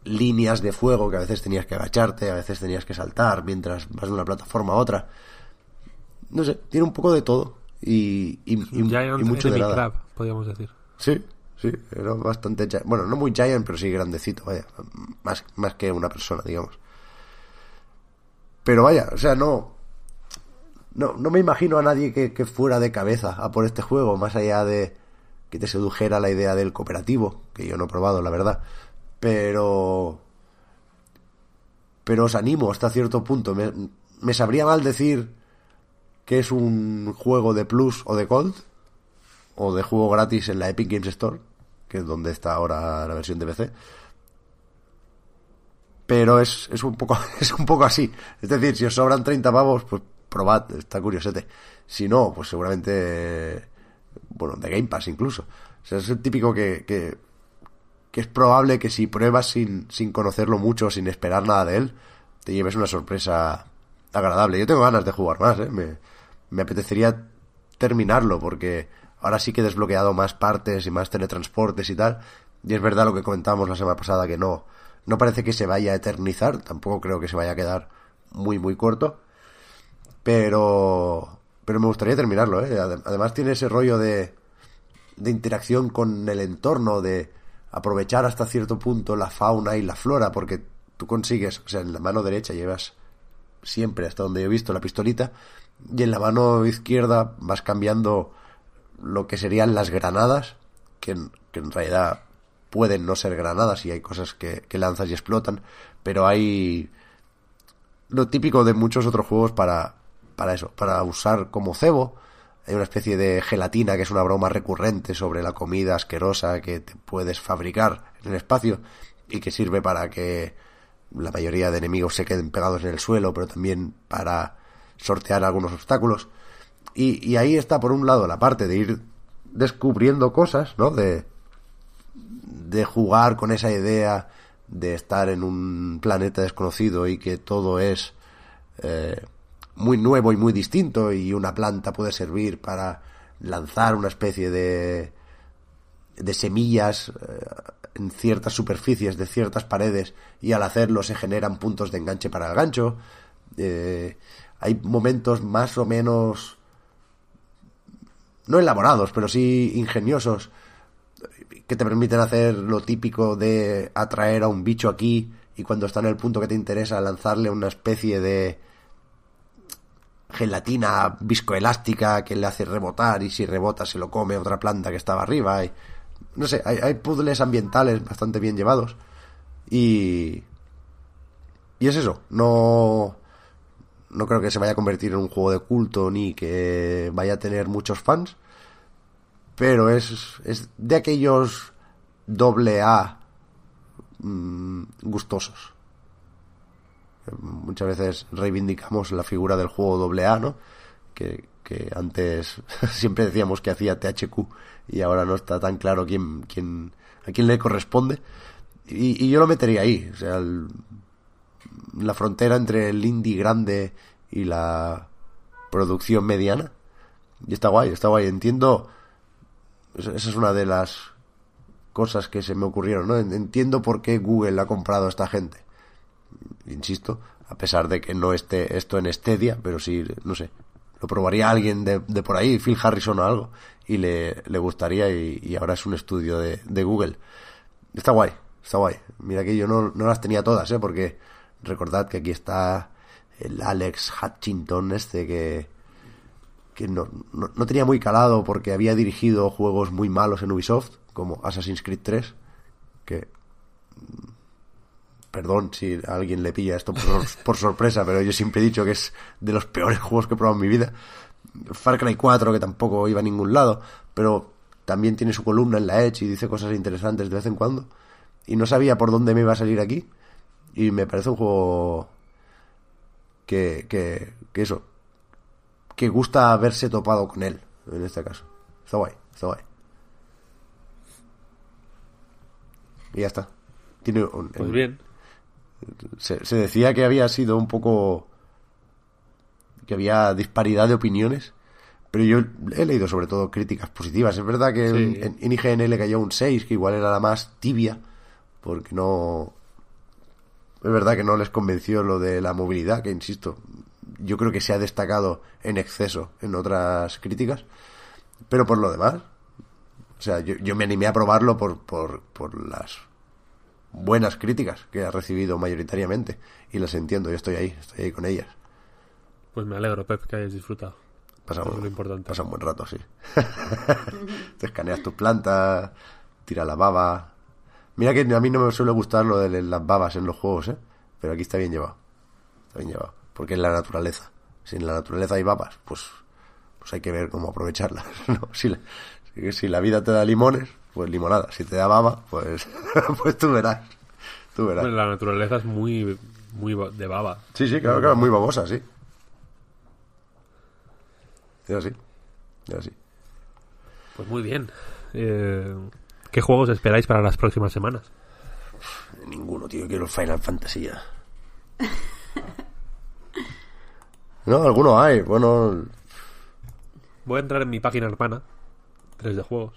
líneas de fuego que a veces tenías que agacharte, a veces tenías que saltar mientras vas de una plataforma a otra. No sé, tiene un poco de todo y, y, y- y mucho de nada. Crab, podríamos decir. Sí, sí, era bastante... Bueno, no muy giant, pero sí grandecito, vaya. Más, más que una persona, digamos. Pero vaya, o sea, no... No, no me imagino a nadie que, que fuera de cabeza a por este juego, más allá de que te sedujera la idea del cooperativo, que yo no he probado, la verdad. Pero... Pero os animo hasta cierto punto. Me, me sabría mal decir que es un juego de Plus o de Gold, o de juego gratis en la Epic Games Store, que es donde está ahora la versión de PC. Pero es, es un poco es un poco así. Es decir, si os sobran 30 pavos, pues probad, está curiosete. Si no, pues seguramente bueno, de Game Pass incluso. O sea, es el típico que, que, es probable que si pruebas sin, sin conocerlo mucho, sin esperar nada de él, te lleves una sorpresa agradable. Yo tengo ganas de jugar más, ¿eh? Me, me apetecería terminarlo porque ahora sí que he desbloqueado más partes y más teletransportes y tal. Y es verdad lo que comentábamos la semana pasada que no, no parece que se vaya a eternizar, tampoco creo que se vaya a quedar muy muy corto. Pero pero me gustaría terminarlo, ¿eh? Ade- Además tiene ese rollo de de interacción con el entorno, de aprovechar hasta cierto punto la fauna y la flora, porque tú consigues, o sea, en la mano derecha llevas siempre, hasta donde he visto, la pistolita, y en la mano izquierda vas cambiando lo que serían las granadas, que en, que en realidad pueden no ser granadas y hay cosas que, que lanzas y explotan, pero hay lo típico de muchos otros juegos para, para eso, para usar como cebo. Hay una especie de gelatina que es una broma recurrente sobre la comida asquerosa que te puedes fabricar en el espacio y que sirve para que la mayoría de enemigos se queden pegados en el suelo, pero también para sortear algunos obstáculos. Y, ahí está, por un lado, la parte de ir descubriendo cosas, ¿no? De, de jugar con esa idea de estar en un planeta desconocido y que todo es eh, muy nuevo y muy distinto y una planta puede servir para lanzar una especie de de semillas eh, en ciertas superficies de ciertas paredes y al hacerlo se generan puntos de enganche para el gancho. Eh, hay momentos más o menos no elaborados pero sí ingeniosos que te permiten hacer lo típico de atraer a un bicho aquí y cuando está en el punto que te interesa lanzarle una especie de gelatina viscoelástica que le hace rebotar y si rebota se lo come otra planta que estaba arriba y no sé, hay, puzzles ambientales bastante bien llevados y y es eso, no no creo que se vaya a convertir en un juego de culto ni que vaya a tener muchos fans, pero es, es de aquellos doble A mm, gustosos. Muchas veces reivindicamos la figura del juego doble A, ¿no? Que, que antes siempre decíamos que hacía THQ y ahora no está tan claro quién, quién, a quién le corresponde. Y, y yo lo metería ahí, o sea, la frontera entre el indie grande y la producción mediana. Y está guay, está guay. Entiendo, esa esa es una de las cosas que se me ocurrieron, ¿no? Entiendo por qué Google ha comprado a esta gente. Insisto, a pesar de que no esté esto en Stadia, pero sí, no sé, lo probaría alguien de, de por ahí, Phil Harrison o algo, y le, le gustaría y, ahora es un estudio de, de Google. Está guay, está guay. Mira que yo no, no las tenía todas, ¿eh? Porque recordad que aquí está el Alex Hutchinson este que, que no, no, no tenía muy calado porque había dirigido juegos muy malos en Ubisoft, como Assassin's Creed 3, que perdón si alguien le pilla esto por, sor- por sorpresa, pero yo siempre he dicho que es de los peores juegos que he probado en mi vida. Far Cry 4, que tampoco iba a ningún lado, pero también tiene su columna en la Edge y dice cosas interesantes de vez en cuando. Y no sabía por dónde me iba a salir aquí. Y me parece un juego que, que, que eso, que gusta haberse topado con él, en este caso. Está guay, está guay. Y ya está. Tiene un, Pues bien. Se, se decía que había sido un poco que había disparidad de opiniones pero yo he leído sobre todo críticas positivas es verdad que Sí. en, en IGN le cayó un 6 que igual era la más tibia porque no es verdad que no les convenció lo de la movilidad que insisto yo creo que se ha destacado en exceso en otras críticas pero por lo demás o sea yo, yo me animé a probarlo por, por, por las buenas críticas que ha recibido mayoritariamente y las entiendo, yo estoy ahí, estoy ahí con ellas. Pues me alegro, Pep, que hayas disfrutado. Pasa, es un, lo importante. pasa un buen rato, sí. Te escaneas tus plantas, tira la baba. Mira que a mí no me suele gustar lo de las babas en los juegos, ¿eh? Pero aquí está bien llevado. Está bien llevado. Porque es la naturaleza. Si en la naturaleza hay babas, pues, pues hay que ver cómo aprovecharlas. ¿no? Si, la, si- si la vida te da limones, pues limonada. Si te da baba, pues, pues tú verás. Tú verás. Bueno, la naturaleza es muy, muy de baba. Sí, sí, claro, claro, muy babosa, sí. Es así. Es así. Pues muy bien. Eh, ¿Qué juegos esperáis para las próximas semanas? Ninguno, tío, quiero Final Fantasy. No, alguno hay. Bueno, Voy a entrar en mi página hermana, 3 de juegos,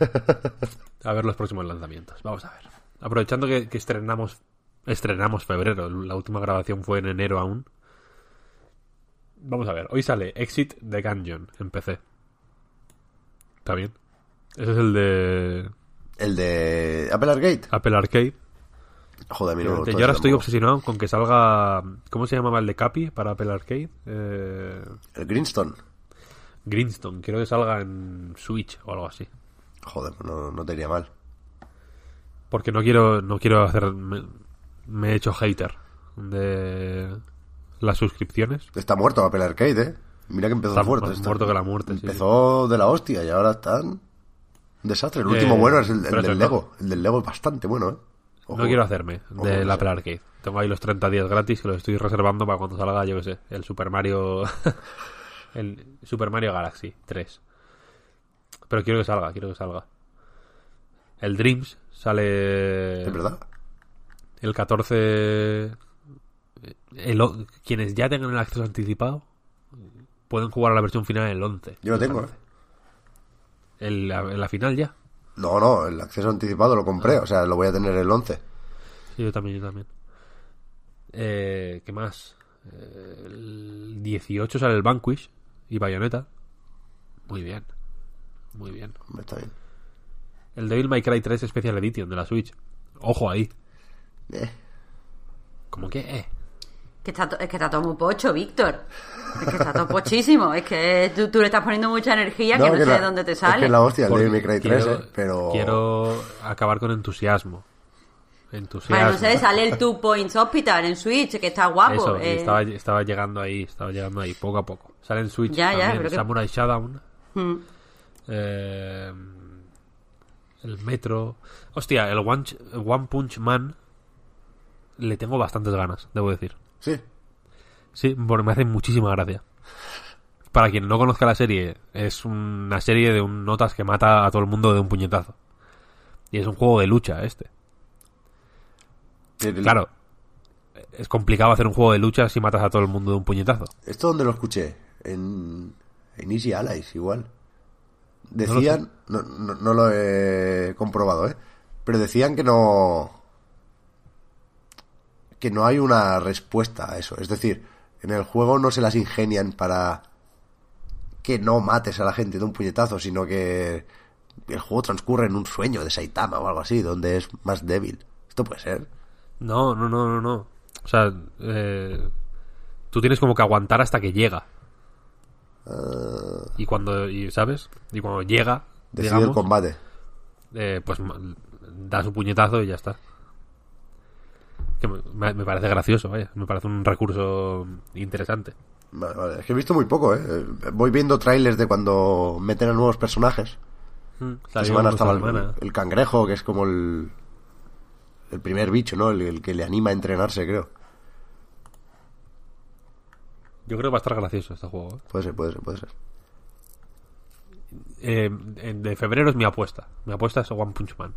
a ver los próximos lanzamientos. Vamos a ver. Aprovechando que, que estrenamos estrenamos febrero, la última grabación fue en enero aún. Vamos a ver, hoy sale Exit the Gungeon en PC. ¿Está bien? Ese es el de el de Apple Arcade. Apple Arcade. Joder, a mí no Yo ahora estoy obsesionado con que salga. ¿Cómo se llamaba el de Capi para Apple Arcade? Eh, El Greenstone. Greenstone. Quiero que salga en Switch o algo así. Joder, no, no te iría mal. Porque no quiero, no quiero hacer. Me, me he hecho hater de las suscripciones. Está muerto Apple Arcade, ¿eh? Mira que empezó Está fuerte. esto. muerto que la muerte, sí, Empezó de la hostia y ahora están... Desastre. El Eh, último bueno es el, del Lego. El del Lego es bastante bueno, ¿eh? Ojo. No quiero hacerme Ojo, del no Apple. Arcade. Tengo ahí los 30 días gratis que los estoy reservando para cuando salga, yo que sé, el Super Mario. el Super Mario Galaxy 3. Pero quiero que salga, quiero que salga. El Dreams sale. ¿Es verdad? El 14. el o- quienes ya tengan el acceso anticipado pueden jugar a la versión final el 11. Yo lo tengo, ¿eh? El- la, la final ya. No, no, el acceso anticipado lo compré. O sea, lo voy a tener el 11. Sí, yo también, yo también. Eh, ¿Qué más? Eh, el 18 sale el Vanquish y Bayonetta. Muy bien. Muy bien. Está bien. El Devil May Cry 3 Special Edition de la Switch. Ojo ahí. Eh, ¿Cómo que? Eh? Que está, es que está todo muy pocho, Víctor. Es que está todo pochísimo. Es que tú, tú le estás poniendo mucha energía que no, sé la- de dónde te Es sale. que la hostia, el Devil May Cry 3, quiero, ¿eh? Pero... quiero acabar con entusiasmo. Entusiasmo. Bueno, no sé, sale el Two Points Hospital en Switch, que está guapo. Eso, eh. estaba, estaba llegando ahí, estaba llegando ahí, poco a poco. Sale en Switch Ya, ya, que- Samurai Shodown. Mm. Eh, el Metro. Hostia, el One, Ch- One Punch Man le tengo bastantes ganas, debo decir. Sí. Sí, porque me hace muchísima gracia. Para quien no conozca la serie, es una serie de un notas que mata a todo el mundo de un puñetazo. Y es un juego de lucha este. El- Claro, es complicado hacer un juego de lucha si matas a todo el mundo de un puñetazo. ¿Esto dónde lo escuché? En, en Easy Allies, igual. Lo Decían, no, no- no lo he comprobado, ¿eh? Pero decían que no... Que no hay una respuesta a eso. Es decir, en el juego no se las ingenian para que no mates a la gente de un puñetazo, sino que el juego transcurre en un sueño de Saitama o algo así, donde es más débil. Esto puede ser. No, no, no, no, no. O sea, eh, tú tienes como que aguantar hasta que llega. Y cuando, y, ¿sabes? Y cuando llega, Decide el combate. eh, pues da su puñetazo y ya está. Que me, me parece gracioso, vaya. Me parece un recurso interesante. Vale, vale. Es que he visto muy poco, ¿eh? Voy viendo trailers de cuando meten a nuevos personajes. Esta Salió semana esta estaba el cangrejo, que es como el, el primer bicho, ¿no? El, el que le anima a entrenarse, creo. Yo creo que va a estar gracioso este juego. ¿eh? Puede ser, puede ser, puede ser. Eh, de febrero es mi apuesta. Mi apuesta es One Punch Man.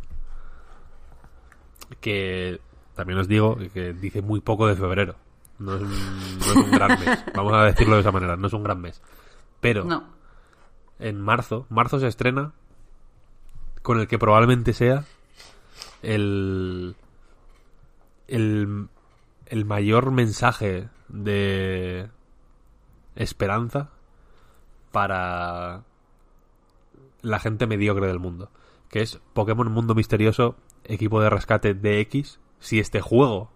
Que también os digo que dice muy poco de febrero. No es un, no es un gran mes. Vamos a decirlo de esa manera. No es un gran mes. Pero No. en marzo, marzo se estrena con el que probablemente sea el el, el mayor mensaje de esperanza para la gente mediocre del mundo, que es Pokémon Mundo Misterioso, equipo de rescate DX, si este juego,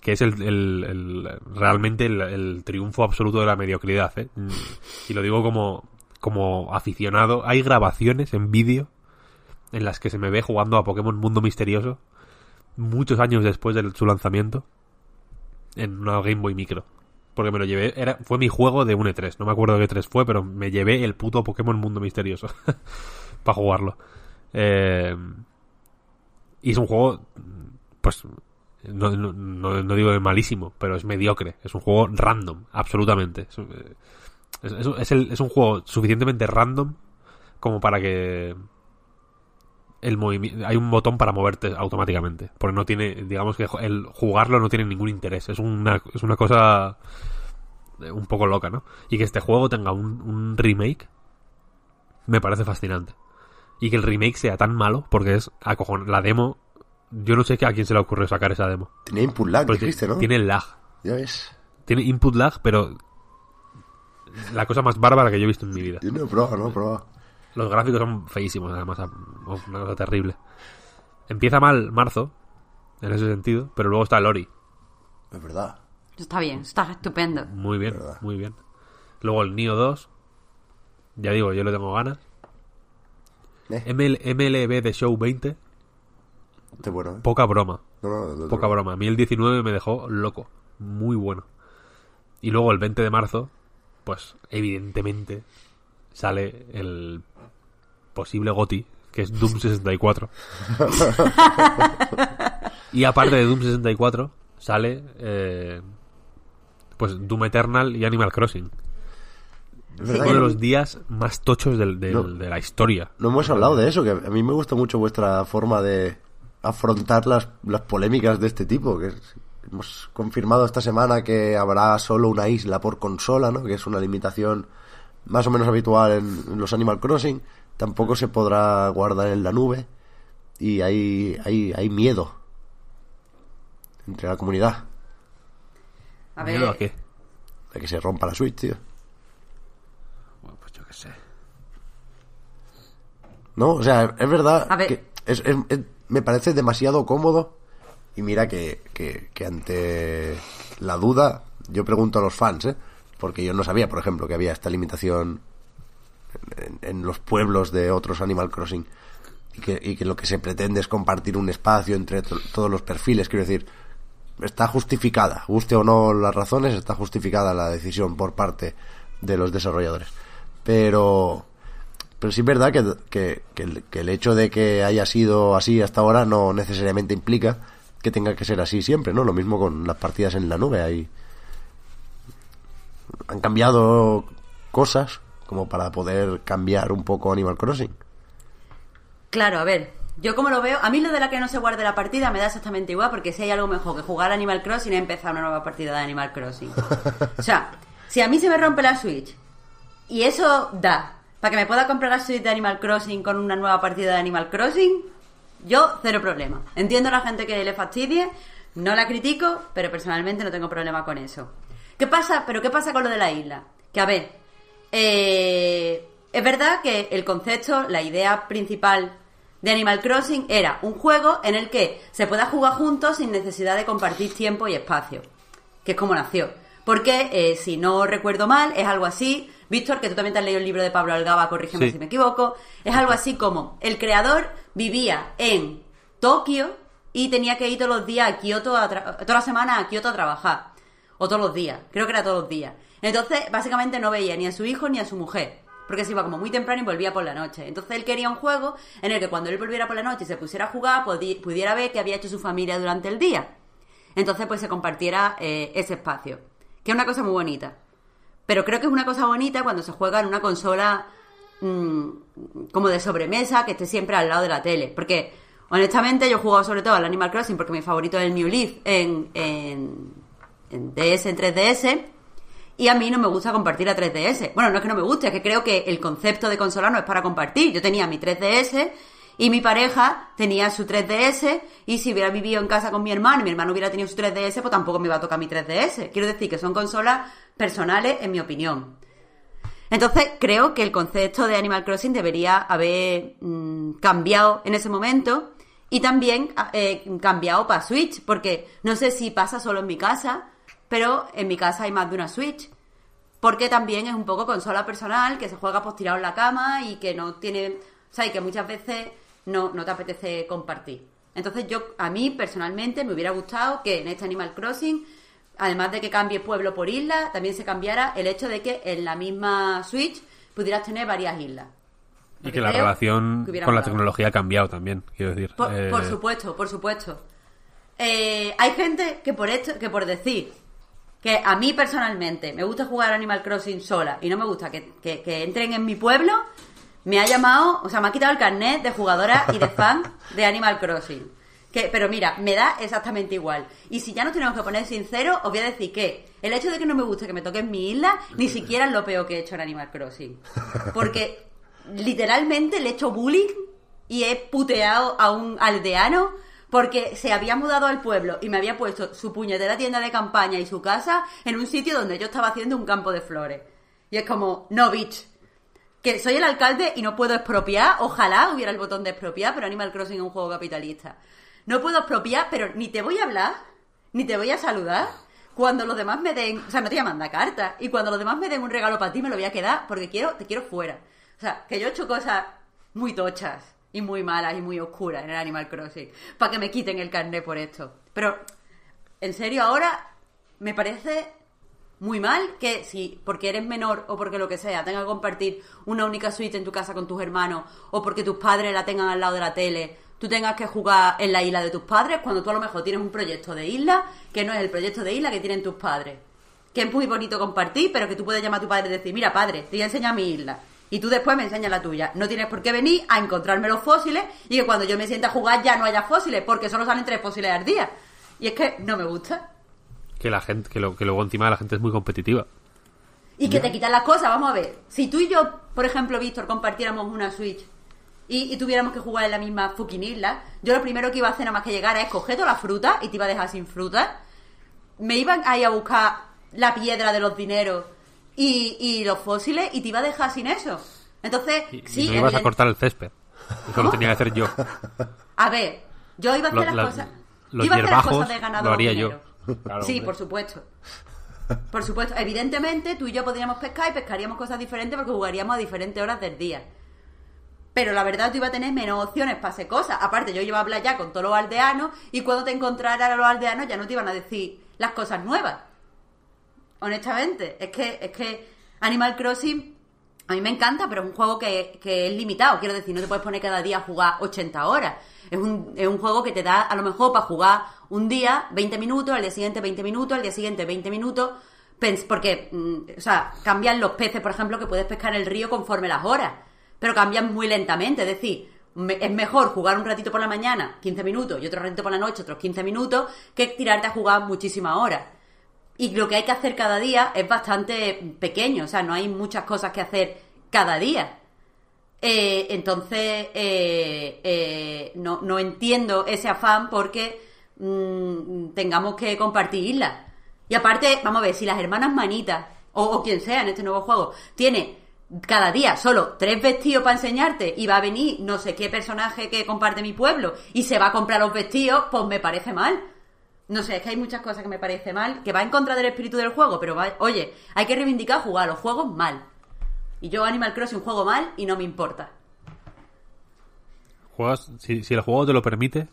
que es el, el- realmente el, triunfo absoluto de la mediocridad, ¿eh? Y lo digo como, como aficionado, hay grabaciones en vídeo en las que se me ve jugando a Pokémon Mundo Misterioso muchos años después de su lanzamiento en una Game Boy Micro. Porque me lo llevé, era, fue mi juego de un E3, no me acuerdo qué 3 fue, pero me llevé el puto Pokémon Mundo Misterioso para jugarlo. Eh, y es un juego, pues, no, no, no- no digo malísimo, pero es mediocre, es un juego random, absolutamente. Es, eh, es- un- juego suficientemente random como para que el hay un botón para moverte automáticamente porque no tiene digamos que el jugarlo no tiene ningún interés es una es una cosa un poco loca no y que este juego tenga un, un remake me parece fascinante y que el remake sea tan malo porque es acojon la demo yo no sé a quién se le ocurrió sacar esa demo Tenía input lag, Pero dijiste, ¿no? tiene lag Ya ves. tiene input lag pero la cosa más bárbara que yo he visto en mi vida Yo no he probado, no he probado. Los gráficos son feísimos, además. Una cosa terrible. Empieza mal marzo. en ese sentido, pero luego está el Ori. Es verdad. Está bien, está estupendo. Muy bien, Verdad. muy bien. Luego el Nio 2. Ya digo, yo le tengo ganas. Eh, ML MLB de Show 20. este bueno, ¿eh? Poca broma. No, no, no, no, Poca no. broma. A mí el 19 me dejó loco. Muy bueno. Y luego el 20 de marzo, pues evidentemente sale el posible GOTI, que es Doom 64. y aparte de Doom 64, sale eh, pues Doom Eternal y Animal Crossing. Es Uno que de los días más tochos del- del- No. de la historia. No hemos hablado de eso, que a mí me gusta mucho vuestra forma de afrontar las, las polémicas de este tipo. Que hemos confirmado esta semana que habrá solo una isla por consola, ¿no? Que es una limitación más o menos habitual en, en los Animal Crossing. Tampoco se podrá guardar en la nube. Y hay, hay, hay miedo entre la comunidad A ¿Miedo a ver, qué? de que se rompa la Switch, tío. Bueno, pues yo qué sé. ¿No? O sea, es verdad A ver. que es- es- es- me parece demasiado cómodo. Y mira que, que- que ante la duda, yo pregunto a los fans, ¿eh? Porque yo no sabía, por ejemplo, que había esta limitación en, en los pueblos de otros Animal Crossing. Y que, y que lo que se pretende es compartir un espacio entre to- todos los perfiles. Quiero decir, está justificada, guste o no las razones, está justificada la decisión por parte de los desarrolladores. Pero, pero sí es verdad que, que, el, que el hecho de que haya sido así hasta ahora no necesariamente implica que tenga que ser así siempre, ¿no? Lo mismo con las partidas en la nube. Hay, han cambiado cosas como para poder cambiar un poco Animal Crossing. claro, a ver, yo como lo veo, a mí lo de la que no se guarde la partida me da exactamente igual, porque si hay algo mejor que jugar Animal Crossing es empezar una nueva partida de Animal Crossing. O sea, si a mí se me rompe la Switch y eso da para que me pueda comprar la Switch de Animal Crossing con una nueva partida de Animal Crossing, yo cero problema. Entiendo a la gente que le fastidie, no la critico, pero personalmente no tengo problema con eso. ¿Qué pasa? Pero ¿qué pasa con lo de la isla? Que a ver, eh, es verdad que el concepto, la idea principal de Animal Crossing era un juego en el que se pueda jugar juntos sin necesidad de compartir tiempo y espacio, que es como nació. Porque, eh, si no recuerdo mal, es algo así, Víctor, que tú también te has leído el libro de Pablo Algaba, corrígeme Sí. si me equivoco, es algo así como el creador vivía en Tokio y tenía que ir todos los días a Kioto, a toda la semana a Kioto a trabajar. O todos los días, creo que era todos los días. Entonces, básicamente no veía ni a su hijo ni a su mujer. Porque se iba como muy temprano y volvía por la noche. Entonces él quería un juego en el que cuando él volviera por la noche y se pusiera a jugar, pudiera ver qué había hecho su familia durante el día. Entonces, pues se compartiera eh, ese espacio. Que es una cosa muy bonita. Pero creo que es una cosa bonita cuando se juega en una consola mm, como de sobremesa que esté siempre al lado de la tele. Porque, honestamente, yo he jugado sobre todo al Animal Crossing porque mi favorito es el New Leaf en, en, en DS, en 3DS. Y a mí no me gusta compartir la 3DS. Bueno, no es que no me guste, es que creo que el concepto de consola no es para compartir. Yo tenía mi 3DS y mi pareja tenía su 3DS y si hubiera vivido en casa con mi hermano y mi hermano hubiera tenido su 3DS, pues tampoco me iba a tocar mi 3DS. Quiero decir que son consolas personales, en mi opinión. Entonces, creo que el concepto de Animal Crossing debería haber mm, cambiado en ese momento y también eh, cambiado para Switch, porque no sé si pasa solo en mi casa, pero en mi casa hay más de una Switch. Porque también es un poco consola personal, que se juega pues tirado en la cama y que no tiene. O sea, y que muchas veces no, no te apetece compartir. Entonces, yo, a mí personalmente, me hubiera gustado que en este Animal Crossing, además de que cambie pueblo por isla, también se cambiara el hecho de que en la misma Switch pudieras tener varias islas. Y que la relación que con la tecnología ha cambiado también, quiero decir. Por, Eh, por supuesto, por supuesto. Eh, hay gente que por esto, que por decir que a mí personalmente me gusta jugar Animal Crossing sola y no me gusta que, que- entren en mi pueblo, me ha llamado, o sea, me ha quitado el carnet de jugadora y de fan de Animal Crossing. Que, pero mira, me da exactamente igual. Y si ya nos tenemos que poner sinceros, os voy a decir que el hecho de que no me guste que me toquen mi isla, ni siquiera es lo peor que he hecho en Animal Crossing. Porque literalmente le he hecho bullying y he puteado a un aldeano porque se había mudado al pueblo y me había puesto su puñetera tienda de campaña y su casa en un sitio donde yo estaba haciendo un campo de flores. Y es como, no, bitch. Que soy el alcalde y no puedo expropiar. Ojalá hubiera el botón de expropiar, pero Animal Crossing es un juego capitalista. no puedo expropiar, pero ni te voy a hablar, ni te voy a saludar. Cuando los demás me den, o sea, no te voy a mandar carta. Y cuando los demás me den un regalo para ti, me lo voy a quedar porque quiero, te quiero fuera. O sea, que yo he hecho cosas muy tochas y muy malas y muy oscuras en el Animal Crossing para que me quiten el carnet por esto. Pero, en serio, ahora me parece muy mal que si porque eres menor o porque lo que sea tengas que compartir una única suite en tu casa con tus hermanos o porque tus padres la tengan al lado de la tele, tú tengas que jugar en la isla de tus padres cuando tú a lo mejor tienes un proyecto de isla que no es el proyecto de isla que tienen tus padres. Que es muy bonito compartir, pero que tú puedes llamar a tu padre y decir, mira padre, te voy a enseñar mi isla. Y tú después me enseñas la tuya. No tienes por qué venir a encontrarme los fósiles y que cuando yo me sienta a jugar ya no haya fósiles, porque solo salen tres fósiles al día. Y es que no me gusta. Que la gente, que, lo, que luego encima la gente es muy competitiva. Y que te quitan las cosas, vamos a ver. Si tú y yo, por ejemplo, Víctor, compartiéramos una Switch y, y tuviéramos que jugar en la misma fucking isla, yo lo primero que iba a hacer nada más que llegar es coger toda la fruta y te iba a dejar sin fruta. Me iban ahí a buscar la piedra de los dineros y, y los fósiles y te iba a dejar sin eso. Entonces, Y, y sí, no ibas a cortar el césped. Eso lo tenía que hacer yo. A ver, yo iba a hacer Lo- las la- cosas. los iba a hacer las cosas de ganado lo haría dinero. yo. Claro, sí, hombre. por supuesto. Por supuesto. Evidentemente, tú y yo podríamos pescar y pescaríamos cosas diferentes porque jugaríamos a diferentes horas del día. Pero la verdad, tú ibas a tener menos opciones para hacer cosas. Aparte, yo iba a hablar ya con todos los aldeanos y cuando te encontraran a los aldeanos ya no te iban a decir las cosas nuevas. Honestamente, es que, es que Animal Crossing a mí me encanta, pero es un juego que, es limitado. Quiero decir, no te puedes poner cada día a jugar 80 horas. Es un, es un juego que te da, a lo mejor, para jugar un día 20 minutos, al día siguiente 20 minutos, al día siguiente 20 minutos. Porque, mm, o sea, cambian los peces, por ejemplo, que puedes pescar en el río conforme las horas. Pero cambian muy lentamente. Es decir, es mejor jugar un ratito por la mañana, 15 minutos, y otro ratito por la noche, otros 15 minutos, que tirarte a jugar muchísimas horas. Y lo que hay que hacer cada día es bastante pequeño, o sea, no hay muchas cosas que hacer cada día. Eh, entonces, eh, eh, no, no entiendo ese afán porque mm, tengamos que compartir islas. Y aparte, vamos a ver, si las hermanas manitas, o, o quien sea en este nuevo juego, tiene cada día solo tres vestidos para enseñarte y va a venir no sé qué personaje que comparte mi pueblo y se va a comprar los vestidos, pues me parece mal. No sé, es que hay muchas cosas que me parece mal, que va en contra del espíritu del juego, pero va- oye, hay que reivindicar jugar los juegos mal. Y yo Animal Crossing juego mal y no me importa. Juegas, si, si el juego te lo permite,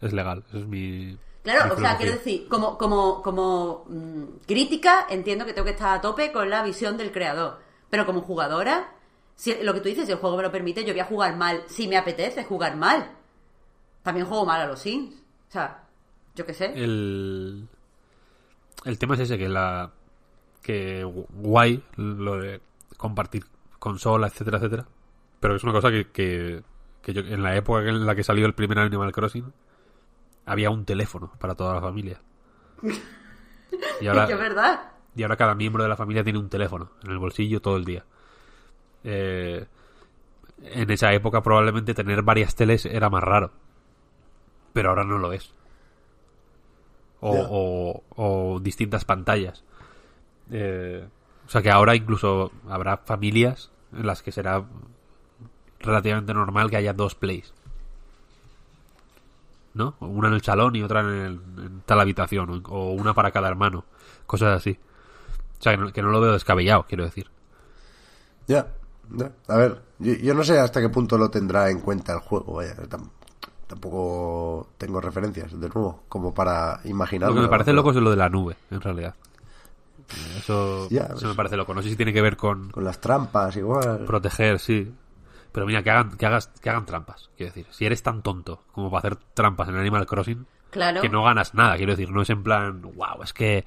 es legal. Eso es mi. Claro, mi o sea, quiero decir, como, como, como mm, crítica, entiendo que tengo que estar a tope con la visión del creador. Pero como jugadora, si, lo que tú dices, si el juego me lo permite, yo voy a jugar mal si me apetece jugar mal. También juego mal a los Sims. O sea, yo qué sé. El. El tema es ese, que la. Que guay lo de compartir consola, etcétera, etcétera. Pero es una cosa que, que, que yo, en la época en la que salió el primer Animal Crossing, había un teléfono para toda la familia. Y ahora, verdad. y ahora cada miembro de la familia tiene un teléfono en el bolsillo todo el día. Eh, en esa época probablemente tener varias teles era más raro. Pero ahora no lo es. O, o- o distintas pantallas. Eh, o sea que ahora incluso habrá familias en las que será relativamente normal que haya dos plays. ¿No? Una en el salón y otra en, el- en tal habitación. o- O una para cada hermano. Cosas así. O sea, que no, que no lo veo descabellado, quiero decir. Ya, ya. A ver, yo, yo no sé hasta qué punto lo tendrá en cuenta el juego, vaya. Tam- tampoco tengo referencias, de nuevo, como para imaginar. Lo que me parece loco es lo de la nube, en realidad. Eso, Ya, eso pues- me parece loco. No sé si tiene que ver con Con las trampas, igual. proteger, sí. Pero mira, que hagan, que hagas, que hagan trampas. Quiero decir, si eres tan tonto como para hacer trampas en Animal Crossing, Claro. que no ganas nada. Quiero decir, no es en plan, wow, es que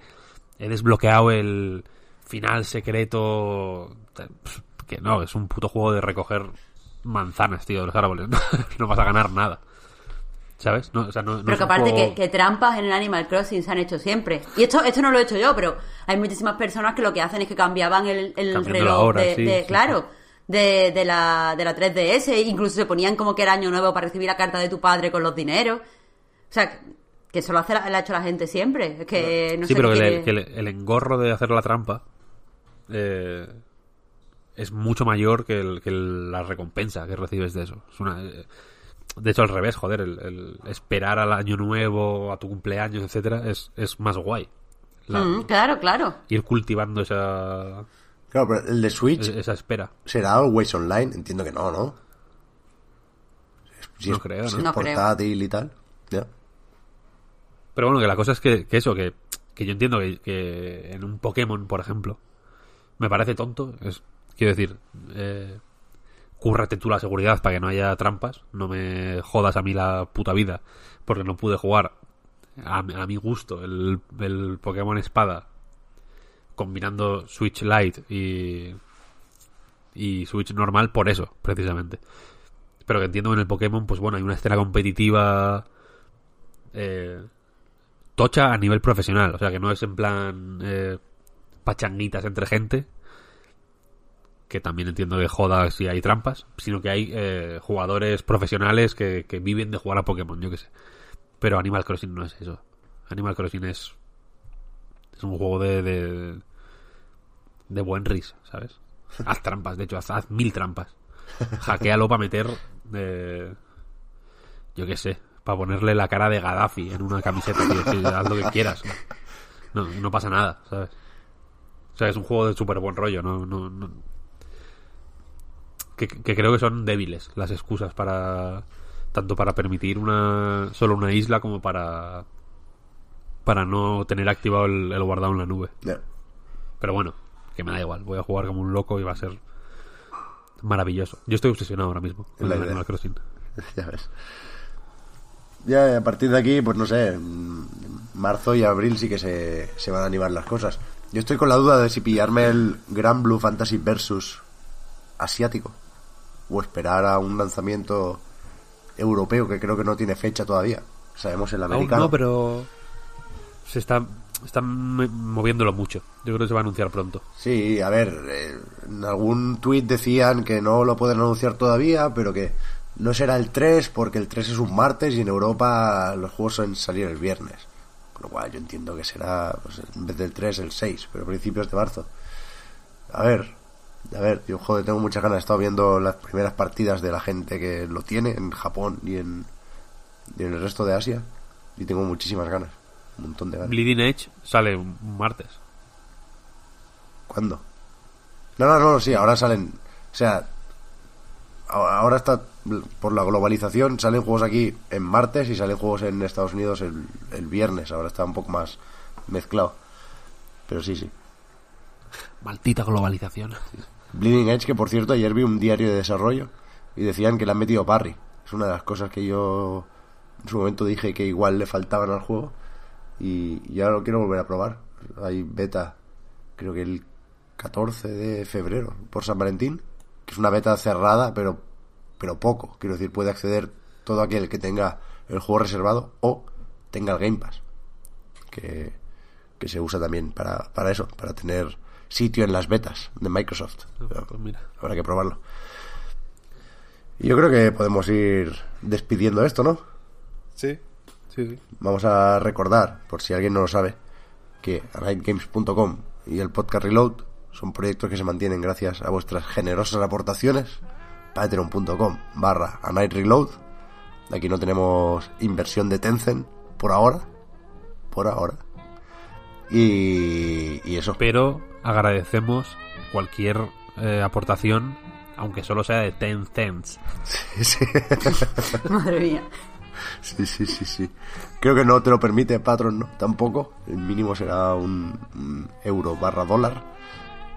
he desbloqueado el final secreto. Que no, es un puto juego de recoger manzanas, tío, de los árboles. No, vas a ganar nada. ¿Sabes? No, o sea, no, no Pero que aparte juego- que, que trampas en el Animal Crossing se han hecho siempre. Y esto, esto no lo he hecho yo, pero hay muchísimas personas que lo que hacen es que cambiaban el, el reloj hora, de, sí, de- sí, claro, de, de la, de la 3DS, incluso se ponían como que era año nuevo para recibir la carta de tu padre con los dineros. O sea, que eso lo, hace la, lo ha hecho la gente siempre. Es que no sí, sé pero que, le- el engorro de hacer la trampa eh, es mucho mayor que, el- que el- la recompensa que recibes de eso. Es una, eh, de hecho, al revés, joder, el, el esperar al año nuevo, a tu cumpleaños, etcétera, es, es más guay. La- Mm, claro, claro. Ir cultivando esa, Claro, pero el de Switch esa espera. será always online. Entiendo que no, ¿no? Si No es, creo, si ¿no? es No creo. portátil y tal. Ya. Pero bueno, que la cosa es que, que eso, que, que yo entiendo que, que en un Pokémon, por ejemplo, me parece tonto. Es, quiero decir, eh, cúrrate tú la seguridad para que no haya trampas. No me jodas a mí la puta vida porque no pude jugar a, a mi gusto el, el Pokémon Espada combinando Switch Lite y, y Switch normal por eso, precisamente. Pero que entiendo que en el Pokémon, pues bueno, hay una escena competitiva eh, tocha a nivel profesional. O sea, que no es en plan eh, pachanguitas entre gente, que también entiendo que joda si hay trampas, sino que hay eh, jugadores profesionales que, que viven de jugar a Pokémon, yo qué sé. Pero Animal Crossing no es eso. Animal Crossing es, es un juego de, de, de buen ris, ¿sabes? Haz trampas, de hecho, haz, haz mil trampas. Hackealo para meter, eh, yo qué sé, para ponerle la cara de Gaddafi en una camiseta, tío, sí, haz lo que quieras. No, no pasa nada, ¿sabes? O sea, es un juego de súper buen rollo, no, no, no- Que, que creo que son débiles las excusas para tanto para permitir una solo una isla como para para no tener activado el, el guardado en la nube. Pero bueno, que me da igual, voy a jugar como un loco y va a ser maravilloso. Yo estoy obsesionado ahora mismo con la. Animal Crossing. ya ves. Ya a partir de aquí, pues no sé, marzo y abril sí que se, se van a animar las cosas. Yo estoy con la duda de si pillarme el Gran Blue Fantasy Versus asiático o esperar a un lanzamiento europeo que creo que no tiene fecha todavía. Sabemos el americano. no, pero se está están mo- moviéndolo mucho. Yo creo que se va a anunciar pronto. Sí, a ver, eh, en algún tuit decían que no lo pueden anunciar todavía, pero que no será el 3 porque el 3 es un martes y en Europa los juegos suelen salir el viernes. Con lo cual yo entiendo que será, pues, en vez del 3, el 6, pero a principios de marzo. A ver, a ver, yo joder, tengo muchas ganas. He estado viendo las primeras partidas de la gente que lo tiene en Japón y en, y en el resto de Asia y tengo muchísimas ganas. Un montón de ganas. Bleeding Edge sale un martes. ¿Cuándo? No, no, no, sí, ahora salen. O sea, ahora está. Por la globalización salen juegos aquí en martes y salen juegos en Estados Unidos el, el viernes. Ahora está un poco más mezclado. Pero sí, sí. Maldita globalización. Bleeding Edge, que por cierto, ayer vi un diario de desarrollo y decían que le han metido parry. Es una de las cosas que yo en su momento dije que igual le faltaban al juego y, y ahora lo quiero volver a probar. Hay beta, creo que el 14 de febrero por San Valentín, que es una beta cerrada, pero, pero poco. Quiero decir, puede acceder todo aquel que tenga el juego reservado o tenga el Game Pass, que, que se usa también para, para eso, para tener sitio en las betas de Microsoft. Pues mira. Habrá que probarlo. Y yo creo que podemos ir despidiendo esto, ¿no? Sí. Sí, sí. Vamos a recordar, por si alguien no lo sabe, que nightgames.com y el podcast Reload son proyectos que se mantienen gracias a vuestras generosas aportaciones. Patreon.com barra a Night Reload. Aquí no tenemos inversión de Tencent por ahora. Por ahora. Y, y eso. Pero agradecemos cualquier eh, aportación, aunque solo sea de 10 cents. Sí. Madre mía. Sí, sí, sí, sí. Creo que no te lo permite Patreon, ¿no? Tampoco. El mínimo será un, un euro barra dólar.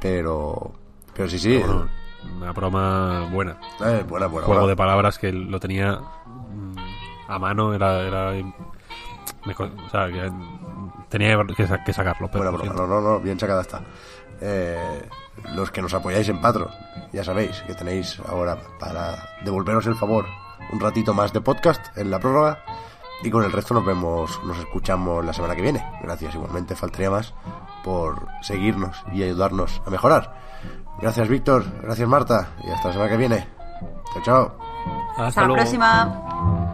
Pero... Pero sí, sí. Bueno, una broma buena. Eh, buena, buena. Juego buena. de palabras que lo tenía mm, a mano, era... era me o sea, que tenía que, sa- que sacarlo, pero Buena broma. No, no, no. Bien sacada está. Eh, los que nos apoyáis en Patreon, ya sabéis que tenéis ahora para devolveros el favor un ratito más de podcast en la prórroga. Y con el resto nos vemos, nos escuchamos la semana que viene. Gracias, igualmente faltaría más por seguirnos y ayudarnos a mejorar. Gracias, Víctor. Gracias, Marta. Y hasta la semana que viene. Chao, chao. Hasta Hasta la próxima.